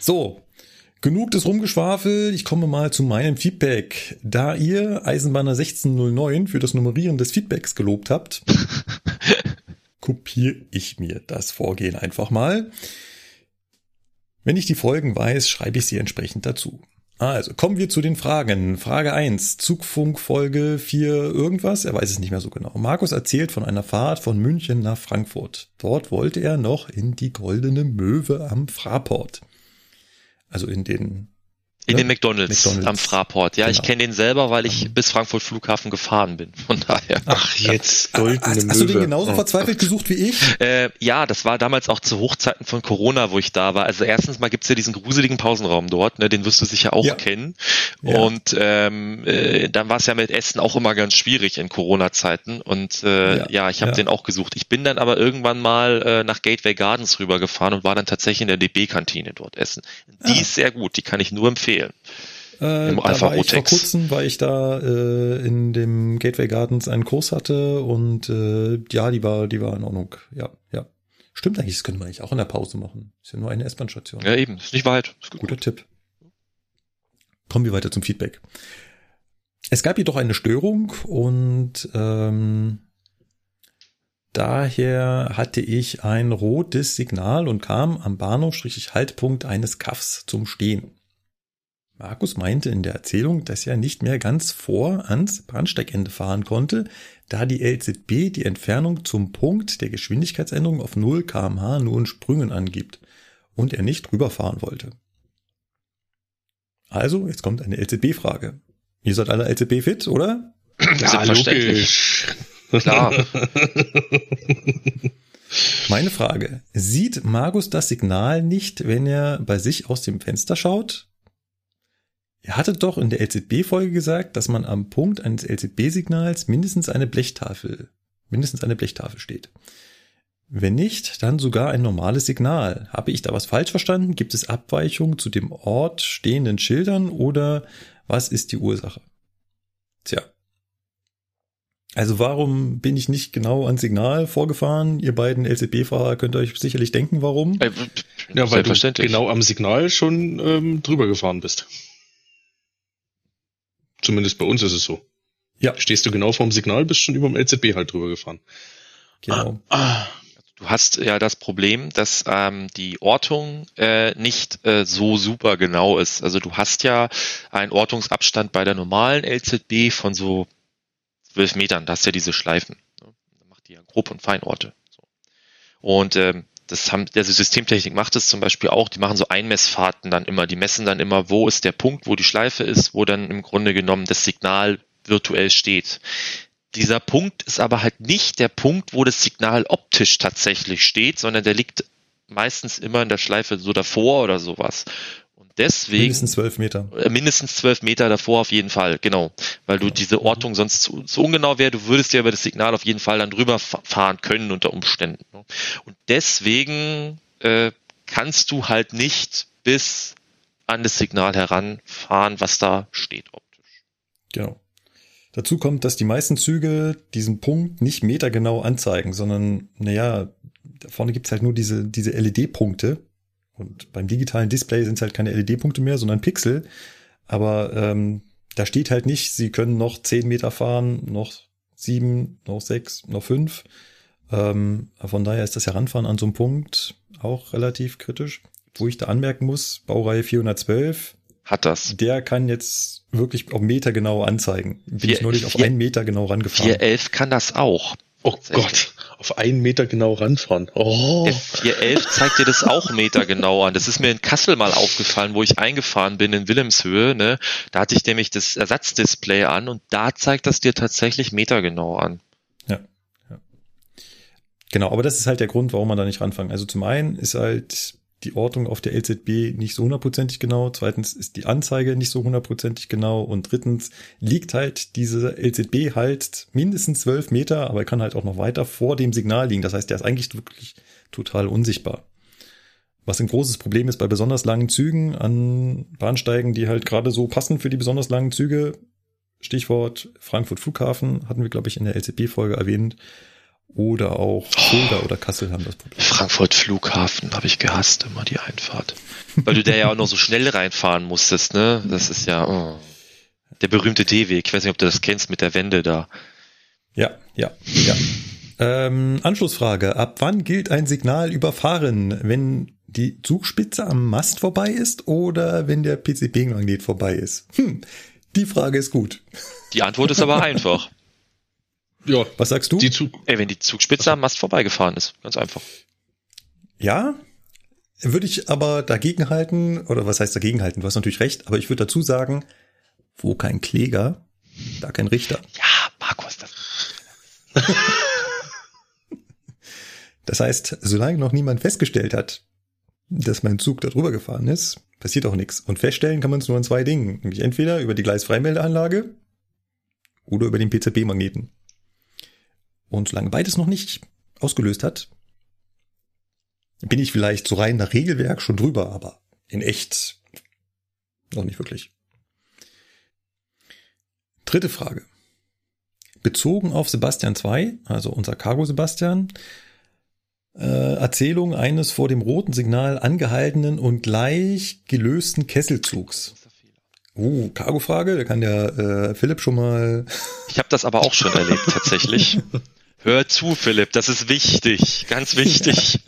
So, genug des Rumgeschwafel. Ich komme mal zu meinem Feedback. Da ihr Eisenbahner 1609 für das Nummerieren des Feedbacks gelobt habt, (laughs) kopiere ich mir das Vorgehen einfach mal. Wenn ich die Folgen weiß, schreibe ich sie entsprechend dazu. Also, kommen wir zu den Fragen. Frage 1, Zugfunk Folge 4 irgendwas, er weiß es nicht mehr so genau. Markus erzählt von einer Fahrt von München nach Frankfurt. Dort wollte er noch in die Goldene Möwe am Fraport. Also in den in Ne? den McDonalds, McDonald's. am Fraport. Ja, ich Genau. kenne den selber, weil ich bis Frankfurt Flughafen gefahren bin. (laughs) Von daher. ach, jetzt goldene Hast, hast du den genauso Oh. verzweifelt gesucht wie ich? Äh, ja, das war damals auch zu Hochzeiten von Corona, wo ich da war. Also erstens mal gibt's ja diesen gruseligen Pausenraum dort, ne, den wirst du sicher auch Ja. kennen. Ja. Und ähm, äh, dann war es ja mit Essen auch immer ganz schwierig in Corona-Zeiten. Und äh, Ja, ja, ich habe ja. den auch gesucht. Ich bin dann aber irgendwann mal äh, nach Gateway Gardens rübergefahren und war dann tatsächlich in der DB-Kantine dort essen. Die Ah. ist sehr gut, die kann ich nur empfehlen. Äh, Im da Alpha war ich vor kurzem, weil ich da äh, in dem Gateway Gardens einen Kurs hatte und äh, ja, die war, die war in Ordnung. Ja, ja. Stimmt eigentlich, das könnte man eigentlich auch in der Pause machen. Ist ja nur eine S-Bahn-Station. Ja, eben, ist nicht weit. Ist gut. Guter Tipp. Kommen wir weiter zum Feedback. Es gab jedoch eine Störung und ähm, daher hatte ich ein rotes Signal und kam am Bahnhof-Haltpunkt eines Kaffs zum Stehen. Markus meinte in der Erzählung, dass er nicht mehr ganz vor ans Bahnsteigende fahren konnte, da die LZB die Entfernung zum Punkt der Geschwindigkeitsänderung auf 0 kmh nur in Sprüngen angibt und er nicht rüberfahren wollte. Also, jetzt kommt eine LZB-Frage. Ihr seid alle LZB-fit, oder? Selbstverständlich. Klar. (laughs) Meine Frage. Sieht Markus das Signal nicht, wenn er bei sich aus dem Fenster schaut? Er hatte doch in der LZB-Folge gesagt, dass man am Punkt eines LZB-Signals mindestens eine Blechtafel, mindestens eine Blechtafel steht. Wenn nicht, dann sogar ein normales Signal. Habe ich da was falsch verstanden? Gibt es Abweichungen zu dem Ort stehenden Schildern oder was ist die Ursache? Tja. Also warum bin ich nicht genau ans Signal vorgefahren? Ihr beiden LZB-Fahrer könnt euch sicherlich denken, warum. Äh, Ja, weil du genau am Signal schon ähm, drüber gefahren bist. Zumindest bei uns ist es so. Ja, Stehst du genau vorm Signal, bist schon über dem LZB halt drüber gefahren. genau. Ah, Du hast ja das Problem, dass ähm, die Ortung äh, nicht äh, so super genau ist. Also du hast ja einen Ortungsabstand bei der normalen LZB von so zwölf Metern. Da hast du ja diese Schleifen. Ne? Da macht die ja Grob- und Feinorte. So. Und ähm, das haben, also Systemtechnik macht es zum Beispiel auch, die machen so Einmessfahrten dann immer, die messen dann immer, wo ist der Punkt, wo die Schleife ist, wo dann im Grunde genommen das Signal virtuell steht. Dieser Punkt ist aber halt nicht der Punkt, wo das Signal optisch tatsächlich steht, sondern der liegt meistens immer in der Schleife so davor oder sowas. Deswegen Mindestens zwölf Meter. äh, mindestens zwölf Meter davor auf jeden Fall, genau. Weil du diese Ortung sonst zu, zu ungenau wäre, du würdest ja über das Signal auf jeden Fall dann drüber fa- fahren können unter Umständen. ne? Und deswegen äh, kannst du halt nicht bis an das Signal heranfahren, was da steht optisch. Genau. Dazu kommt, dass die meisten Züge diesen Punkt nicht metergenau anzeigen, sondern, naja, da vorne gibt's halt nur diese, diese LED-Punkte. Und beim digitalen Display sind es halt keine LED-Punkte mehr, sondern Pixel. Aber ähm, da steht halt nicht, sie können noch 10 Meter fahren, noch sieben, noch sechs, noch fünf. Ähm, von daher ist das Heranfahren an so einem Punkt auch relativ kritisch. Wo ich da anmerken muss, Baureihe 412, Hat das. der kann jetzt wirklich auf Meter genau anzeigen. Bin Vier- ich neulich auf vier- einen Meter genau rangefahren. 411 kann das auch. Oh Gott, auf einen Meter genau ranfahren. Oh. Der 411 zeigt dir das auch Meter genau an. Das ist mir in Kassel mal aufgefallen, wo ich eingefahren bin in Wilhelmshöhe. Ne? Da hatte ich nämlich das Ersatzdisplay an und da zeigt das dir tatsächlich Meter genau an. Genau, aber das ist halt der Grund, warum man da nicht ranfangen. Also zum einen ist halt die Ortung auf der LZB nicht so hundertprozentig genau. Zweitens ist die Anzeige nicht so hundertprozentig genau. Und drittens liegt halt diese LZB halt mindestens zwölf Meter, aber er kann halt auch noch weiter vor dem Signal liegen. Das heißt, der ist eigentlich wirklich total unsichtbar. Was ein großes Problem ist bei besonders langen Zügen an Bahnsteigen, die halt gerade so passen für die besonders langen Züge. Stichwort Frankfurt Flughafen hatten wir, glaube ich, in der LZB-Folge erwähnt. Oder auch Fulda oder Kassel haben das Problem. Frankfurt Flughafen habe ich gehasst, immer die Einfahrt. Weil du da ja auch noch so schnell reinfahren musstest, ne? Das ist ja oh. der berühmte D-Weg. Ich weiß nicht, ob du das kennst mit der Wende da. Ja, ja, ja. Ähm, Anschlussfrage. Ab wann gilt ein Signal überfahren? Wenn die Zugspitze am Mast vorbei ist oder wenn der PCB-Magnet vorbei ist? Hm, die Frage ist gut. Die Antwort ist aber einfach. Ja, Was sagst du? die Zug. Ey, wenn die Zugspitze am Mast vorbeigefahren ist. Ganz einfach. Ja, würde ich aber dagegen halten, oder was heißt dagegen halten? Du hast natürlich recht, aber ich würde dazu sagen, wo kein Kläger, da kein Richter. Ja, Markus, das (laughs) Das heißt, solange noch niemand festgestellt hat, dass mein Zug da drüber gefahren ist, passiert auch nichts. Und feststellen kann man es nur an zwei Dingen. Nämlich entweder über die Gleisfreimeldeanlage oder über den PZB-Magneten. Und solange beides noch nicht ausgelöst hat, bin ich vielleicht so rein nach Regelwerk schon drüber, aber in echt noch nicht wirklich. Dritte Frage. Bezogen auf Sebastian 2, also unser Cargo Sebastian, äh, Erzählung eines vor dem roten Signal angehaltenen und gleich gelösten Kesselzugs. Uh, Cargo-Frage, da kann der äh, Philipp schon mal. Ich habe das aber auch schon erlebt, tatsächlich. (laughs) Hör zu, Philipp, das ist wichtig, ganz wichtig.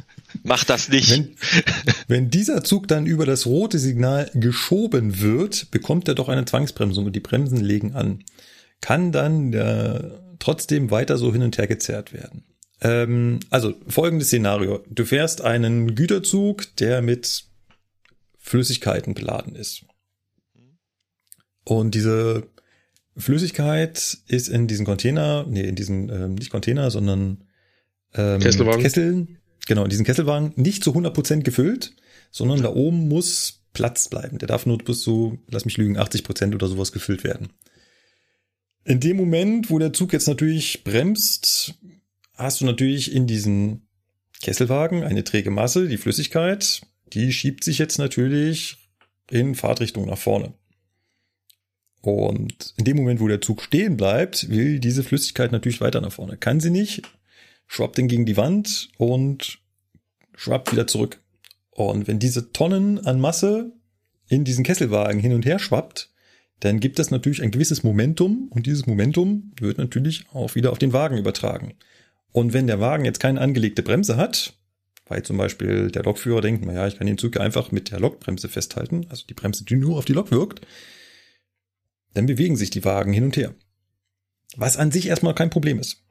Mach das nicht. Wenn, wenn dieser Zug dann über das rote Signal geschoben wird, bekommt er doch eine Zwangsbremsung und die Bremsen legen an. Kann dann äh, trotzdem weiter so hin und her gezerrt werden. Ähm, also folgendes Szenario. Du fährst einen Güterzug, der mit Flüssigkeiten beladen ist. Und diese Flüssigkeit ist in diesen Container, nee, in diesen, ähm, nicht Container, sondern ähm, Kesselwagen. Kesseln, genau, in diesen Kesselwagen nicht zu 100% gefüllt, sondern da oben muss Platz bleiben. Der darf nur bis zu, lass mich lügen, 80% oder sowas gefüllt werden. In dem Moment, wo der Zug jetzt natürlich bremst, hast du natürlich in diesen Kesselwagen eine träge Masse, die Flüssigkeit, die schiebt sich jetzt natürlich in Fahrtrichtung nach vorne. Und in dem Moment, wo der Zug stehen bleibt, will diese Flüssigkeit natürlich weiter nach vorne. Kann sie nicht, schwappt den gegen die Wand und schwappt wieder zurück. Und wenn diese Tonnen an Masse in diesen Kesselwagen hin und her schwappt, dann gibt es natürlich ein gewisses Momentum und dieses Momentum wird natürlich auch wieder auf den Wagen übertragen. Und wenn der Wagen jetzt keine angelegte Bremse hat, weil zum Beispiel der Lokführer denkt, naja, ich kann den Zug einfach mit der Lokbremse festhalten, also die Bremse, die nur auf die Lok wirkt, dann bewegen sich die Wagen hin und her. Was an sich erstmal kein Problem ist.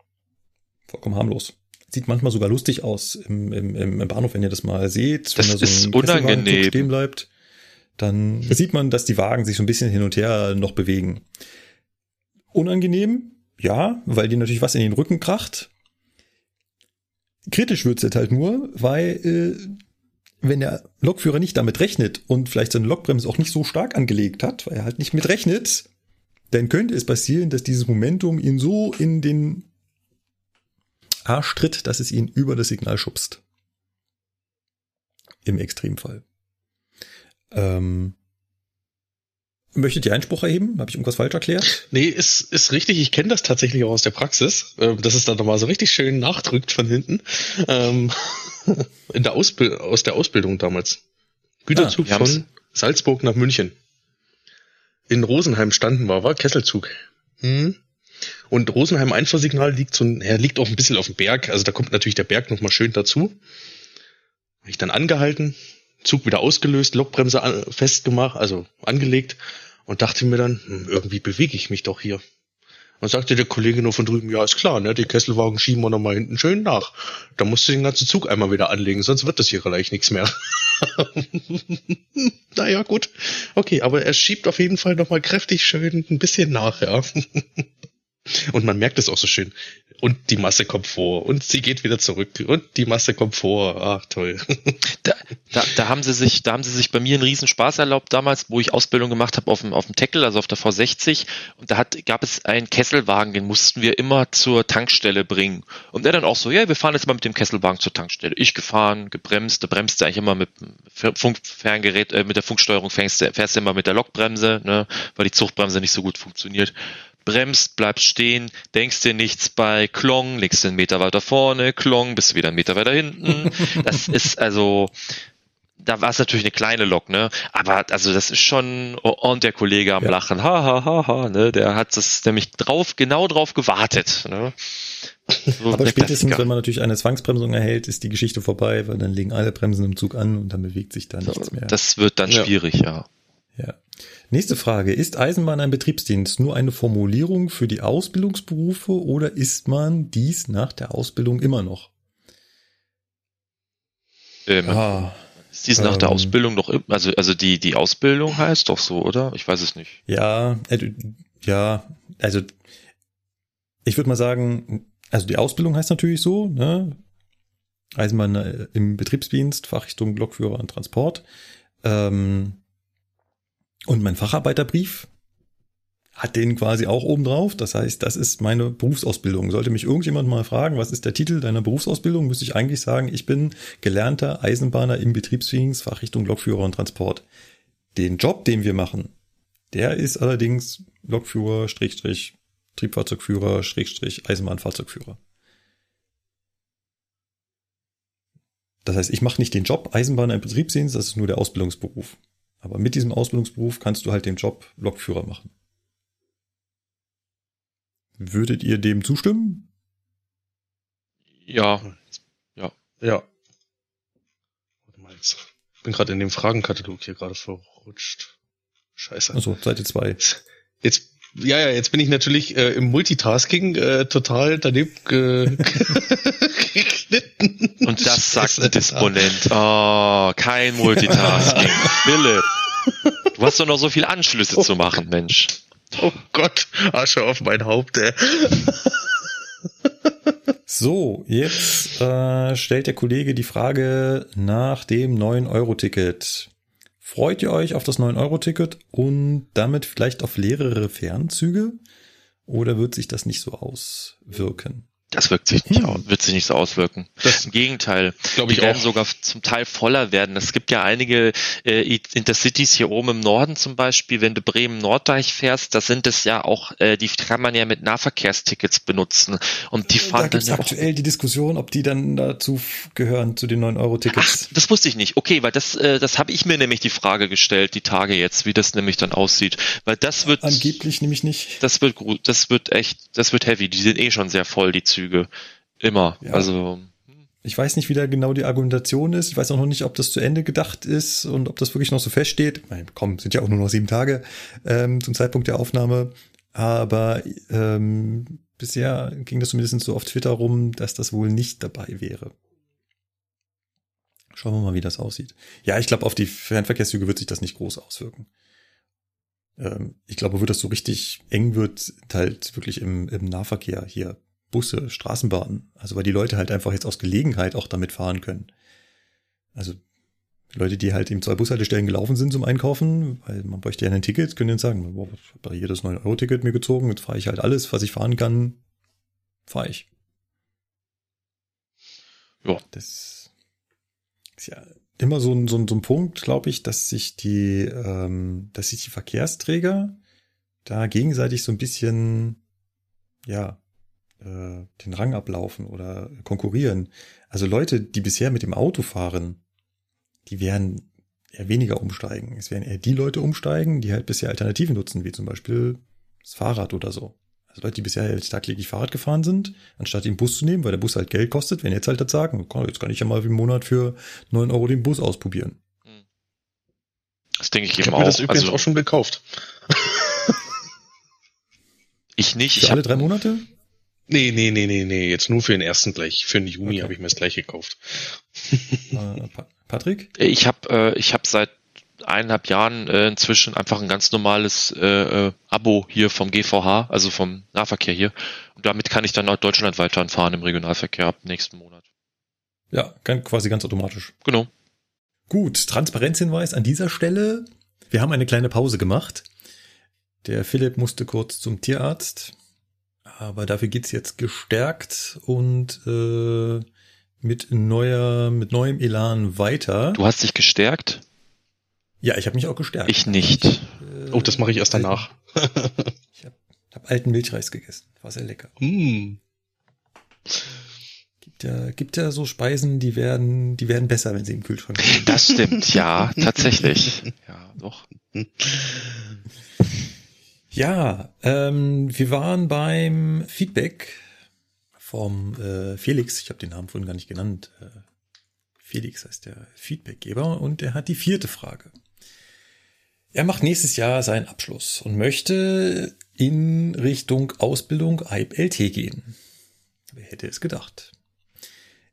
Vollkommen harmlos. Sieht manchmal sogar lustig aus im, im, im Bahnhof, wenn ihr das mal seht. Das wenn da ist ein Kesselwagenzug unangenehm. stehen bleibt, dann (laughs) sieht man, dass die Wagen sich so ein bisschen hin und her noch bewegen. Unangenehm, ja, weil die natürlich was in den Rücken kracht. Kritisch wird's jetzt halt nur, weil äh, wenn der Lokführer nicht damit rechnet und vielleicht seine Lokbremse auch nicht so stark angelegt hat, weil er halt nicht mitrechnet, dann könnte es passieren, dass dieses Momentum ihn so in den Arsch tritt, dass es ihn über das Signal schubst. Im Extremfall. Ähm, möchtet ihr Einspruch erheben? Habe ich irgendwas falsch erklärt? Nee, ist, ist richtig. Ich kenne das tatsächlich auch aus der Praxis, äh, dass es dann nochmal so richtig schön nachdrückt von hinten. Ähm, (laughs) in der Ausbild aus der Ausbildung damals. Güterzug Ah, von Salzburg nach München. In Rosenheim standen wir, war Kesselzug. Hm. Und Rosenheim Einfahrsignal liegt so, ja, liegt auch ein bisschen auf dem Berg. Also da kommt natürlich der Berg nochmal schön dazu. Hab ich dann angehalten, Zug wieder ausgelöst, Lokbremse festgemacht, also angelegt und dachte mir dann, hm, irgendwie bewege ich mich doch hier. Und sagte der Kollege nur von drüben, ja, ist klar, ne, die Kesselwagen schieben wir noch mal hinten schön nach. Da musst du den ganzen Zug einmal wieder anlegen, sonst wird das hier gleich nichts mehr. (laughs) naja, gut. Okay, aber er schiebt auf jeden Fall noch mal kräftig schön ein bisschen nach, ja. (laughs) Und man merkt es auch so schön. Und die Masse kommt vor. Und sie geht wieder zurück. Und die Masse kommt vor. Ach, toll. (laughs) Da, da, da haben sie sich, da haben sie sich bei mir einen riesen Spaß erlaubt damals, wo ich Ausbildung gemacht habe auf dem, auf dem Tackle, also auf der V60. Und da hat, gab es einen Kesselwagen, den mussten wir immer zur Tankstelle bringen. Und er dann auch so, ja, wir fahren jetzt mal mit dem Kesselwagen zur Tankstelle. Ich gefahren, gebremst, da bremst du eigentlich immer mit Funkferngerät, äh, mit der Funksteuerung fängst, fährst du immer mit der Lokbremse, ne, weil die Zuchtbremse nicht so gut funktioniert bremst, bleibst stehen, denkst dir nichts bei Klong, legst einen Meter weiter vorne, Klong, bist du wieder einen Meter weiter hinten. (laughs) Das ist also, da war es natürlich eine kleine Lok, ne? Aber also das ist schon und der Kollege am Ja. Lachen, ha ha ha ha, ne? Der hat das nämlich drauf, genau drauf gewartet, ne? So Aber spätestens, Klassiker. wenn man natürlich eine Zwangsbremsung erhält, ist die Geschichte vorbei, weil dann legen alle Bremsen im Zug an und dann bewegt sich da nichts mehr. Das wird dann Ja. schwierig, ja. Ja. Nächste Frage. Ist Eisenbahn ein Betriebsdienst nur eine Formulierung für die Ausbildungsberufe oder ist man dies nach der Ausbildung immer noch? Ähm, Ah, ist dies nach der ähm, Ausbildung noch, im- also, also die, die Ausbildung heißt doch so, oder? Ich weiß es nicht. ja, äh, ja, also ich würde mal sagen, also die Ausbildung heißt natürlich so, ne? Eisenbahn äh, im Betriebsdienst, Fachrichtung Lokführer und Transport. Ähm, und mein Facharbeiterbrief hat den quasi auch oben drauf. Das heißt, das ist meine Berufsausbildung. Sollte mich irgendjemand mal fragen, was ist der Titel deiner Berufsausbildung, müsste ich eigentlich sagen, ich bin gelernter Eisenbahner im Betriebsdienst, Fachrichtung Lokführer und Transport. Den Job, den wir machen, der ist allerdings Lokführer, Schrägstrich, Triebfahrzeugführer, Schrägstrich, Eisenbahnfahrzeugführer. Das heißt, ich mache nicht den Job Eisenbahner im Betriebsdienst, das ist nur der Ausbildungsberuf. Aber mit diesem Ausbildungsberuf kannst du halt den Job Lokführer machen. Würdet ihr dem zustimmen? Ja, Ja. Jetzt bin gerade in dem Fragenkatalog hier gerade verrutscht. Scheiße. Also Seite 2. Jetzt, ja, ja, jetzt bin ich natürlich äh, im Multitasking äh, total daneben ge (laughs) geschnitten. Und das sagt ein Disponent. Oh, kein Multitasking. Philipp. Du hast doch noch so viel Anschlüsse zu machen, Mensch. Oh Gott, Asche auf mein Haupt, ey. So, jetzt äh, stellt der Kollege die Frage nach dem 9-Euro-Ticket. Freut ihr euch auf das 9-Euro-Ticket und damit vielleicht auf leerere Fernzüge? Oder wird sich das nicht so auswirken? Das wirkt sich nicht aus, wird sich nicht so auswirken. Das Im Gegenteil. glaube Die ich werden auch. sogar zum Teil voller werden. Es gibt ja einige äh, Intercities hier oben im Norden zum Beispiel, wenn du Bremen-Norddeich fährst, da sind es ja auch, äh, die kann man ja mit Nahverkehrstickets benutzen. Und die da fahren dann gibt es ja auch aktuell die Diskussion, ob die dann dazu gehören, zu den 9-Euro-Tickets. Ach, das wusste ich nicht. Okay, weil das, äh, das habe ich mir nämlich die Frage gestellt, die Tage jetzt, wie das nämlich dann aussieht. Weil das wird, Angeblich nämlich nicht. das wird gut, das wird echt, das wird heavy. Die sind eh schon sehr voll, die Züge. Immer. Ja. Also, Ich weiß nicht, wie da genau die Argumentation ist. Ich weiß auch noch nicht, ob das zu Ende gedacht ist und ob das wirklich noch so feststeht. Meine, komm, sind ja auch nur noch sieben Tage ähm, zum Zeitpunkt der Aufnahme. Aber ähm, bisher ging das zumindest so auf Twitter rum, dass das wohl nicht dabei wäre. Schauen wir mal, wie das aussieht. Ja, ich glaube, auf die Fernverkehrszüge wird sich das nicht groß auswirken. Ähm, ich glaube, wo das so richtig eng wird, halt wirklich im, im Nahverkehr hier. Busse, Straßenbahnen. Also weil die Leute halt einfach jetzt aus Gelegenheit auch damit fahren können. Also Leute, die halt eben zwei Bushaltestellen gelaufen sind zum Einkaufen, weil man bräuchte ja ein Ticket, können jetzt sagen, boah, ich habe hier das 9-Euro-Ticket mir gezogen, jetzt fahre ich halt alles, was ich fahren kann, fahre ich. Ja. Das ist ja immer so ein, so ein, so ein Punkt, glaube ich, dass sich die, ähm, dass sich die Verkehrsträger da gegenseitig so ein bisschen, ja, äh, den Rang ablaufen oder konkurrieren. Also Leute, die bisher mit dem Auto fahren, die werden eher weniger umsteigen. Es werden eher die Leute umsteigen, die halt bisher Alternativen nutzen, wie zum Beispiel das Fahrrad oder so. Also Leute, die bisher halt tagtäglich Fahrrad gefahren sind, anstatt den Bus zu nehmen, weil der Bus halt Geld kostet, werden jetzt halt das sagen, jetzt kann ich ja mal im Monat für 9 Euro den Bus ausprobieren. das denke ich Ich eben habe mir auch. das übrigens Also, auch schon gekauft. ich nicht. Für Ich alle drei Monate? Nee, nee, nee, nee, nee, jetzt nur für den ersten gleich. Für den Juni Okay. habe ich mir das gleich gekauft. Äh, Pa- Patrick? ich habe äh, ich hab seit eineinhalb Jahren äh, inzwischen einfach ein ganz normales äh, äh, Abo hier vom GVH, also vom Nahverkehr hier. Und damit kann ich dann auch deutschlandweit dann fahren im Regionalverkehr ab nächsten Monat. Ja, quasi ganz automatisch. Genau. Gut, Transparenzhinweis an dieser Stelle. Wir haben eine kleine Pause gemacht. Der Philipp musste kurz zum Tierarzt, aber dafür geht's jetzt gestärkt und äh, mit neuer, mit neuem Elan weiter. Du hast dich gestärkt? Ja, ich habe mich auch gestärkt. Ich nicht. Äh, Oh, das mache ich erst danach. (laughs) Ich habe hab alten Milchreis gegessen. War sehr lecker. Hm. Gibt ja, gibt ja so Speisen, die werden, die werden besser, wenn sie im Kühlschrank sind. Das stimmt, ja, tatsächlich. (laughs) Ja, doch. (laughs) Ja, ähm, wir waren beim Feedback vom äh, Felix. Ich habe den Namen vorhin gar nicht genannt. Äh, Felix heißt der Feedbackgeber und er hat die vierte Frage. Er macht nächstes Jahr seinen Abschluss und möchte in Richtung Ausbildung IBLT gehen. Wer hätte es gedacht?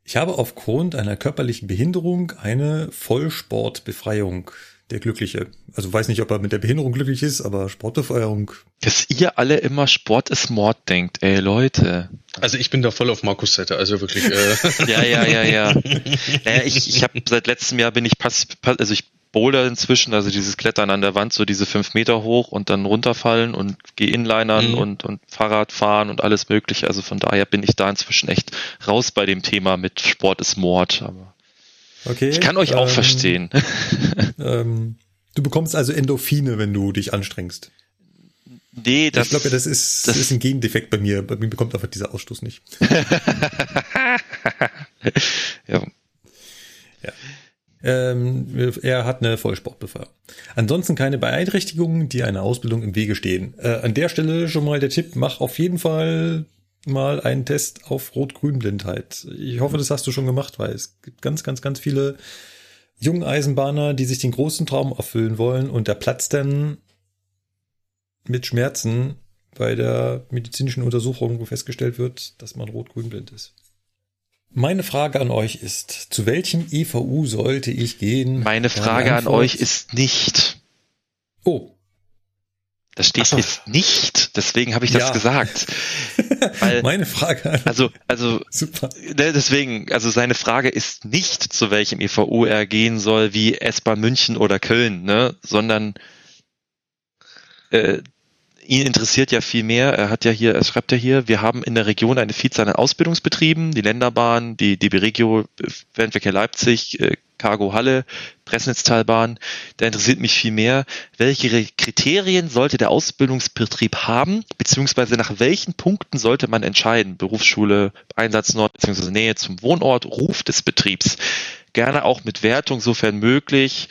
Ich habe aufgrund einer körperlichen Behinderung eine Vollsportbefreiung. Der Glückliche. Also weiß nicht, ob er mit der Behinderung glücklich ist, aber Sportbefreiung. Dass ihr alle immer Sport ist Mord denkt, ey Leute. Also ich bin da voll auf Markus Seite, also wirklich. Äh, (laughs) Ja, ja, ja, ja. (laughs) Naja, ich, ich habe seit letztem Jahr bin ich pass, pass, also ich boulder inzwischen, also dieses Klettern an der Wand, so diese fünf Meter hoch und dann runterfallen und gehe Inlinern Mhm. und, und Fahrrad fahren und alles mögliche. Also von daher bin ich da inzwischen echt raus bei dem Thema mit Sport ist Mord. Aber Okay. ich kann euch auch ähm, verstehen. (laughs) Ähm, du bekommst also Endorphine, wenn du dich anstrengst. Nee, das, ich glaube ja, das ist, das- ist ein Gendefekt bei mir. Bei mir bekommt einfach dieser Ausstoß nicht. (laughs) ja, Ähm, er hat eine Vollsportbefreiung. Ansonsten keine Beeinträchtigungen, die einer Ausbildung im Wege stehen. Äh, an der Stelle schon mal der Tipp, mach auf jeden Fall mal einen Test auf Rot-Grün-Blindheit. Ich hoffe, das hast du schon gemacht, weil es gibt ganz, ganz, ganz viele jungen Eisenbahner, die sich den großen Traum erfüllen wollen und der platzt dann mit Schmerzen bei der medizinischen Untersuchung, wo festgestellt wird, dass man rot-grün blind ist. Meine Frage an euch ist, zu welchem EVU sollte ich gehen? Meine Frage an euch ist nicht. Oh, Das steht so. jetzt nicht, deswegen habe ich das Ja. gesagt. (laughs) (laughs) Weil, meine Frage also, also Super. Ne, Deswegen, also seine Frage ist nicht, zu welchem EVU er gehen soll, wie S-Bahn München oder Köln, ne, sondern äh, ihn interessiert ja viel mehr. Er hat ja hier, er schreibt ja hier, wir haben in der Region eine Vielzahl an Ausbildungsbetrieben, die Länderbahn, die DB Regio, Fernverkehr Leipzig, äh, Cargo Halle, Pressnitztalbahn. Da interessiert mich viel mehr, welche Kriterien sollte der Ausbildungsbetrieb haben, beziehungsweise nach welchen Punkten sollte man entscheiden? Berufsschule, Einsatzort, beziehungsweise Nähe zum Wohnort, Ruf des Betriebs. Gerne auch mit Wertung, sofern möglich.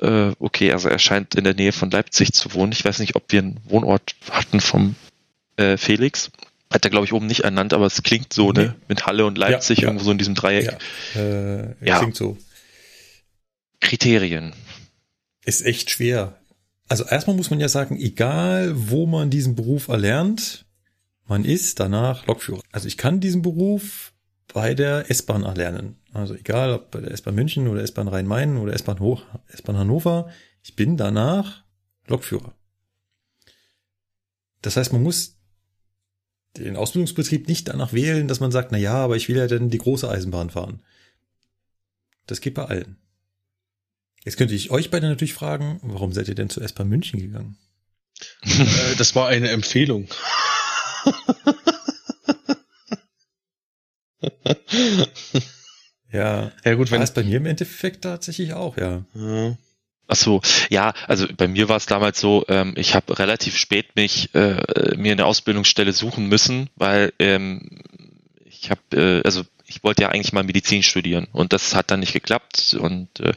Äh, okay, also er scheint in der Nähe von Leipzig zu wohnen. Ich weiß nicht, ob wir einen Wohnort hatten vom äh, Felix. Hat er, glaube ich, oben nicht ernannt, aber es klingt so, Nee. ne? Mit Halle und Leipzig, Ja, ja. irgendwo so in diesem Dreieck. Ja, äh, Ja. klingt so. Kriterien. Ist echt schwer. Also erstmal muss man ja sagen, egal wo man diesen Beruf erlernt, man ist danach Lokführer. Also ich kann diesen Beruf bei der S-Bahn erlernen. Also egal ob bei der S-Bahn München oder S-Bahn Rhein-Main oder S-Bahn Hoch, S-Bahn Hannover, ich bin danach Lokführer. Das heißt, man muss den Ausbildungsbetrieb nicht danach wählen, dass man sagt, na ja, aber ich will ja dann die große Eisenbahn fahren. Das geht bei allen. Jetzt könnte ich euch beide natürlich fragen, warum seid ihr denn zur S-Bahn München gegangen? Äh, das war eine Empfehlung. (laughs) Ja, ja gut, war wenn es bei mir im Endeffekt tatsächlich auch, ja. Ja. Ach so, ja, also bei mir war es damals so, ähm, ich habe relativ spät mich äh, mir eine Ausbildungsstelle suchen müssen, weil ähm, ich habe, äh, also ich wollte ja eigentlich mal Medizin studieren und das hat dann nicht geklappt und äh,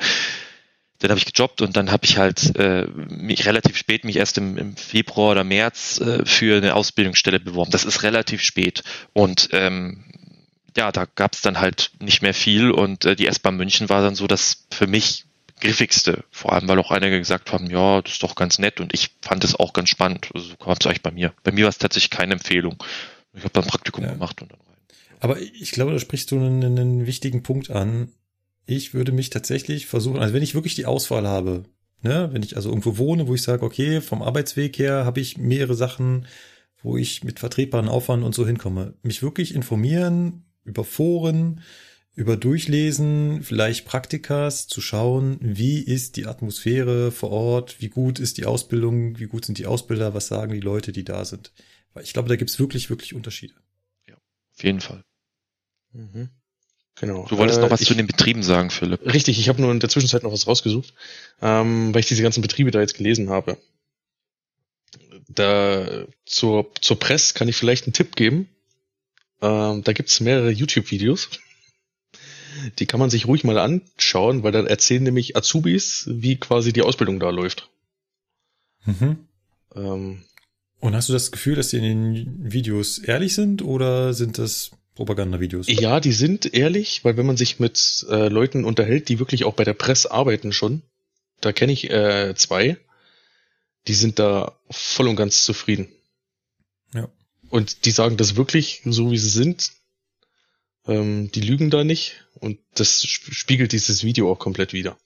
dann habe ich gejobbt und dann habe ich halt äh, mich relativ spät mich erst im, im Februar oder März äh, für eine Ausbildungsstelle beworben. Das ist relativ spät und ähm, ja, da gab es dann halt nicht mehr viel und äh, die S-Bahn München war dann so das für mich griffigste. Vor allem, weil auch einige gesagt haben, ja, das ist doch ganz nett und ich fand es auch ganz spannend. Also so kam es eigentlich bei mir. Bei mir war es tatsächlich keine Empfehlung. Ich habe dann Praktikum Ja. gemacht und dann rein. Aber ich glaube, da sprichst du einen, einen wichtigen Punkt an. Ich würde mich tatsächlich versuchen, also wenn ich wirklich die Auswahl habe, ne, wenn ich also irgendwo wohne, wo ich sage, okay, vom Arbeitsweg her habe ich mehrere Sachen, wo ich mit vertretbaren Aufwand und so hinkomme, mich wirklich informieren über Foren, über Durchlesen, vielleicht Praktikas, zu schauen, wie ist die Atmosphäre vor Ort, wie gut ist die Ausbildung, wie gut sind die Ausbilder, was sagen die Leute, die da sind. Weil ich glaube, da gibt's wirklich, wirklich Unterschiede. Auf jeden Fall. Mhm. Genau. Du wolltest Äh, noch was ich, zu den Betrieben sagen, Philipp. Richtig, ich habe nur in der Zwischenzeit noch was rausgesucht, ähm, weil ich diese ganzen Betriebe da jetzt gelesen habe. Da zur, zur Press kann ich vielleicht einen Tipp geben. Ähm, da gibt's mehrere YouTube-Videos. Die kann man sich ruhig mal anschauen, weil dann erzählen nämlich Azubis, wie quasi die Ausbildung da läuft. Mhm. Ähm, Und hast du das Gefühl, dass die in den Videos ehrlich sind oder sind das Propagandavideos? Ja, die sind ehrlich, weil wenn man sich mit äh, Leuten unterhält, die wirklich auch bei der Press arbeiten schon, da kenne ich äh, zwei, die sind da voll und ganz zufrieden. Ja. Und die sagen das wirklich so, wie sie sind. Ähm, die lügen da nicht und das sp- spiegelt dieses Video auch komplett wider.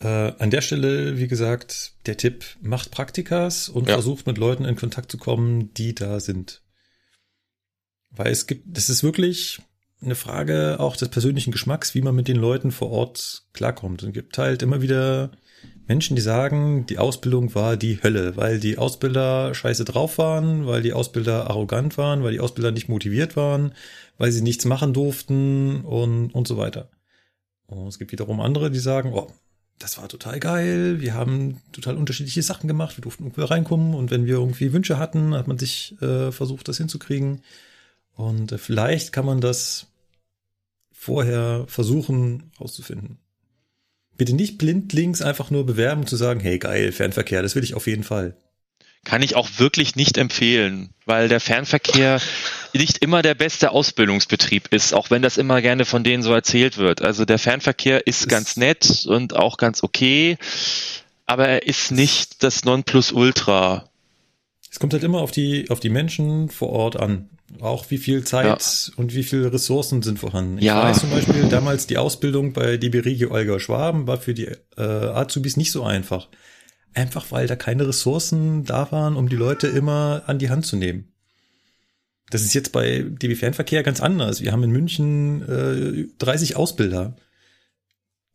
Äh, an der Stelle, wie gesagt, der Tipp, macht Praktikas und Ja. versucht mit Leuten in Kontakt zu kommen, die da sind. Weil es gibt, das ist wirklich eine Frage auch des persönlichen Geschmacks, wie man mit den Leuten vor Ort klarkommt. Und es gibt halt immer wieder Menschen, die sagen, die Ausbildung war die Hölle, weil die Ausbilder scheiße drauf waren, weil die Ausbilder arrogant waren, weil die Ausbilder nicht motiviert waren, weil sie nichts machen durften und, und so weiter. Und es gibt wiederum andere, die sagen, oh, das war total geil, wir haben total unterschiedliche Sachen gemacht, wir durften irgendwo reinkommen und wenn wir irgendwie Wünsche hatten, hat man sich äh, versucht, das hinzukriegen. Und vielleicht kann man das vorher versuchen rauszufinden. Bitte nicht blindlings einfach nur bewerben zu sagen, hey geil, Fernverkehr, das will ich auf jeden Fall. Kann ich auch wirklich nicht empfehlen, weil der Fernverkehr nicht immer der beste Ausbildungsbetrieb ist, auch wenn das immer gerne von denen so erzählt wird. Also der Fernverkehr ist Es- ganz nett und auch ganz okay, aber er ist nicht das Nonplusultra. Es kommt halt immer auf die, auf die Menschen vor Ort an. Auch wie viel Zeit und wie viele Ressourcen sind vorhanden. Ich Ja. weiß zum Beispiel, damals die Ausbildung bei DB Regio Olga Schwaben war für die äh, Azubis nicht so einfach. Einfach weil da keine Ressourcen da waren, um die Leute immer an die Hand zu nehmen. Das ist jetzt bei DB Fernverkehr ganz anders. Wir haben in München äh, 30 Ausbilder.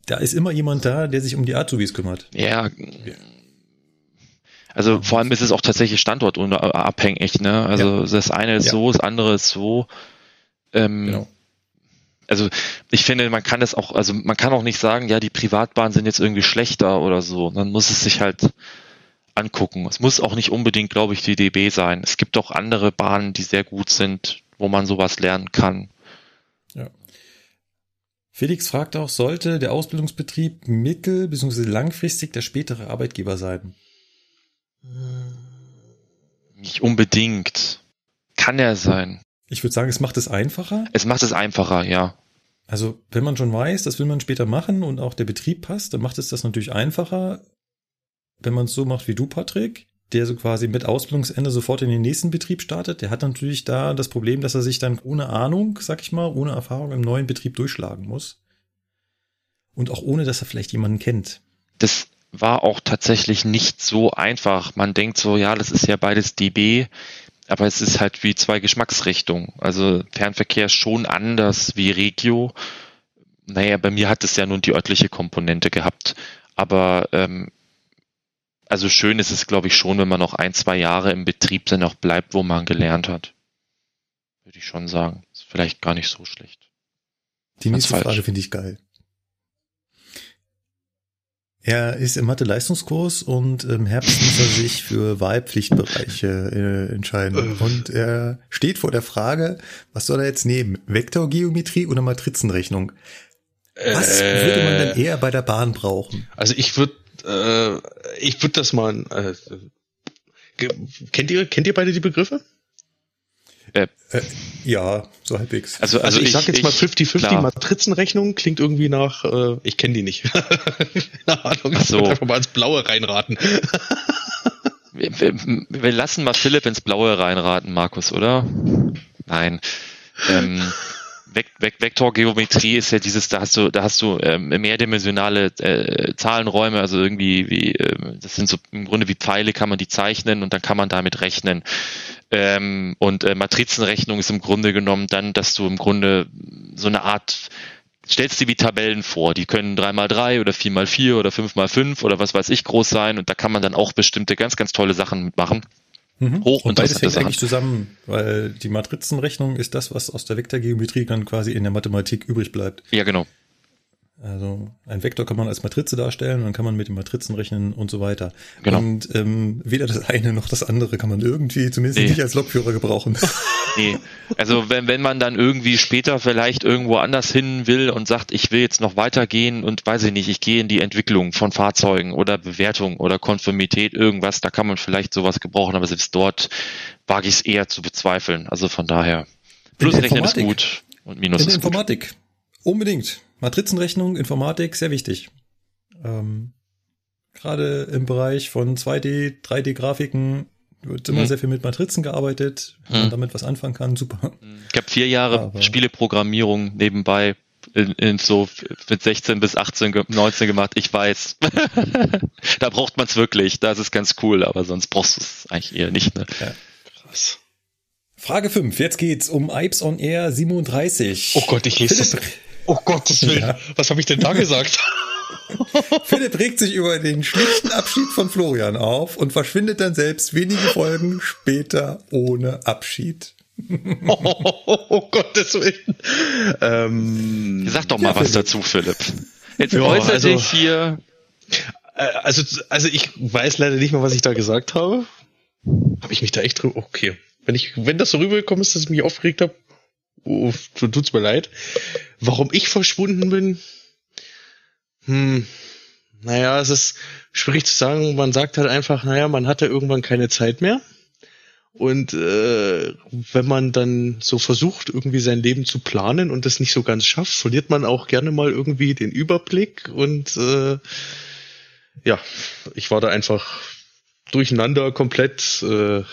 Da ist immer jemand da, der sich um die Azubis kümmert. Ja. Also vor allem ist es auch tatsächlich standortabhängig, ne? Also das eine ist Ja. so, das andere ist so. Ähm, Genau. Also ich finde, man kann es auch, also man kann auch nicht sagen, ja, die Privatbahnen sind jetzt irgendwie schlechter oder so. Man muss es sich halt angucken. Es muss auch nicht unbedingt, glaube ich, die DB sein. Es gibt auch andere Bahnen, die sehr gut sind, wo man sowas lernen kann. Felix fragt auch, sollte der Ausbildungsbetrieb mittel- bzw. langfristig der spätere Arbeitgeber sein? Nicht unbedingt. Kann er sein. Ich würde sagen, es macht es einfacher. Es macht es einfacher, ja. Also, wenn man schon weiß, das will man später machen und auch der Betrieb passt, dann macht es das natürlich einfacher, wenn man es so macht wie du, Patrick, der so quasi mit Ausbildungsende sofort in den nächsten Betrieb startet. Der hat natürlich da das Problem, dass er sich dann ohne Ahnung, sag ich mal, ohne Erfahrung im neuen Betrieb durchschlagen muss. Und auch ohne, dass er vielleicht jemanden kennt. das war auch tatsächlich nicht so einfach. Man denkt so, ja, das ist ja beides DB, aber es ist halt wie zwei Geschmacksrichtungen. Also Fernverkehr ist schon anders wie Regio. Naja, bei mir hat es ja nun die örtliche Komponente gehabt. Aber ähm, also schön ist es, glaube ich, schon, wenn man noch ein, zwei Jahre im Betrieb dann auch bleibt, wo man gelernt hat. Würde ich schon sagen. Ist vielleicht gar nicht so schlecht. Die nächste. Frage finde ich geil. Er ist im Mathe-Leistungskurs und im Herbst muss er sich für Wahlpflichtbereiche äh, entscheiden. Äh. Und er steht vor der Frage, was soll er jetzt nehmen? Vektorgeometrie oder Matrizenrechnung? Was Äh, würde man denn eher bei der Bahn brauchen? Also ich würde, äh, ich würde das mal. Äh, kennt ihr, kennt ihr beide die Begriffe? Äh, ja, so halbwegs. Also, Also, ich, sag jetzt mal ich- 50-50 klar. Matrizenrechnung klingt irgendwie nach, äh, ich kenne die nicht. (laughs) Keine Ahnung, ich so. einfach mal ins Blaue reinraten. (laughs) Wir, wir, wir lassen mal Philipp ins Blaue reinraten, Markus, oder? Nein. Ähm, Vek Vek Vektorgeometrie ist ja dieses, da hast du, da hast du ähm, mehrdimensionale äh, Zahlenräume, also irgendwie wie, ähm, das sind so im Grunde wie Pfeile, kann man die zeichnen und dann kann man damit rechnen. Ähm, und äh, Matrizenrechnung ist im Grunde genommen dann, dass du im Grunde so eine Art stellst dir wie Tabellen vor. Die können 3x3 oder 4x4 oder 5x5 oder was weiß ich groß sein und da kann man dann auch bestimmte ganz, ganz tolle Sachen mitmachen. Mhm. Hoch und beides hängt Sachen. eigentlich zusammen, weil die Matrizenrechnung ist das, was aus der Vektorgeometrie dann quasi in der Mathematik übrig bleibt. Ja, genau. Also ein Vektor kann man als Matrize darstellen, dann kann man mit den Matrizen rechnen und so weiter. Genau. Und ähm, weder das eine noch das andere kann man irgendwie, zumindest Nee. nicht als Lokführer gebrauchen. (laughs) (laughs) Nee. Also wenn, wenn man dann irgendwie später vielleicht irgendwo anders hin will und sagt, ich will jetzt noch weitergehen und weiß ich nicht, ich gehe in die Entwicklung von Fahrzeugen oder Bewertung oder Konformität, irgendwas, da kann man vielleicht sowas gebrauchen, aber selbst dort wage ich es eher zu bezweifeln. Also von daher, Plusrechnen ist Informatik. gut und Minus In ist gut. Informatik. Unbedingt. Matrizenrechnung, Informatik, sehr wichtig. Ähm, Gerade im Bereich von 2D, 3D-Grafiken wird immer Mhm. sehr viel mit Matrizen gearbeitet. Wenn man Mhm. damit was anfangen kann, super. Ich habe vier Jahre Aber- Spieleprogrammierung nebenbei in, in so mit 16 bis 18, ge- 19 gemacht. Ich weiß. (laughs) da braucht man es wirklich. Das ist ganz cool, aber sonst brauchst du es eigentlich eher nicht. Ne? Krass. Frage 5. Jetzt geht's um Ipes on Air 37. Oh Gott, ich lese das. Philipp, Oh Gottes Willen. Ja. Was habe ich denn da gesagt? (laughs) Philipp regt sich über den schlichten Abschied von Florian auf und verschwindet dann selbst wenige Folgen später ohne Abschied. oh, (laughs) oh Gottes Willen. Ähm, Sag doch mal Ja, was Philipp. dazu, Philipp. Jetzt Ja, äußere also- dich hier. äh, also, also ich weiß leider nicht mehr, was ich da gesagt habe. Habe ich mich da echt drüber. Okay. Wenn ich, wenn das so rübergekommen ist, dass ich mich aufgeregt habe, oh, tu- tut's mir leid. Warum ich verschwunden bin? Hm. Naja, es ist schwierig zu sagen. Man sagt halt einfach, naja, man hatte irgendwann keine Zeit mehr. Und äh, wenn man dann so versucht, irgendwie sein Leben zu planen und das nicht so ganz schafft, verliert man auch gerne mal irgendwie den Überblick. Und äh, ja, ich war da einfach durcheinander komplett. Äh,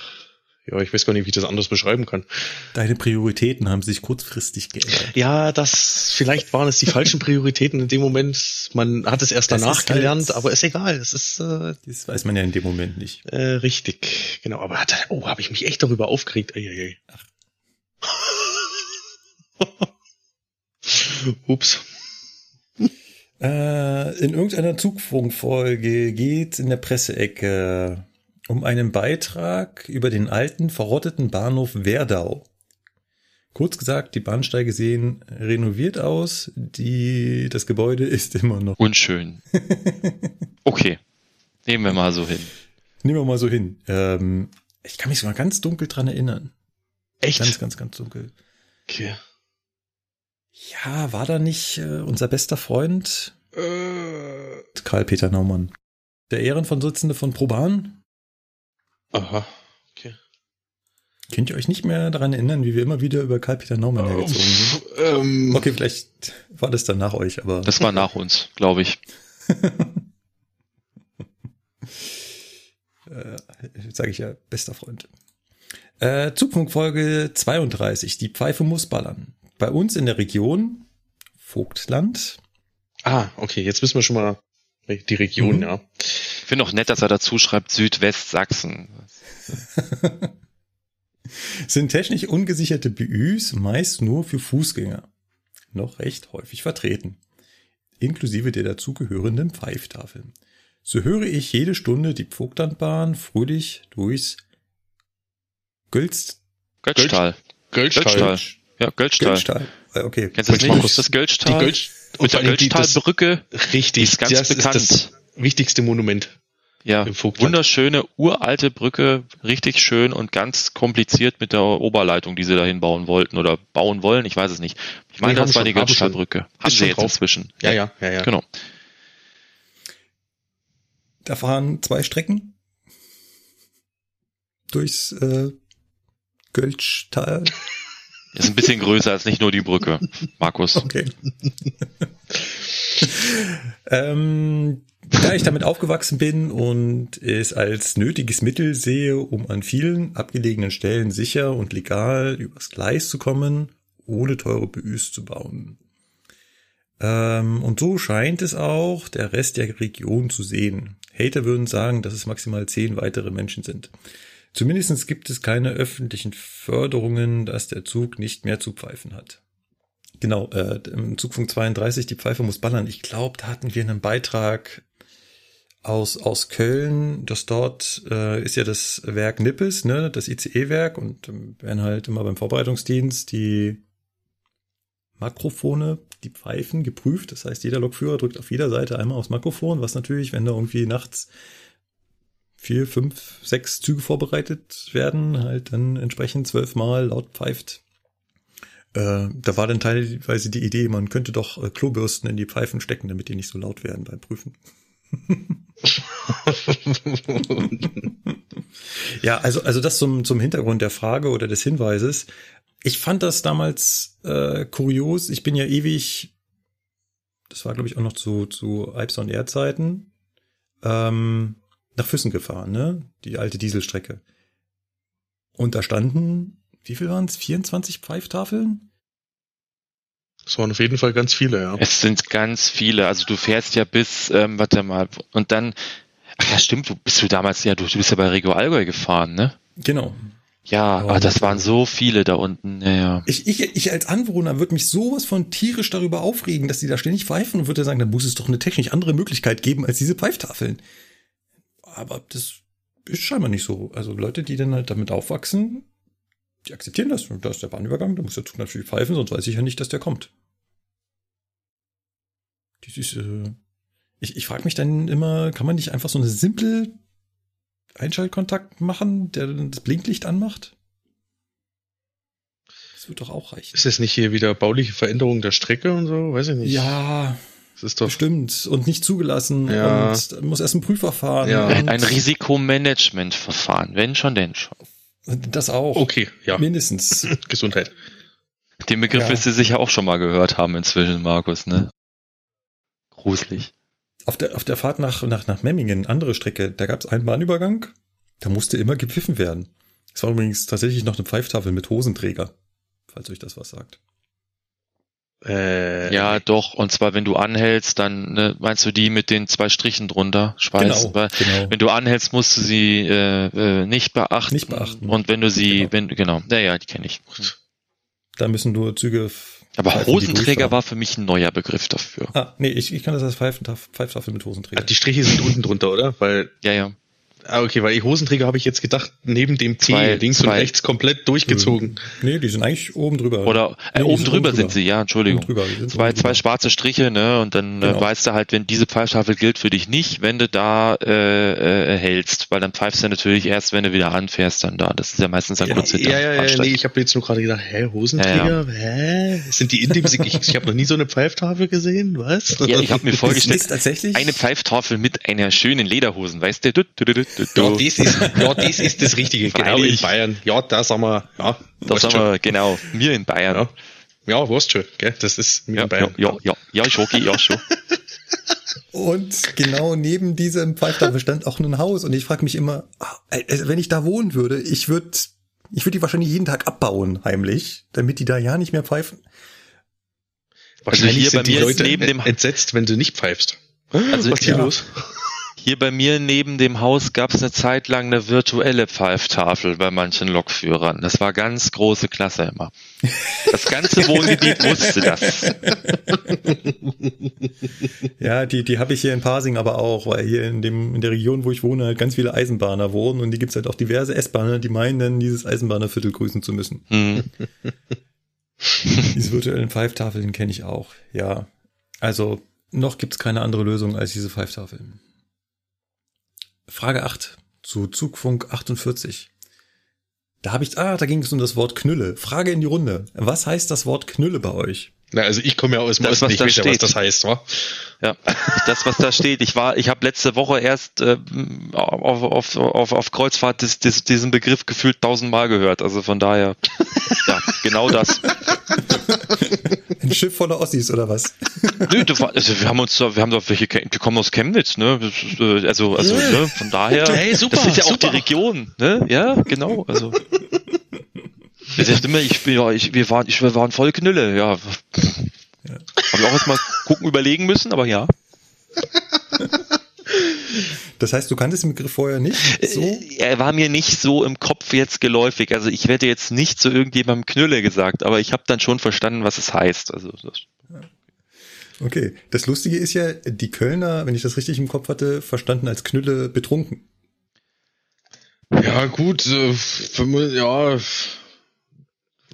ja, ich weiß gar nicht, wie ich das anders beschreiben kann. Deine Prioritäten haben sich kurzfristig geändert. Ja, das vielleicht waren es die falschen Prioritäten in dem Moment. Man hat es erst Das danach ist halt- gelernt, aber ist egal. Es ist äh, Das weiß man ja in dem Moment nicht. äh, richtig, genau. Aber hat, oh, habe ich mich echt darüber aufgeregt. Eieiei. (laughs) Ups. Äh, in irgendeiner Zugfunkfolge geht in der Presseecke um einen Beitrag über den alten, verrotteten Bahnhof Werdau. Kurz gesagt, die Bahnsteige sehen renoviert aus, die, das Gebäude ist immer noch. Unschön. (laughs) Okay. Nehmen wir mal so hin. Nehmen wir mal so hin. Ähm, ich kann mich sogar ganz dunkel dran erinnern. Echt? Ganz, ganz, ganz dunkel. okay. Ja, war da nicht äh, unser bester Freund Äh, Karl-Peter Naumann? Der Ehrenvorsitzende von Proban? Aha. Okay. Könnt ihr euch nicht mehr daran erinnern, wie wir immer wieder über Karl-Peter Naumann hergezogen sind? Ähm, Okay, vielleicht war das dann nach euch, aber Das war nach uns, glaube ich. (laughs) äh, sage ich ja, bester Freund. Äh, Zugfunkfolge 32, die Pfeife muss ballern. Bei uns in der Region Vogtland. Ah, okay, jetzt wissen wir schon mal die Region, Mhm. ja. Ich finde auch nett, dass er dazu schreibt Südwestsachsen. (laughs) sind technisch ungesicherte BÜs meist nur für Fußgänger noch recht häufig vertreten, inklusive der dazugehörenden Pfeiftafeln. So höre ich jede Stunde die Vogtlandbahn fröhlich durchs Gölst, Götztal. Gölschtal. Götztal. Ja, Götztal. Äh, Okay. Kennst du das nicht? Das Die Götztal? Gölsch Mit der die- Götztalbrücke. Richtig, Die ist ganz das bekannt. ist das wichtigste Monument. Ja, wunderschöne, uralte Brücke, richtig schön und ganz kompliziert mit der Oberleitung, die sie dahin bauen wollten oder bauen wollen, ich weiß es nicht. Ich meine, Nee, haben das war schon, die haben schon. Götztalbrücke. Haben Ist sie schon jetzt drauf. inzwischen. Ja, ja, ja, ja. Genau. Da fahren zwei Strecken durchs äh, Gölschtal. Ist ein bisschen größer als nicht nur die Brücke, Markus. Okay. (laughs) ähm, da ich damit aufgewachsen bin und es als nötiges Mittel sehe, um an vielen abgelegenen Stellen sicher und legal übers Gleis zu kommen, ohne teure BÜs zu bauen. Ähm, und so scheint es auch der Rest der Region zu sehen. Hater würden sagen, dass es maximal zehn weitere Menschen sind. Zumindest gibt es keine öffentlichen Förderungen, dass der Zug nicht mehr zu pfeifen hat. Genau, äh, im Zugfunk 32, die Pfeife muss ballern. Ich glaube, da hatten wir einen Beitrag aus, aus Köln. Das dort äh, ist ja das Werk Nippes, ne, das ICE-Werk und ähm, werden halt immer beim Vorbereitungsdienst die Makrofone, die Pfeifen geprüft. Das heißt, jeder Lokführer drückt auf jeder Seite einmal aufs Makrofon, was natürlich, wenn da irgendwie nachts vier, fünf, sechs Züge vorbereitet werden, halt dann entsprechend zwölfmal laut pfeift. Äh, da war dann teilweise die Idee, man könnte doch äh, Klobürsten in die Pfeifen stecken, damit die nicht so laut werden beim Prüfen. (laughs) Ja, also, also das zum, zum Hintergrund der Frage oder des Hinweises. Ich fand das damals äh, kurios. Ich bin ja ewig, das war glaube ich auch noch zu, zu Alps und Erdzeiten, ähm, nach Füssen gefahren, ne? Die alte Dieselstrecke. Und da standen, wie viel waren es? 24 Pfeiftafeln? Das waren auf jeden Fall ganz viele, ja. Es sind ganz viele. Also du fährst ja bis, ähm, warte mal, und dann, ach ja, stimmt, wo bist du damals, ja, du, du bist ja bei Regio Allgäu gefahren, ne? Genau. Ja, Oh, ah, das das waren so viele da unten, ja, ja. Ich, ich, ich als Anwohner würde mich sowas von tierisch darüber aufregen, dass die da ständig pfeifen und würde sagen, dann muss es doch eine technisch andere Möglichkeit geben als diese Pfeiftafeln. Aber das ist scheinbar nicht so. Also Leute, die dann halt damit aufwachsen, die akzeptieren das. Da ist der Bahnübergang, da muss der Zug natürlich pfeifen, sonst weiß ich ja nicht, dass der kommt. Das ist, äh, ich, ich frage mich dann immer, kann man nicht einfach so eine simple Einschaltkontakt machen, der dann das Blinklicht anmacht? Das wird doch auch reichen. Ist das nicht hier wieder bauliche Veränderung der Strecke und so? Weiß ich nicht. Ja, Das ist doch. bestimmt. Und nicht zugelassen. Ja. Und muss erst ein Prüfverfahren. Ja. Ein Risikomanagementverfahren, wenn schon, denn schon. Das auch. Okay, ja. Mindestens. (laughs) Gesundheit. Den Begriff Ja. wirst du sicher auch schon mal gehört haben inzwischen, Markus, ne? Gruselig. Auf der, auf der Fahrt nach, nach, nach Memmingen, andere Strecke, da gab es einen Bahnübergang, da musste immer gepfiffen werden. Es war übrigens tatsächlich noch eine Pfeiftafel mit Hosenträger, falls euch das was sagt. Äh, Ja, doch. Und zwar, wenn du anhältst, dann ne, meinst du die mit den zwei Strichen drunter, Schweiß. Genau, Weil, genau. Wenn du anhältst, musst du sie äh, äh, nicht beachten. Nicht beachten. Und wenn du sie, Genau. wenn genau, ja, ja, die kenne ich. Da müssen nur Züge. Aber pfeifen, Hosenträger war für mich ein neuer Begriff dafür. Ah, nee, ich, ich kann das als Pfeiftaf Pfeiftafel mit Hosenträger. die Striche sind unten drunter, oder? Weil, Ja, ja. Ah, okay, weil ich Hosenträger habe ich jetzt gedacht, neben dem T, Zwei- links und zwei. rechts komplett durchgezogen. nee, die sind eigentlich oben drüber. Oder äh, Nee, die oben drüber sind sie, ja, Entschuldigung. Drüber, die sind Zwei, zwei schwarze Striche, ne? Und dann äh, Genau. weißt du halt, wenn diese Pfeiftafel gilt für dich nicht, wenn du da äh, äh, hältst, weil dann pfeifst du natürlich erst, wenn du wieder anfährst, dann da. Das ist ja meistens ein Ja, kurzer ja, ja, ja, nee, ich habe jetzt nur gerade gedacht, hä, Hosenträger, hä? Sind die in dem Sig- Ich, ich habe noch nie so eine Pfeiftafel gesehen, was? Ja, ich habe mir vorgestellt, tatsächlich eine Pfeiftafel mit einer schönen Lederhosen, weißt du? Du. Ja, das ist, ja, das ist das Richtige, genau in. Bayern. Ja, da sagen wir, ja, haben schon. wir, genau, wir in Bayern. Ja, ja weißt schon, gell, das ist mit Ja, in Bayern. ja, ja, ja, ja, Schoki, ja, schon. (laughs) Und genau neben diesem Pfeiftafel stand auch ein Haus. Und ich frage mich immer, ah, also wenn ich da wohnen würde, ich würde ich würde die wahrscheinlich jeden Tag abbauen, heimlich, damit die da ja nicht mehr pfeifen. Wahrscheinlich hier sind bei die mir ist Leute neben dem- entsetzt, wenn du nicht pfeifst. Also, Was ist hier ja. los? Hier bei mir neben dem Haus gab es eine Zeit lang eine virtuelle Pfeiftafel bei manchen Lokführern. Das war ganz große Klasse immer. Das ganze (laughs) Wohngebiet wusste das. Ja, die, die habe ich hier in Parsing aber auch, weil hier in dem in der Region, wo ich wohne, halt ganz viele Eisenbahner wohnen und die gibt's halt auch diverse S-Bahner, die meinen dann, dieses Eisenbahnerviertel grüßen zu müssen. Hm. (laughs) Diese virtuellen Pfeiftafeln kenne ich auch, ja. Also noch gibt's keine andere Lösung als diese Pfeiftafeln. Frage 8 zu Zugfunk 48. Da habe ich, ah, da ging es um das Wort Knülle. Frage in die Runde. Was heißt das Wort Knülle bei euch? Na, also ich komme ja aus dem Das, Osten, was ich da weiß ja, was steht. das heißt, wa? Ja, das, was da steht. Ich war, ich habe letzte Woche erst äh, auf, auf, auf, auf Kreuzfahrt dis, dis, diesen Begriff gefühlt tausendmal gehört. Also von daher, (laughs) ja, genau das. Ein Schiff voller Ossis oder was? Nö, du, war- also wir haben uns, da- wir haben doch welche, die kommen aus Chemnitz, ne? Das ist, äh, Also, also, ne? Von daher, (laughs) Hey, super, das ist ja auch super. die Region, ne? Ja, genau. Also, (laughs) das ist immer, ich bin ja, ich, wir waren, ich, wir waren voll Knülle, ja. Habe ich auch erst mal gucken, überlegen müssen, aber ja. Das heißt, du kanntest den Begriff vorher nicht? So? Äh, Er war mir nicht so im Kopf jetzt geläufig. Also ich werde jetzt nicht zu irgendjemandem Knülle gesagt, aber ich habe dann schon verstanden, was es heißt. Also das, Okay. Das Lustige ist ja, die Kölner, wenn ich das richtig im Kopf hatte, verstanden als Knülle betrunken. Ja, gut, äh, ja,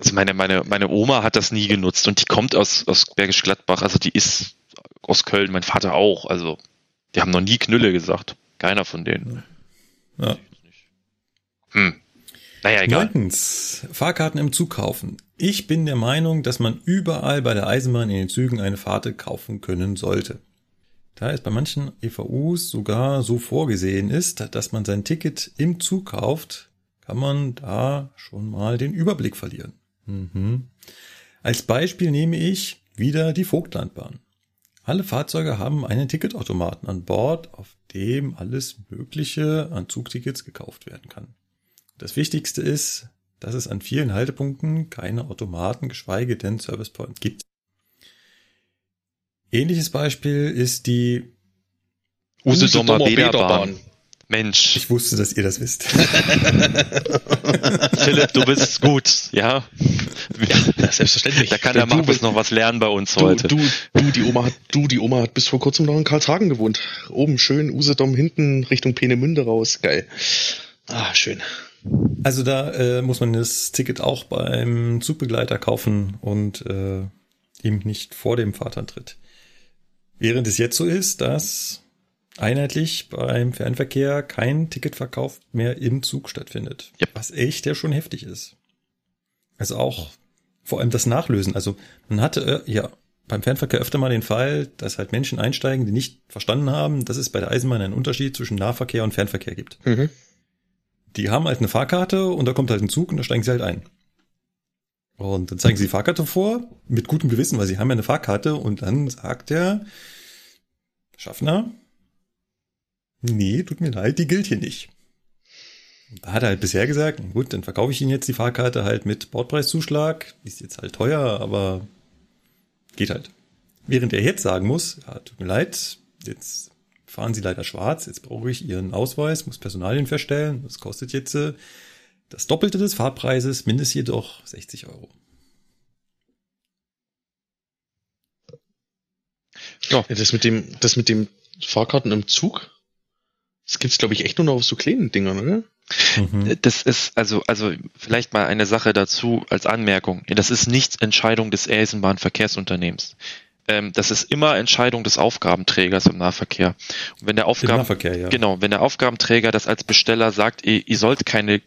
also meine, meine, meine Oma hat das nie genutzt und die kommt aus, aus Bergisch Gladbach. Also die ist aus Köln, mein Vater auch. Also die haben noch nie Knülle gesagt. Keiner von denen. Ja. Hm. Naja, egal. Neuntens, Fahrkarten im Zug kaufen. Ich bin der Meinung, dass man überall bei der Eisenbahn in den Zügen eine Fahrt kaufen können sollte. Da es bei manchen EVUs sogar so vorgesehen ist, dass man sein Ticket im Zug kauft, kann man da schon mal den Überblick verlieren. Mhm. Als Beispiel nehme ich wieder die Vogtlandbahn. Alle Fahrzeuge haben einen Ticketautomaten an Bord, auf dem alles Mögliche an Zugtickets gekauft werden kann. Das Wichtigste ist, dass es an vielen Haltepunkten keine Automaten, geschweige denn Service Points gibt. Ähnliches Beispiel ist die, Usedomer Bäderbahn. Mensch, ich wusste, dass ihr das wisst. (laughs) Philipp, du bist gut, ja. Ja, selbstverständlich. Da kann der Du- Markus noch was lernen bei uns Du, heute. du, du, die Oma hat, du, die Oma hat bis vor kurzem noch in Karlshagen gewohnt. Oben schön Usedom, hinten Richtung Peenemünde raus. Geil. Ah, schön. Also da äh, muss man das Ticket auch beim Zugbegleiter kaufen und äh, ihm nicht vor dem Fahrtantritt. Während es jetzt so ist, dass einheitlich beim Fernverkehr kein Ticketverkauf mehr im Zug stattfindet. Yep. Was echt ja schon heftig ist. Also auch vor allem das Nachlösen. Also man hatte äh, ja beim Fernverkehr öfter mal den Fall, dass halt Menschen einsteigen, die nicht verstanden haben, dass es bei der Eisenbahn einen Unterschied zwischen Nahverkehr und Fernverkehr gibt. Mhm. Die haben halt eine Fahrkarte und da kommt halt ein Zug und da steigen sie halt ein. Und dann zeigen sie die Fahrkarte vor, mit gutem Gewissen, weil sie haben ja eine Fahrkarte und dann sagt der Schaffner, nee, tut mir leid, die gilt hier nicht. Da hat er halt bisher gesagt, gut, dann verkaufe ich Ihnen jetzt die Fahrkarte halt mit Bordpreiszuschlag. Ist jetzt halt teuer, aber geht halt. Während er jetzt sagen muss, ja, tut mir leid, jetzt fahren Sie leider schwarz, jetzt brauche ich Ihren Ausweis, muss Personalien feststellen, das kostet jetzt äh, das Doppelte des Fahrpreises, mindestens jedoch 60 Euro. Ja, das mit dem, das mit dem Fahrkarten im Zug, das gibt's glaube ich echt nur noch auf so kleinen Dingern, oder? Mhm. Das ist also, also vielleicht mal eine Sache dazu als Anmerkung. Das ist nicht Entscheidung des Eisenbahnverkehrsunternehmens. Ähm, das ist immer Entscheidung des Aufgabenträgers im Nahverkehr. Und wenn der Im Aufgaben, Nahverkehr, ja. genau, wenn der Aufgabenträger das als Besteller sagt, ihr, ihr sollt keine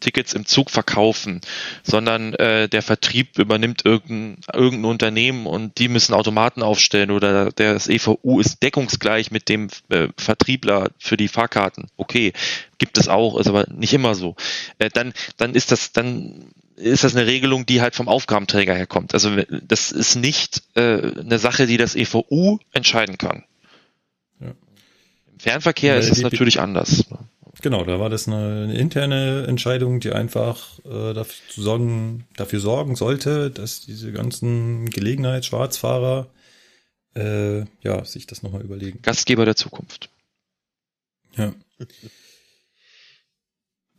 Tickets im Zug verkaufen, sondern äh, der Vertrieb übernimmt irgendein, irgendein Unternehmen und die müssen Automaten aufstellen oder der das EVU ist deckungsgleich mit dem äh, Vertriebler für die Fahrkarten. Okay, gibt es auch, ist aber nicht immer so. Äh, dann, dann ist das, dann ist das eine Regelung, die halt vom Aufgabenträger herkommt. Also das ist nicht äh, eine Sache, die das EVU entscheiden kann. Ja. Im Fernverkehr ist es natürlich anders. Genau, da war das eine, eine interne Entscheidung, die einfach äh, dafür, sorgen, dafür sorgen sollte, dass diese ganzen Gelegenheitsschwarzfahrer äh, ja, sich das nochmal überlegen. Gastgeber der Zukunft. Ja.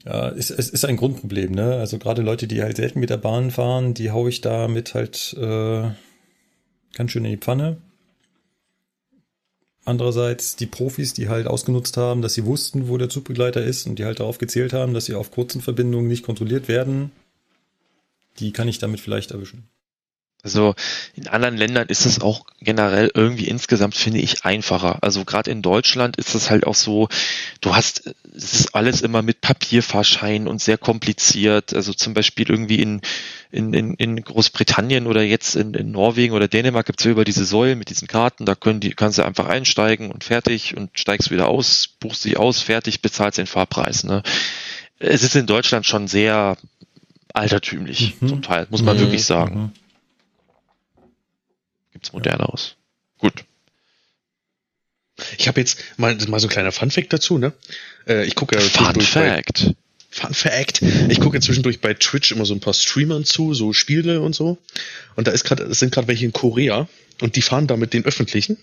Ja, es, es ist ein Grundproblem, ne? Also gerade Leute, die halt selten mit der Bahn fahren, die hau ich damit halt äh, ganz schön in die Pfanne. Andererseits die Profis, die halt ausgenutzt haben, dass sie wussten, wo der Zugbegleiter ist und die halt darauf gezählt haben, dass sie auf kurzen Verbindungen nicht kontrolliert werden, die kann ich damit vielleicht erwischen. Also in anderen Ländern ist es auch generell irgendwie insgesamt, finde ich, einfacher. Also gerade in Deutschland ist es halt auch so, du hast, es ist alles immer mit Papierfahrschein und sehr kompliziert. Also zum Beispiel irgendwie in, in, in, in Großbritannien oder jetzt in, in Norwegen oder Dänemark gibt's ja über diese Säulen mit diesen Karten, da können die, kannst du einfach einsteigen und fertig und steigst wieder aus, buchst dich aus, fertig, bezahlst den Fahrpreis. Ne? Es ist in Deutschland schon sehr altertümlich, Mhm. zum Teil, muss man Mhm. wirklich sagen. Mhm. Gibt's moderneres. Gut. Ich habe jetzt mal, mal so ein kleiner Funfact dazu, ne? Äh, ich gucke ja Fun Fact. Fun Fact. Ich gucke zwischendurch bei Twitch immer so ein paar Streamern zu, so Spiele und so. Und da ist gerade, sind gerade welche in Korea und die fahren da mit den öffentlichen.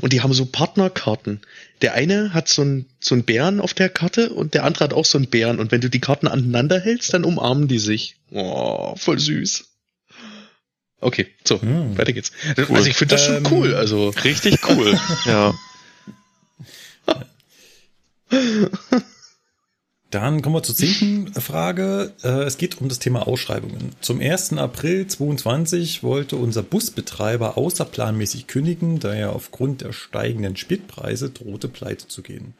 Und die haben so Partnerkarten. Der eine hat so einen so einen Bären auf der Karte und der andere hat auch so einen Bären. Und wenn du die Karten aneinander hältst, dann umarmen die sich. Oh, voll süß. Okay, so, Hm. weiter geht's. Also ich finde das schon Ähm, cool. Also Richtig cool. (laughs) ja. (laughs) Dann kommen wir zur zehnten Frage. Äh, Es geht um das Thema Ausschreibungen. Zum 1. April 2022 wollte unser Busbetreiber außerplanmäßig kündigen, da er aufgrund der steigenden Spitpreise drohte, pleite zu gehen.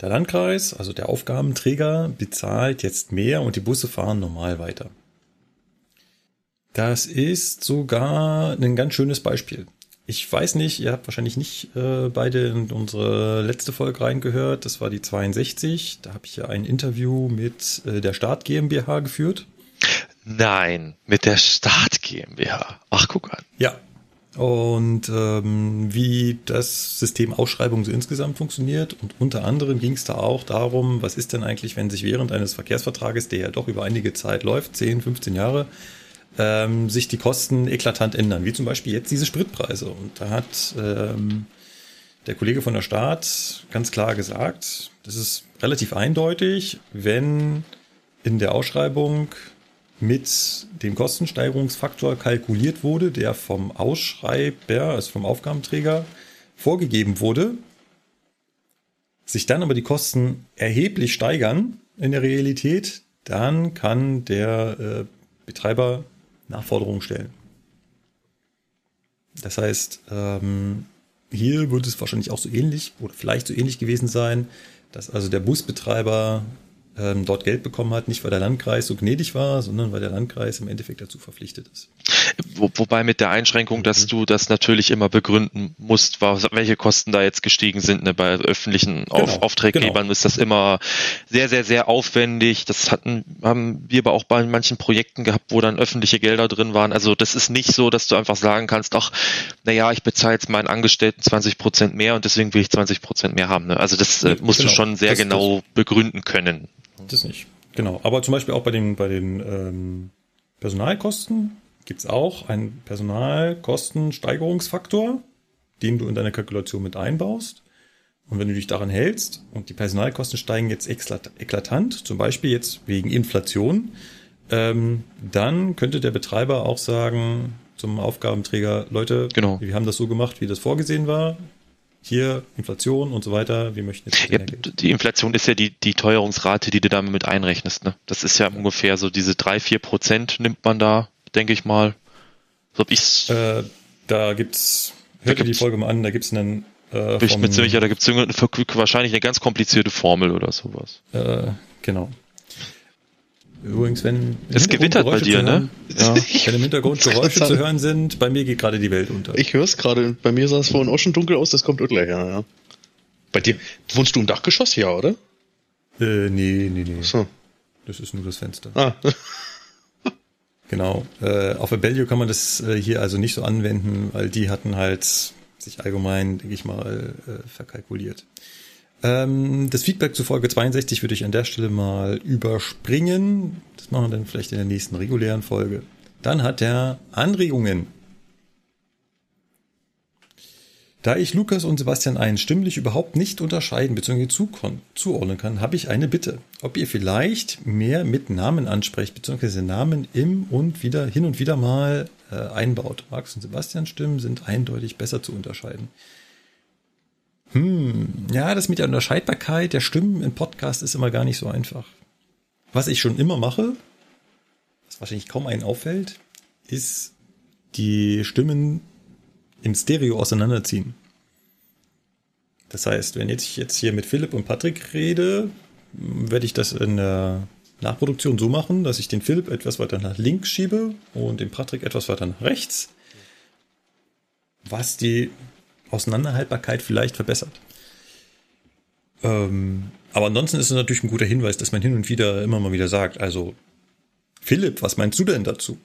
Der Landkreis, also der Aufgabenträger, bezahlt jetzt mehr und die Busse fahren normal weiter. Das ist sogar ein ganz schönes Beispiel. Ich weiß nicht, ihr habt wahrscheinlich nicht äh, beide in unsere letzte Folge reingehört. Das war die 62. Da habe ich ja ein Interview mit äh, der Start GmbH geführt. Nein, mit der Start GmbH. Ach, guck an. Ja. Und ähm, wie das System Ausschreibung so insgesamt funktioniert. Und unter anderem ging es da auch darum, was ist denn eigentlich, wenn sich während eines Verkehrsvertrages, der ja doch über einige Zeit läuft, 10, 15 Jahre, ähm, sich die Kosten eklatant ändern, wie zum Beispiel jetzt diese Spritpreise. Und da hat ähm, der Kollege von der Staat ganz klar gesagt, das ist relativ eindeutig, wenn in der Ausschreibung mit dem Kostensteigerungsfaktor kalkuliert wurde, der vom Ausschreiber, also vom Aufgabenträger, vorgegeben wurde, sich dann aber die Kosten erheblich steigern in der Realität, dann kann der äh, Betreiber Nachforderungen stellen. Das heißt, ähm, hier wird es wahrscheinlich auch so ähnlich oder vielleicht so ähnlich gewesen sein, dass also der Busbetreiber ähm, dort Geld bekommen hat, nicht weil der Landkreis so gnädig war, sondern weil der Landkreis im Endeffekt dazu verpflichtet ist. Wo, wobei mit der Einschränkung, dass Mhm. du das natürlich immer begründen musst, was, welche Kosten da jetzt gestiegen sind. Ne? Bei öffentlichen Auf, Genau, Auftraggebern genau. ist das immer sehr, sehr, sehr aufwendig. Das hatten, haben wir aber auch bei manchen Projekten gehabt, wo dann öffentliche Gelder drin waren. Also das ist nicht so, dass du einfach sagen kannst, ach, naja, ich bezahle jetzt meinen Angestellten 20 Prozent mehr und deswegen will ich 20 Prozent mehr haben. Ne? Also das äh, musst genau. du schon sehr Das- genau begründen können. Das nicht. Genau. Aber zum Beispiel auch bei den, bei den ähm, Personalkosten gibt's auch einen Personalkostensteigerungsfaktor, den du in deine Kalkulation mit einbaust. Und wenn du dich daran hältst und die Personalkosten steigen jetzt eklatant, zum Beispiel jetzt wegen Inflation, ähm, dann könnte der Betreiber auch sagen zum Aufgabenträger, Leute, Genau. wir haben das so gemacht, wie das vorgesehen war. Hier Inflation und so weiter. Wir möchten jetzt Ja, die Inflation ist ja die, die Teuerungsrate, die du damit mit einrechnest. Ne? Das ist ja ungefähr so diese drei vier Prozent nimmt man da, denke ich mal. So hab ich's, Äh, da gibt's, hört ihr die gibt's- Folge mal an, da gibt's einen äh, bin ich mir ziemlich, ja, da gibt es wahrscheinlich eine ganz komplizierte Formel oder sowas. äh, genau. Übrigens, wenn Es gewittert bei Geräusche dir, zu ne? hören- Ja. (laughs) Wenn im Hintergrund Geräusche zu hören sind, bei mir geht gerade die Welt unter. Ich höre es gerade. Bei mir sah es vorhin auch schon dunkel aus, das kommt auch gleich, ja, ja. Bei dir, wohnst du im Dachgeschoss? Ja, oder? äh, nee, nee, nee. So. Das ist nur das Fenster. Ah, Genau. Äh, auf Abellio kann man das äh, hier also nicht so anwenden, weil die hatten halt sich allgemein, denke ich mal, äh, verkalkuliert. Ähm, das Feedback zu Folge 62 würde ich an der Stelle mal überspringen. Das machen wir dann vielleicht in der nächsten regulären Folge. Dann hat er Anregungen. Da ich Lukas und Sebastian ein stimmlich überhaupt nicht unterscheiden bzw. zuordnen kann, habe ich eine Bitte. Ob ihr vielleicht mehr mit Namen ansprecht bzw. Namen im und wieder hin und wieder mal äh, einbaut. Max und Sebastian Stimmen sind eindeutig besser zu unterscheiden. Hm, ja, das mit der Unterscheidbarkeit der Stimmen im Podcast ist immer gar nicht so einfach. Was ich schon immer mache, was wahrscheinlich kaum einen auffällt, ist die Stimmen im Stereo auseinanderziehen. Das heißt, wenn jetzt ich jetzt hier mit Philipp und Patrick rede, werde ich das in der Nachproduktion so machen, dass ich den Philipp etwas weiter nach links schiebe und den Patrick etwas weiter nach rechts, was die Auseinanderhaltbarkeit vielleicht verbessert. Ähm, aber ansonsten ist es natürlich ein guter Hinweis, dass man hin und wieder immer mal wieder sagt, also Philipp, was meinst du denn dazu?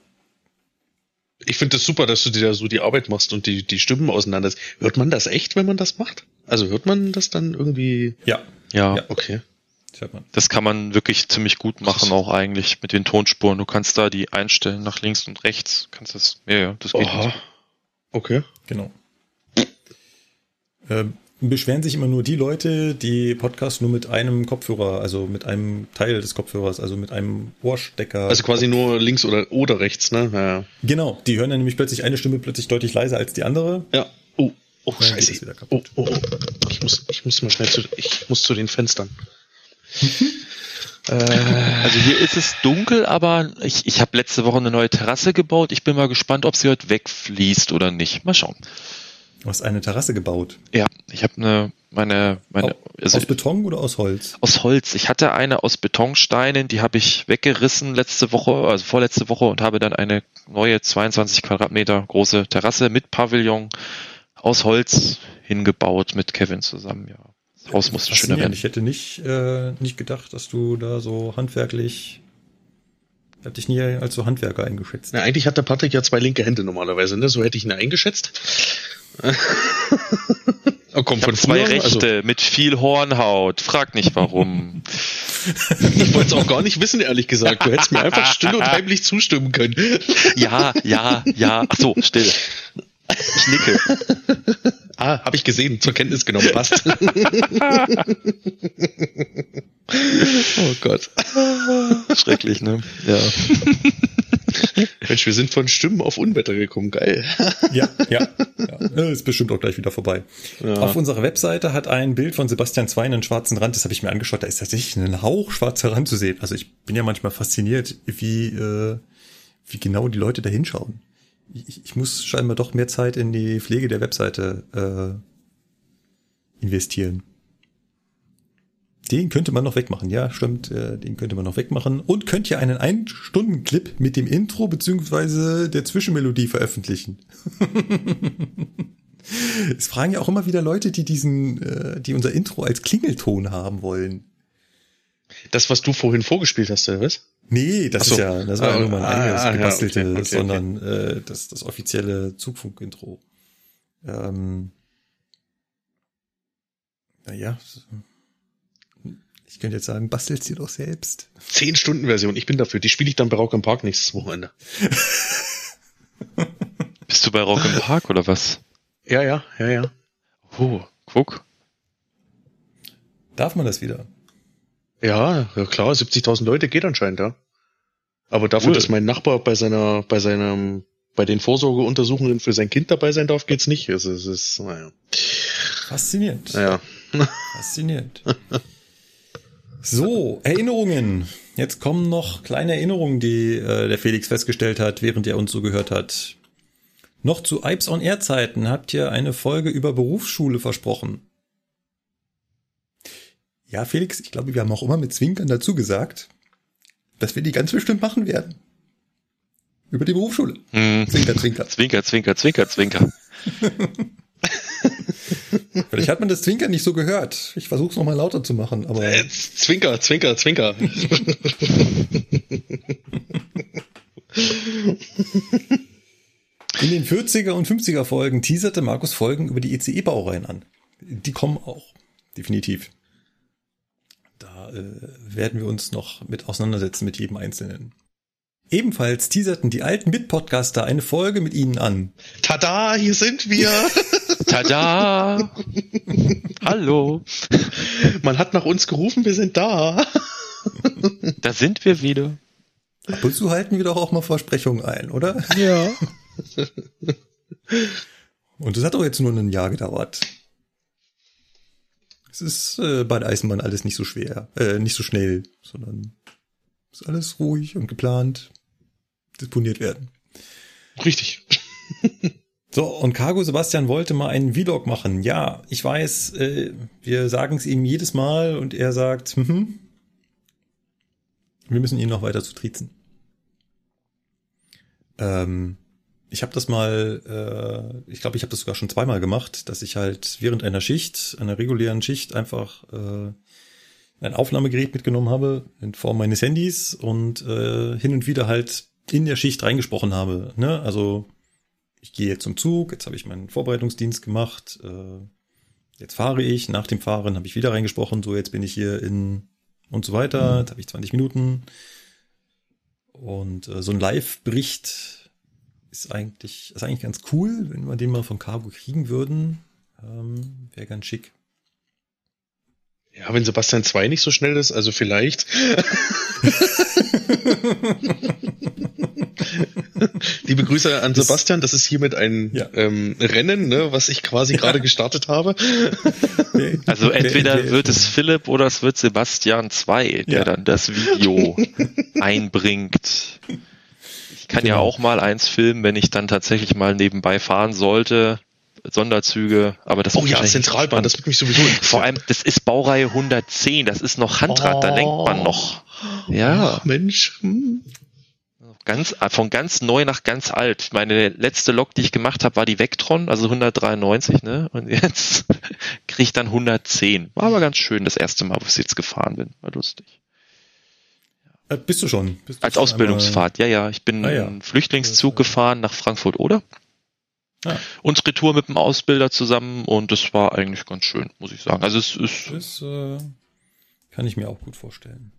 Ich finde das super, dass du dir da so die Arbeit machst und die, die Stimmen auseinander. Hört man das echt, wenn man das macht? Also hört man das dann irgendwie? Ja, Ja, Ja. Okay. das kann man wirklich ziemlich gut machen, auch eigentlich mit den Tonspuren. Du kannst da die einstellen nach links und rechts. Kannst das, ja, ja, das geht. Aha. Okay. Genau. Ähm, beschweren sich immer nur die Leute, die Podcast nur mit einem Kopfhörer, also mit einem Teil des Kopfhörers, also mit einem Ohrstecker. Also quasi nur links oder, oder rechts, ne? Ja. Genau, die hören dann nämlich plötzlich eine Stimme plötzlich deutlich leiser als die andere. ja. Oh, oh, Dann scheiße. wieder Oh, kaputt. oh, oh. Ich muss, ich muss mal schnell zu, ich muss zu den Fenstern. (laughs) äh, Also hier ist es dunkel, aber ich, ich habe letzte Woche eine neue Terrasse gebaut. Ich bin mal gespannt, ob sie heute wegfließt oder nicht. Mal schauen. Du hast eine Terrasse gebaut. Ja, ich habe eine, meine, meine, also aus Beton oder aus Holz? aus Holz. Ich hatte eine aus Betonsteinen, die habe ich weggerissen letzte Woche, also vorletzte Woche und habe dann eine neue 22 Quadratmeter große Terrasse mit Pavillon aus Holz hingebaut mit Kevin zusammen. Ja, das Haus musste schöner werden. Ich hätte nicht, äh, nicht gedacht, dass du da so handwerklich, ich hab dich nie als so Handwerker eingeschätzt. na, eigentlich hat der Patrick ja zwei linke Hände normalerweise, ne? So hätte ich ihn eingeschätzt. (laughs) oh, komm, Ich von zwei früher, also, Rechte mit viel Hornhaut. Frag nicht warum. (laughs) ich wollte es auch gar nicht wissen, ehrlich gesagt. Du hättest mir einfach still und heimlich zustimmen können. (laughs) ja, ja, ja. Ach so, still. Ich nicke. Ah, habe ich gesehen, zur Kenntnis genommen, passt. oh Gott. Schrecklich, ne? Ja. (laughs) Mensch, wir sind von Stimmen auf Unwetter gekommen, geil. Ja, ja, ja. Ist bestimmt auch gleich wieder vorbei. Ja. Auf unserer Webseite hat ein Bild von Sebastian Zwein einen schwarzen Rand. Das habe ich mir angeschaut. Da ist tatsächlich ein Hauch schwarzer Rand zu sehen. Also ich bin ja manchmal fasziniert, wie, äh, wie genau die Leute da hinschauen. Ich, ich muss scheinbar doch mehr Zeit in die Pflege der Webseite äh, investieren. Den könnte man noch wegmachen, ja, stimmt, äh, den könnte man noch wegmachen. Und könnt ihr einen Ein-Stunden-Clip mit dem Intro beziehungsweise der Zwischenmelodie veröffentlichen. (laughs) es fragen ja auch immer wieder Leute, die diesen, äh, die unser Intro als Klingelton haben wollen. Das, was du vorhin vorgespielt hast, oder was? Nee, das so. ist ja, das war ja Ah, nur mein ah, eigenes ah, ja, gebastelte, okay, okay, sondern Äh, das, das offizielle Zugfunk-Intro. Ähm, naja, ich könnte jetzt sagen, bastelst dir doch selbst. Zehn Stunden Version, ich bin dafür. Die spiele ich dann bei Rock im Park nächstes Wochenende. (laughs) Bist du bei Rock im Park oder was? Ja, ja, ja, ja. Oh, guck. Darf man das wieder? Ja, ja klar, 70.000 Leute geht anscheinend, ja. Aber dafür, Cool. dass mein Nachbar bei seiner, bei seinem, bei den Vorsorgeuntersuchungen für sein Kind dabei sein darf, geht's nicht. Also, es ist, naja. Faszinierend. Naja. Faszinierend. (laughs) So, Erinnerungen. Jetzt kommen noch kleine Erinnerungen, die äh, der Felix festgestellt hat, während er uns so gehört hat. Noch zu Ipes on Air Zeiten habt ihr eine Folge über Berufsschule versprochen. Ja, Felix, ich glaube, wir haben auch immer mit Zwinkern dazu gesagt, dass wir die ganz bestimmt machen werden. Über die Berufsschule. Hm. Zwinker, zwinker. Zwinker, zwinker, zwinker, zwinker. (laughs) (laughs) Vielleicht hat man das Zwinkern nicht so gehört. Ich versuche es nochmal lauter zu machen, aber Äh, Zwinker, Zwinker, Zwinker. In den 40er und 50er Folgen teaserte Markus Folgen über die ECE-Baureihen an. Die kommen auch, definitiv. Da äh, werden wir uns noch mit auseinandersetzen mit jedem Einzelnen. Ebenfalls teaserten die alten Bit-Podcaster eine Folge mit ihnen an. Tada, hier sind wir. (laughs) Tada! Hallo! Man hat nach uns gerufen, wir sind da. Da sind wir wieder. Ab und zu halten wir doch auch mal Versprechungen ein, oder? Ja. Und das hat doch jetzt nur ein Jahr gedauert. Es ist äh, bei der Eisenbahn alles nicht so schwer, äh, nicht so schnell, sondern ist alles ruhig und geplant, disponiert werden. Richtig. (laughs) So, und Cargo Sebastian wollte mal einen Vlog machen. Ja, ich weiß, äh, wir sagen es ihm jedes Mal und er sagt, mhm. Wir müssen ihn noch weiter zu triezen. Ähm, ich habe das mal, äh, ich glaube, ich habe das sogar schon zweimal gemacht, dass ich halt während einer Schicht, einer regulären Schicht, einfach äh, ein Aufnahmegerät mitgenommen habe in Form meines Handys und äh, hin und wieder halt in der Schicht reingesprochen habe. Ne? Also ich gehe jetzt zum Zug, jetzt habe ich meinen Vorbereitungsdienst gemacht, äh, jetzt fahre ich, nach dem Fahren habe ich wieder reingesprochen, so jetzt bin ich hier in und so weiter, jetzt habe ich 20 Minuten. Und äh, so ein Live-Bericht ist eigentlich, ist eigentlich ganz cool, wenn wir den mal von Cargo kriegen würden. Ähm, Wäre ganz schick. Ja, wenn Sebastian 2 nicht so schnell ist, also vielleicht. (laughs) (laughs) (laughs) Liebe Grüße an Das- Sebastian, das ist hiermit ein Ja. ähm, Rennen, ne, was ich quasi gerade gestartet habe. (laughs) Also entweder wird es Philipp oder es wird Sebastian 2, der Ja. dann das Video (laughs) einbringt. Ich kann ja Genau. auch mal eins filmen, wenn ich dann tatsächlich mal nebenbei fahren sollte. Sonderzüge, aber das Oh ja, Zentralbahn, das wird mich sowieso. Vor allem, das ist Baureihe 110, das ist noch Handrad, da lenkt man noch. Ja, Ach, Mensch. Hm. Ganz, von ganz neu nach ganz alt. Meine letzte Lok, die ich gemacht habe, war die Vectron, also 193, ne? Und jetzt (laughs) kriege ich dann 110. War aber ganz schön, das erste Mal, wo ich jetzt gefahren bin. War lustig. Äh, bist du schon? Bist du Als schon Ausbildungsfahrt, ja, ja. Ich bin Ah, ja. einen Flüchtlingszug gefahren nach Frankfurt, oder? Ah. Und Retour mit dem Ausbilder zusammen und das war eigentlich ganz schön, muss ich sagen. Also es ist, Einmal, das äh, kann ich mir auch gut vorstellen.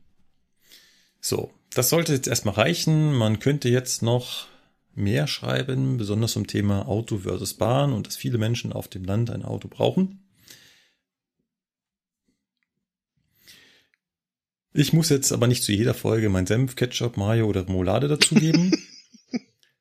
So, das sollte jetzt erstmal reichen. Man könnte jetzt noch mehr schreiben, besonders zum Thema Auto versus Bahn und dass viele Menschen auf dem Land ein Auto brauchen. Ich muss jetzt aber nicht zu jeder Folge mein Senf, Ketchup, Mayo oder Remoulade dazugeben.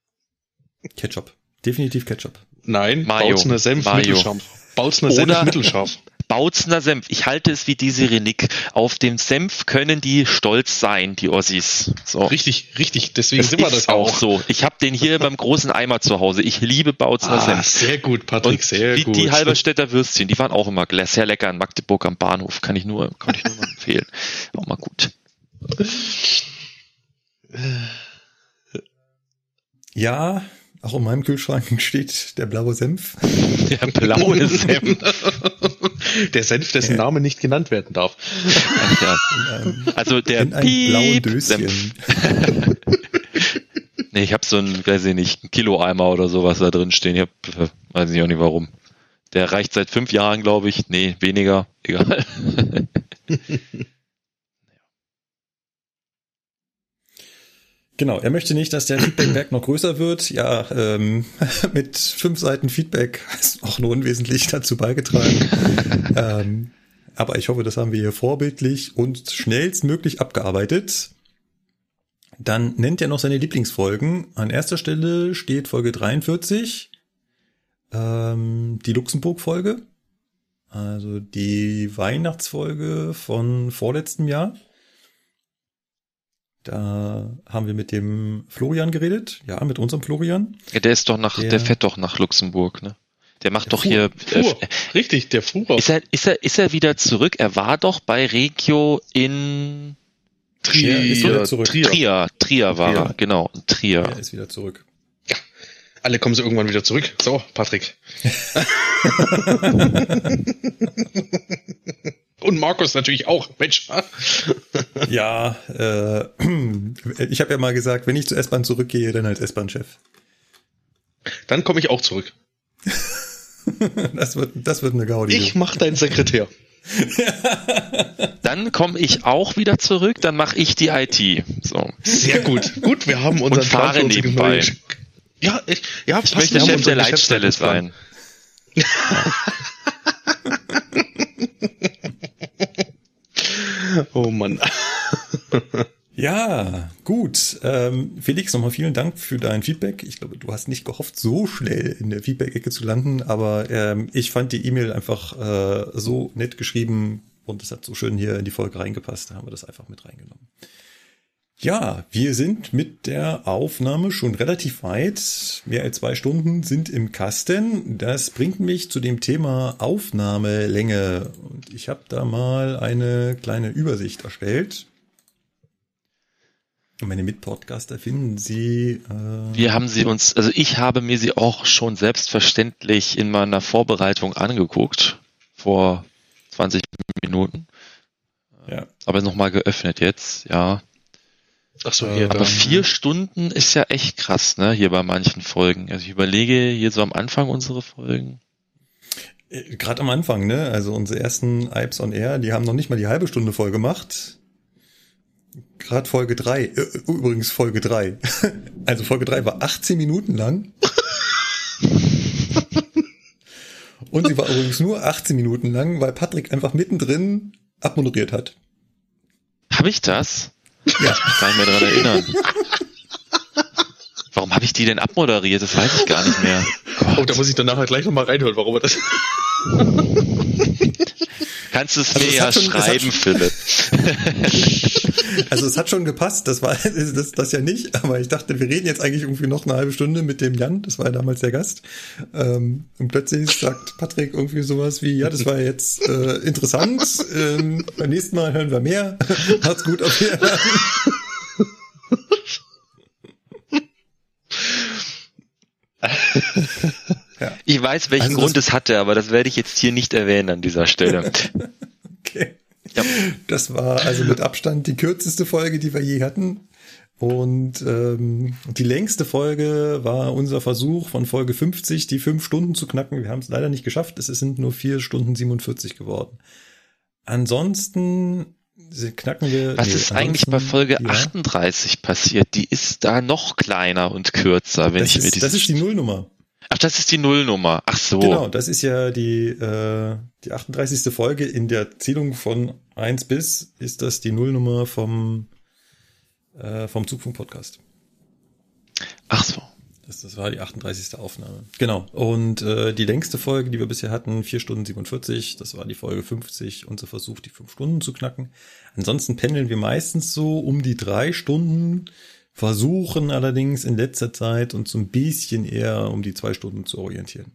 (laughs) Ketchup. Definitiv Ketchup. Nein, Mayo. Bautzner Senf Mayo. mittelscharf. Bautzner Oder- Senf mittelscharf. Bautzner Senf. Ich halte es wie die Sirenik. Auf dem Senf können die stolz sein, die Ossis. So. Richtig, richtig. Deswegen Es sind wir ist das auch auch. so. Ich habe den hier (laughs) beim großen Eimer zu Hause. Ich liebe Bautzner Ah, Senf. sehr gut, Patrick, Und sehr die, gut. die Halberstädter Würstchen, die waren auch immer sehr lecker in Magdeburg am Bahnhof. Kann ich nur, kann ich nur mal empfehlen. Auch mal gut. Ja, auch in meinem Kühlschrank (laughs) steht der blaue Senf. Der blaue (laughs) Senf. Der Senf, dessen Ja. Name nicht genannt werden darf. Ja. In einem, Also der in einem blauen Döschen. Senf. (laughs) Nee, ich habe so ein, weiß ich nicht, ein Kilo-Eimer oder sowas da drin stehen. Ich hab, weiß ich auch nicht warum. Der reicht seit fünf Jahren, glaube ich. Nee, weniger. Egal. Genau, er möchte nicht, dass der Feedbackberg noch größer wird. Ja, ähm, (laughs) mit fünf Seiten Feedback ist auch nur unwesentlich dazu beigetragen. (laughs) ähm, aber ich hoffe, das haben wir hier vorbildlich und schnellstmöglich abgearbeitet. Dann nennt er noch seine Lieblingsfolgen. An erster Stelle steht Folge 43, ähm, die Luxemburg-Folge. Also die Weihnachtsfolge von vorletztem Jahr. Da haben wir mit dem Florian geredet. Ja, mit unserem Florian. Ja, der ist doch nach, der, Der- fährt doch nach Luxemburg, ne? Der macht Der doch fuhr- hier. Fuhr. Äh, Richtig, der Fuhrer. ist er, ist er, ist er wieder zurück? Er war doch bei Regio in Er ist wieder zurück. Trier. Trier. Trier war Trier. er, genau. Trier. Er ist wieder zurück. Alle kommen sie irgendwann wieder zurück. So, Patrick. (laughs) (laughs) Und Markus natürlich auch. Mensch. Ja, äh, (clears throat) ich habe ja mal gesagt, wenn ich zur S-Bahn zurückgehe, dann als S-Bahn-Chef. Dann komme ich auch zurück. (laughs) Das wird, das wird eine Gaudi. Ich mach deinen Sekretär. (laughs) Dann komme ich auch wieder zurück, dann mache ich die IT. So. Sehr gut. Gut, wir haben unseren Und fahre Plan nebenbei. Ja, ich, ja, Ich möchte Chef der Leitstelle sein. Oh Mann. Ja, gut. Ähm, Felix, nochmal vielen Dank für dein Feedback. Ich glaube, du hast nicht gehofft, so schnell in der Feedback-Ecke zu landen, aber ähm, ich fand die E-Mail einfach äh, so nett geschrieben und es hat so schön hier in die Folge reingepasst. Da haben wir das einfach mit reingenommen. Ja, wir sind mit der Aufnahme schon relativ weit. Mehr als zwei Stunden sind im Kasten. Das bringt mich zu dem Thema Aufnahmelänge. Und ich habe da mal eine kleine Übersicht erstellt. Und meine Mitpodcaster finden Sie. Äh, Wir haben sie uns, also ich habe mir sie auch schon selbstverständlich in meiner Vorbereitung angeguckt. Vor 20 Minuten. ja. Aber nochmal geöffnet jetzt, ja. Ach so, Äh, hier, Aber da. vier Stunden ist ja echt krass, ne, hier bei manchen Folgen. Also ich überlege hier so am Anfang unsere Folgen. Äh, Gerade am Anfang, ne? Also unsere ersten Ipes on Air, die haben noch nicht mal die halbe Stunde voll gemacht. Gerade Folge drei, äh, übrigens Folge drei. (laughs) Also Folge drei war 18 Minuten lang. (laughs) Und sie war übrigens nur 18 Minuten lang, weil Patrick einfach mittendrin abmoderiert hat. Habe ich das? Ja. Ich kann mich gar nicht mehr dran erinnern. Warum habe ich die denn abmoderiert? Das weiß ich gar nicht mehr. Oh, da muss ich dann nachher gleich nochmal reinhören, warum er das. Kannst du es Also mir ja schon- schreiben, Philipp. (laughs) Also es hat schon gepasst, das war das, das ja nicht, aber ich dachte, wir reden jetzt eigentlich irgendwie noch eine halbe Stunde mit dem Jan, das war ja damals der Gast. Ähm, und plötzlich sagt Patrick irgendwie sowas wie, ja, das war jetzt äh, interessant, ähm, beim nächsten Mal hören wir mehr. (laughs) Macht's gut, auf Wiedersehen. (laughs) Ich weiß, welchen Also Grund es hatte, aber das werde ich jetzt hier nicht erwähnen an dieser Stelle. (laughs) Okay. Ja. Das war also mit Abstand die kürzeste Folge, die wir je hatten. Und ähm, die längste Folge war unser Versuch von Folge 50, die fünf Stunden zu knacken. Wir haben es leider nicht geschafft. Es sind nur vier Stunden 47 geworden. Ansonsten knacken wir. Was nee, ist eigentlich bei Folge ja, 38 passiert? Die ist da noch kleiner und kürzer, wenn Das ich mir ist, diese. das ist die Nullnummer. Ach, das ist die Nullnummer. Ach so. Genau, das ist ja die, äh, die 38. Folge. In der Zählung von 1 bis ist das die Nullnummer vom, äh, vom Zugfunk-Podcast. Ach so. Das, das war die 38. Aufnahme. Genau. Und äh, die längste Folge, die wir bisher hatten, 4 Stunden 47, das war die Folge 50, unser Versuch, die 5 Stunden zu knacken. Ansonsten pendeln wir meistens so um die drei Stunden, versuchen allerdings in letzter Zeit uns so ein bisschen eher um die zwei Stunden zu orientieren.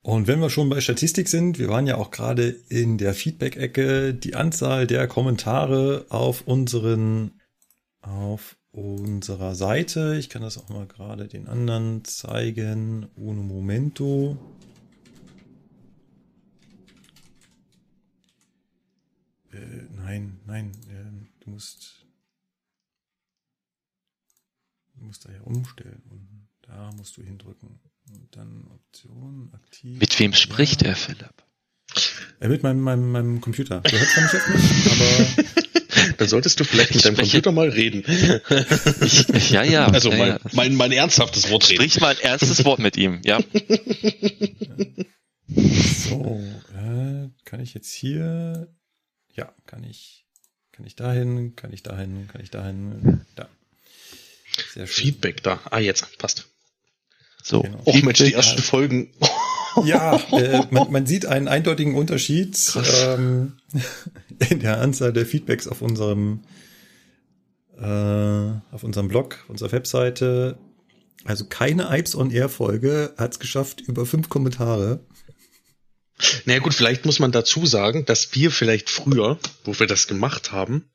Und wenn wir schon bei Statistik sind, wir waren ja auch gerade in der Feedback-Ecke, die Anzahl der Kommentare auf unseren, auf unserer Seite. Ich kann das auch mal gerade den anderen zeigen. Uno momento. Äh, nein, nein, äh, du musst, du musst da ja umstellen und da musst du hindrücken. Und dann Option, aktiv. Mit wem spricht ja. er, Philipp? Äh, mit meinem, meinem, meinem Computer. Du hörst zwar nicht auf mich, aber (laughs) Dann solltest du vielleicht mit deinem spreche- Computer mal reden. Ich, ja, ja. Also ja, mein, ja. mein, mein ernsthaftes Wort reden. Sprich mal ein erstes Wort mit ihm, ja. So, äh, kann ich jetzt hier? Ja, kann ich. Kann ich dahin? Kann ich dahin? Kann ich dahin? Da. Sehr schön. Feedback da. Ah, jetzt. Passt. So. Genau. Och Mensch, die ersten Folgen. (laughs) Ja, äh, (laughs) man, man sieht einen eindeutigen Unterschied ähm, (laughs) in der Anzahl der Feedbacks auf unserem äh, auf unserem Blog, unserer Webseite. Also keine Ipes on Air Folge hat es geschafft über fünf Kommentare. Naja gut, vielleicht muss man dazu sagen, dass wir vielleicht früher, wo wir das gemacht haben,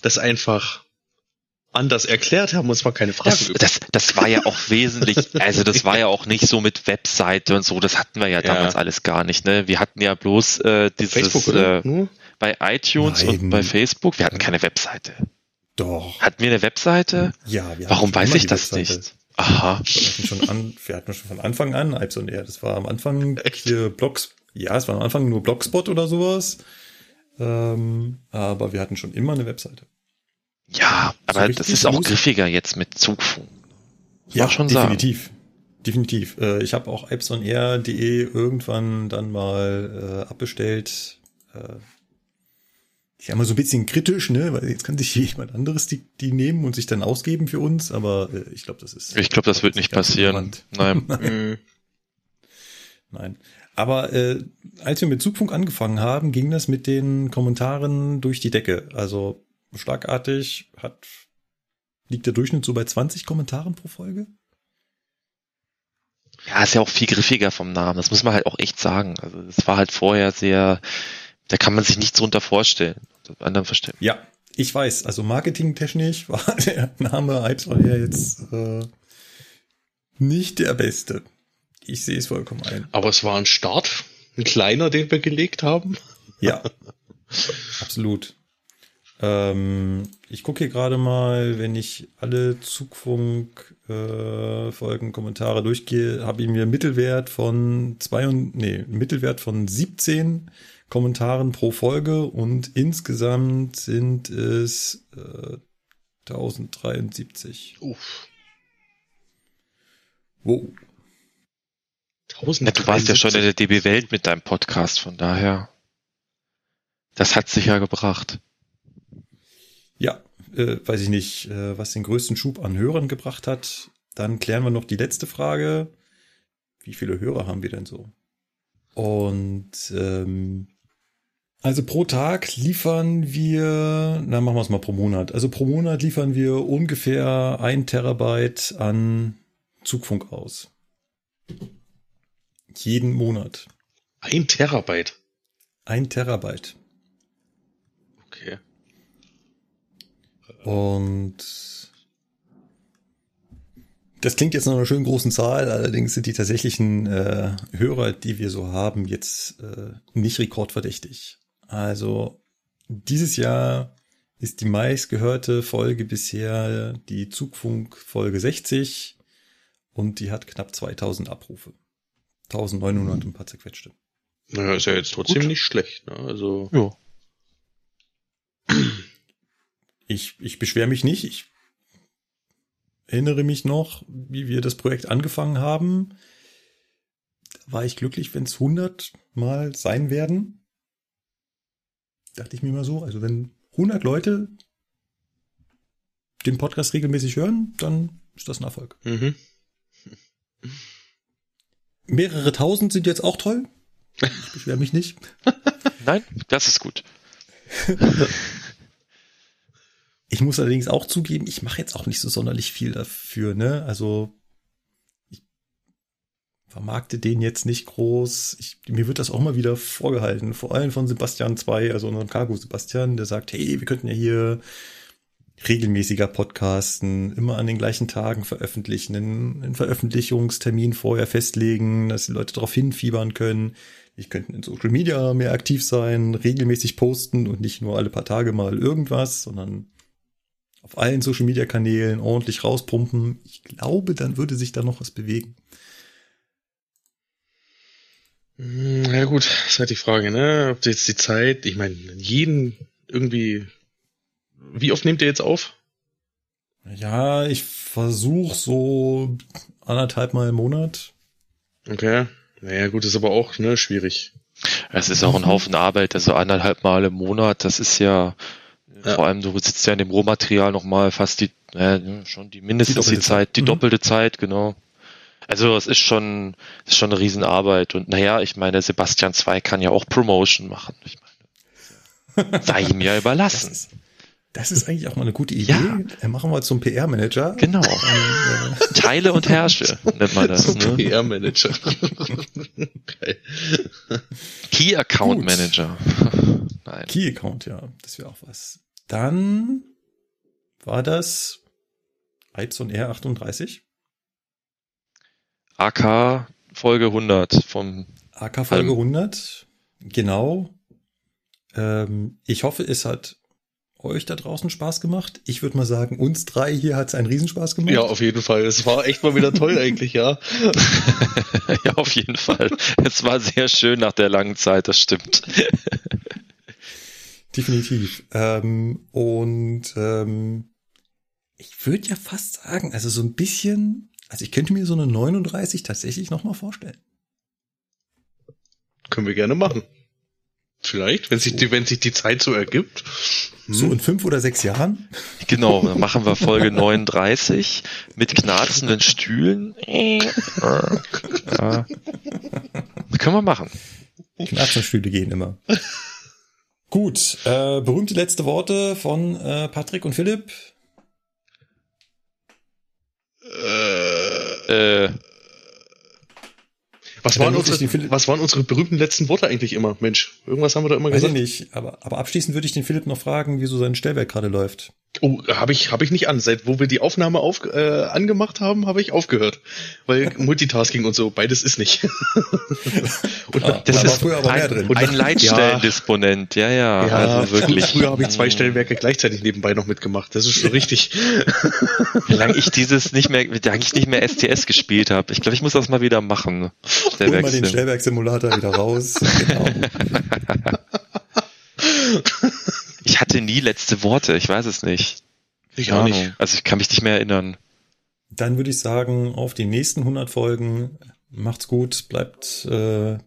das einfach anders erklärt haben und zwar keine Fragen Das, das, das war ja auch wesentlich, also das war ja auch nicht so mit Webseite und so, das hatten wir ja, Ja. damals alles gar nicht. Ne? Wir hatten ja bloß äh, dieses Facebook, äh, Nur? bei iTunes Nein. und bei Facebook, wir hatten keine Webseite. Doch. Hatten wir eine Webseite? Ja, wir Warum weiß ich das Webseite. nicht? Aha. Wir hatten schon an, wir hatten schon von Anfang an Ipes on Air. Das war am Anfang Echt? hier Blogs. Ja, es war am Anfang nur Blogspot oder sowas. Ähm, aber wir hatten schon immer eine Webseite. Ja, aber richtig das ist auch griffiger jetzt mit Zugfunk. Ja, schon sagen. definitiv. Definitiv. Äh, ich habe auch ipesonair.de irgendwann dann mal äh, abbestellt. Äh, ich sag mal so ein bisschen kritisch, ne, weil jetzt kann sich (laughs) jemand anderes die, die nehmen und sich dann ausgeben für uns, aber äh, ich glaube, das ist. Ich glaube, das wird nicht passieren. relevant. (laughs) Nein. Mhm. Nein. Aber äh, als wir mit Zugfunk angefangen haben, ging das mit den Kommentaren durch die Decke. Also schlagartig hat liegt der Durchschnitt so bei 20 Kommentaren pro Folge. Ja, ist ja auch viel griffiger vom Namen. Das muss man halt auch echt sagen. Also es war halt vorher sehr, da kann man sich nichts drunter vorstellen. Das anderen verstehen. Ja, ich weiß. Also marketingtechnisch (laughs) war der Name Hypes Air jetzt äh, nicht der beste. Ich sehe es vollkommen ein. Aber es war ein Start, ein kleiner, den wir gelegt haben. Ja, (laughs) absolut. Ähm, ich gucke hier gerade mal, wenn ich alle Zugfunk-Folgen, äh, Folgen, Kommentare durchgehe, habe ich mir Mittelwert von zwei und nee, Mittelwert von 17 Kommentaren pro Folge und insgesamt sind es äh, 1073. Uff. Wow. Ja, du warst ja schon in 1073. der DB Welt mit deinem Podcast, von daher. Das hat sich ja gebracht. Ja, äh, weiß ich nicht, äh, was den größten Schub an Hörern gebracht hat. Dann klären wir noch die letzte Frage. Wie viele Hörer haben wir denn so? Und ähm, also pro Tag liefern wir, na machen wir es mal pro Monat. Also pro Monat liefern wir ungefähr ein Terabyte an Zugfunk aus. Jeden Monat. Ein Terabyte. Ein Terabyte. Okay. Und das klingt jetzt nach einer schönen großen Zahl, allerdings sind die tatsächlichen äh, Hörer, die wir so haben, jetzt äh, nicht rekordverdächtig. Also dieses Jahr ist die meistgehörte Folge bisher die Zugfunk Folge 60 und die hat knapp 2000 Abrufe. 1900 und ein paar zerquetschte. Naja, ist ja jetzt trotzdem Gut. nicht schlecht. Ne? Also Ja. Ich, ich beschwere mich nicht. Ich erinnere mich noch, wie wir das Projekt angefangen haben. Da war ich glücklich, wenn es 100 Mal sein werden. Dachte ich mir mal so. Also wenn 100 Leute den Podcast regelmäßig hören, dann ist das ein Erfolg. Mhm. (laughs) Mehrere tausend sind jetzt auch toll. Ich beschwere mich nicht. (laughs) Nein, das ist gut. (laughs) Ich muss allerdings auch zugeben, ich mache jetzt auch nicht so sonderlich viel dafür, ne? Also ich vermarkte den jetzt nicht groß. Ich, mir wird das auch mal wieder vorgehalten, vor allem von Sebastian 2, also unserem Cargo Sebastian, der sagt, hey, wir könnten ja hier regelmäßiger podcasten, immer an den gleichen Tagen veröffentlichen, einen, einen Veröffentlichungstermin vorher festlegen, dass die Leute darauf hinfiebern können. Ich könnte in Social Media mehr aktiv sein, regelmäßig posten und nicht nur alle paar Tage mal irgendwas, sondern auf allen Social Media Kanälen ordentlich rauspumpen. Ich glaube, dann würde sich da noch was bewegen. Hm, Ja gut, ist halt die Frage, ne? Ob jetzt die Zeit, ich meine, jeden irgendwie. Wie oft nehmt ihr jetzt auf? Ja, ich versuche so anderthalb Mal im Monat. Okay. Naja, gut, ist aber auch, ne, schwierig. Es ist auch ein Haufen Arbeit, also anderthalb Mal im Monat, das ist ja, Ja. vor allem du sitzt ja in dem Rohmaterial nochmal fast die, äh, schon die mindestens die, doppelte Zeit, die Mhm. doppelte Zeit, genau. Also es ist schon, ist schon eine Riesenarbeit und naja, ich meine, Sebastian 2 kann ja auch Promotion machen. Ich meine, (laughs) sei ihm ja Das überlassen. ist, das ist eigentlich auch mal eine gute Idee. Ja. Äh, Machen wir zum PR-Manager. Genau. Dann, äh, Teile und herrsche, nennt man das. Ne? PR-Manager. Key Account. Manager. (laughs) Nein. Key-Account, ja, das wäre auch was. Dann war das und R38, AK Folge 100 vom AK Folge Hallo. 100. Genau. Ähm, ich hoffe, es hat euch da draußen Spaß gemacht. Ich würde mal sagen, uns drei hier hat es einen Riesenspaß gemacht. Ja, auf jeden Fall. Es war echt mal wieder toll (laughs) eigentlich, ja. (laughs) ja, auf jeden Fall. Es war sehr schön nach der langen Zeit, das stimmt. Definitiv. Ähm, und ähm, ich würde ja fast sagen, also so ein bisschen, also ich könnte mir so eine 39 tatsächlich nochmal vorstellen. Können wir gerne machen. Vielleicht, wenn sich die, wenn sich die Zeit so ergibt. Hm. So in fünf oder sechs Jahren. Genau, dann (laughs) machen wir Folge 39 mit knarzenden Stühlen. Ja. (laughs) Können wir machen. Knarzenstühle gehen immer. (laughs) Gut, äh, berühmte letzte Worte von äh, Patrick und Philipp. Äh, Äh, was, waren ich unsere, was waren unsere berühmten letzten Worte eigentlich immer? Mensch, irgendwas haben wir da immer Weiß ich gesagt. nicht, aber, aber abschließend würde ich den Philipp noch fragen, wieso sein Stellwerk gerade läuft. Oh, habe ich, hab ich nicht an. Seit wo wir die Aufnahme auf, äh, angemacht haben, habe ich aufgehört. Weil (laughs) Multitasking und so, beides ist nicht. (laughs) und, Ah, das ist früher aber mehr ein, drin. ein Leitstellendisponent, ja, ja, ja, also wirklich. Früher habe ich zwei Stellwerke gleichzeitig nebenbei noch mitgemacht. Das ist schon (laughs) richtig. Wie lange ich dieses nicht mehr, wie lange ich nicht mehr STS gespielt habe. Ich glaube, ich muss das mal wieder machen. Hol mal den. Stellwerksimulator wieder raus. Genau. Ich hatte nie letzte Worte, ich weiß es nicht. Ich Keine auch Ahnung. nicht. Also ich kann mich nicht mehr erinnern. Dann würde ich sagen, auf die nächsten 100 Folgen. Macht's gut, bleibt, äh,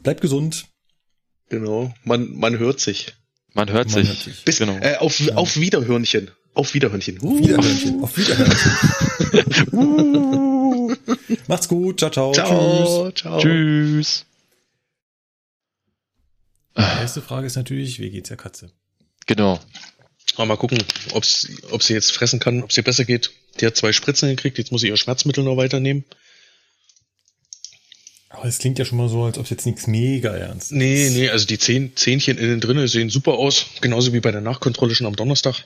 bleibt gesund. Genau. Man, man hört sich. Man hört Man sich. hört sich. Bis, genau. äh, auf, auf Wiederhörnchen. Auf Wiederhörnchen. Uh. Wiederhörnchen. Auf Wiederhörnchen. (laughs) Macht's gut. Ciao, ciao. Tschüss. Ciao, ciao. Tschüss. Die erste Frage ist natürlich, wie geht's der Katze? Genau. Aber mal gucken, ob's, ob sie jetzt fressen kann, ob sie besser geht. Die hat zwei Spritzen gekriegt, jetzt muss sie ihr Schmerzmittel noch weiternehmen. Aber es klingt ja schon mal so, als ob es jetzt nichts mega ernst Nee, ist. nee, also die Zehn, Zähnchen innen drinnen sehen super aus. Genauso wie bei der Nachkontrolle schon am Donnerstag.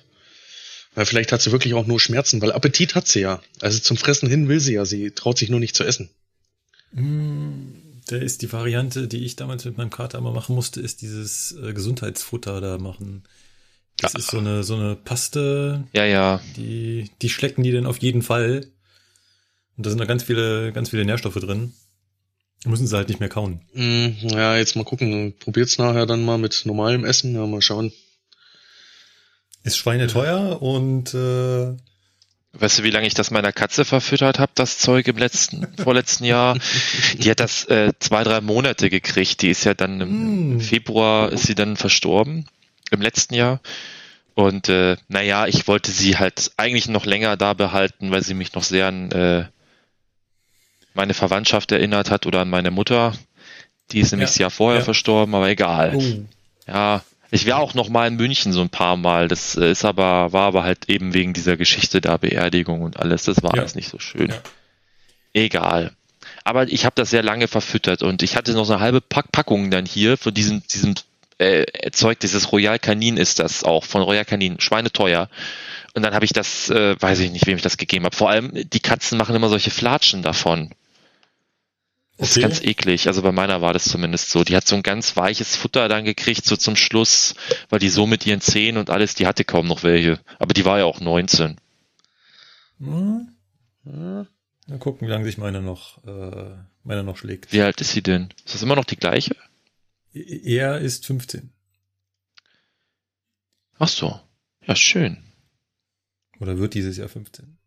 Weil vielleicht hat sie wirklich auch nur Schmerzen, weil Appetit hat sie ja. Also zum Fressen hin will sie ja, sie traut sich nur nicht zu essen. Mm, Da ist die Variante, die ich damals mit meinem Kater immer machen musste, ist dieses äh, Gesundheitsfutter da machen. Das ist so eine, so eine Paste, Ja, ja. die, die schlecken die dann auf jeden Fall. Und da sind da ganz viele, ganz viele Nährstoffe drin. Da müssen sie halt nicht mehr kauen. Hm, ja, jetzt mal gucken. Probiert's nachher dann mal mit normalem Essen. Ja, mal schauen. Ist schweineteuer und äh, Weißt du, wie lange ich das meiner Katze verfüttert habe, das Zeug im letzten, (laughs) vorletzten Jahr? Die hat das äh, zwei, drei Monate gekriegt. Die ist ja dann im, im Mm. Februar ist sie dann verstorben. Im letzten Jahr. Und äh, naja, ich wollte sie halt eigentlich noch länger da behalten, weil sie mich noch sehr an äh, meine Verwandtschaft erinnert hat oder an meine Mutter. Die ist nämlich Ja. das Jahr vorher Ja. verstorben, aber egal. Oh. Ja, ich war auch noch mal in München so ein paar Mal. Das äh, ist aber, war aber halt eben wegen dieser Geschichte da, Beerdigung und alles. Das war Ja. alles nicht so schön. Egal. Aber ich habe das sehr lange verfüttert und ich hatte noch so eine halbe Pack Packung dann hier von diesem, diesem äh, Zeug, dieses Royal Canin ist das auch, von Royal Canin, schweineteuer. Und dann habe ich das, äh, weiß ich nicht, wem ich das gegeben habe. Vor allem, die Katzen machen immer solche Flatschen davon. Das Okay. ist ganz eklig. Also bei meiner war das zumindest so. Die hat so ein ganz weiches Futter dann gekriegt, so zum Schluss, weil die so mit ihren Zähnen und alles, die hatte kaum noch welche. Aber die war ja auch 19. Hm. Mal gucken, wie lange sich meine noch, äh, meine noch schlägt. Wie alt ist sie denn? Ist das immer noch die gleiche? Er ist 15. Ach so. Ja, schön. Oder wird dieses Jahr 15.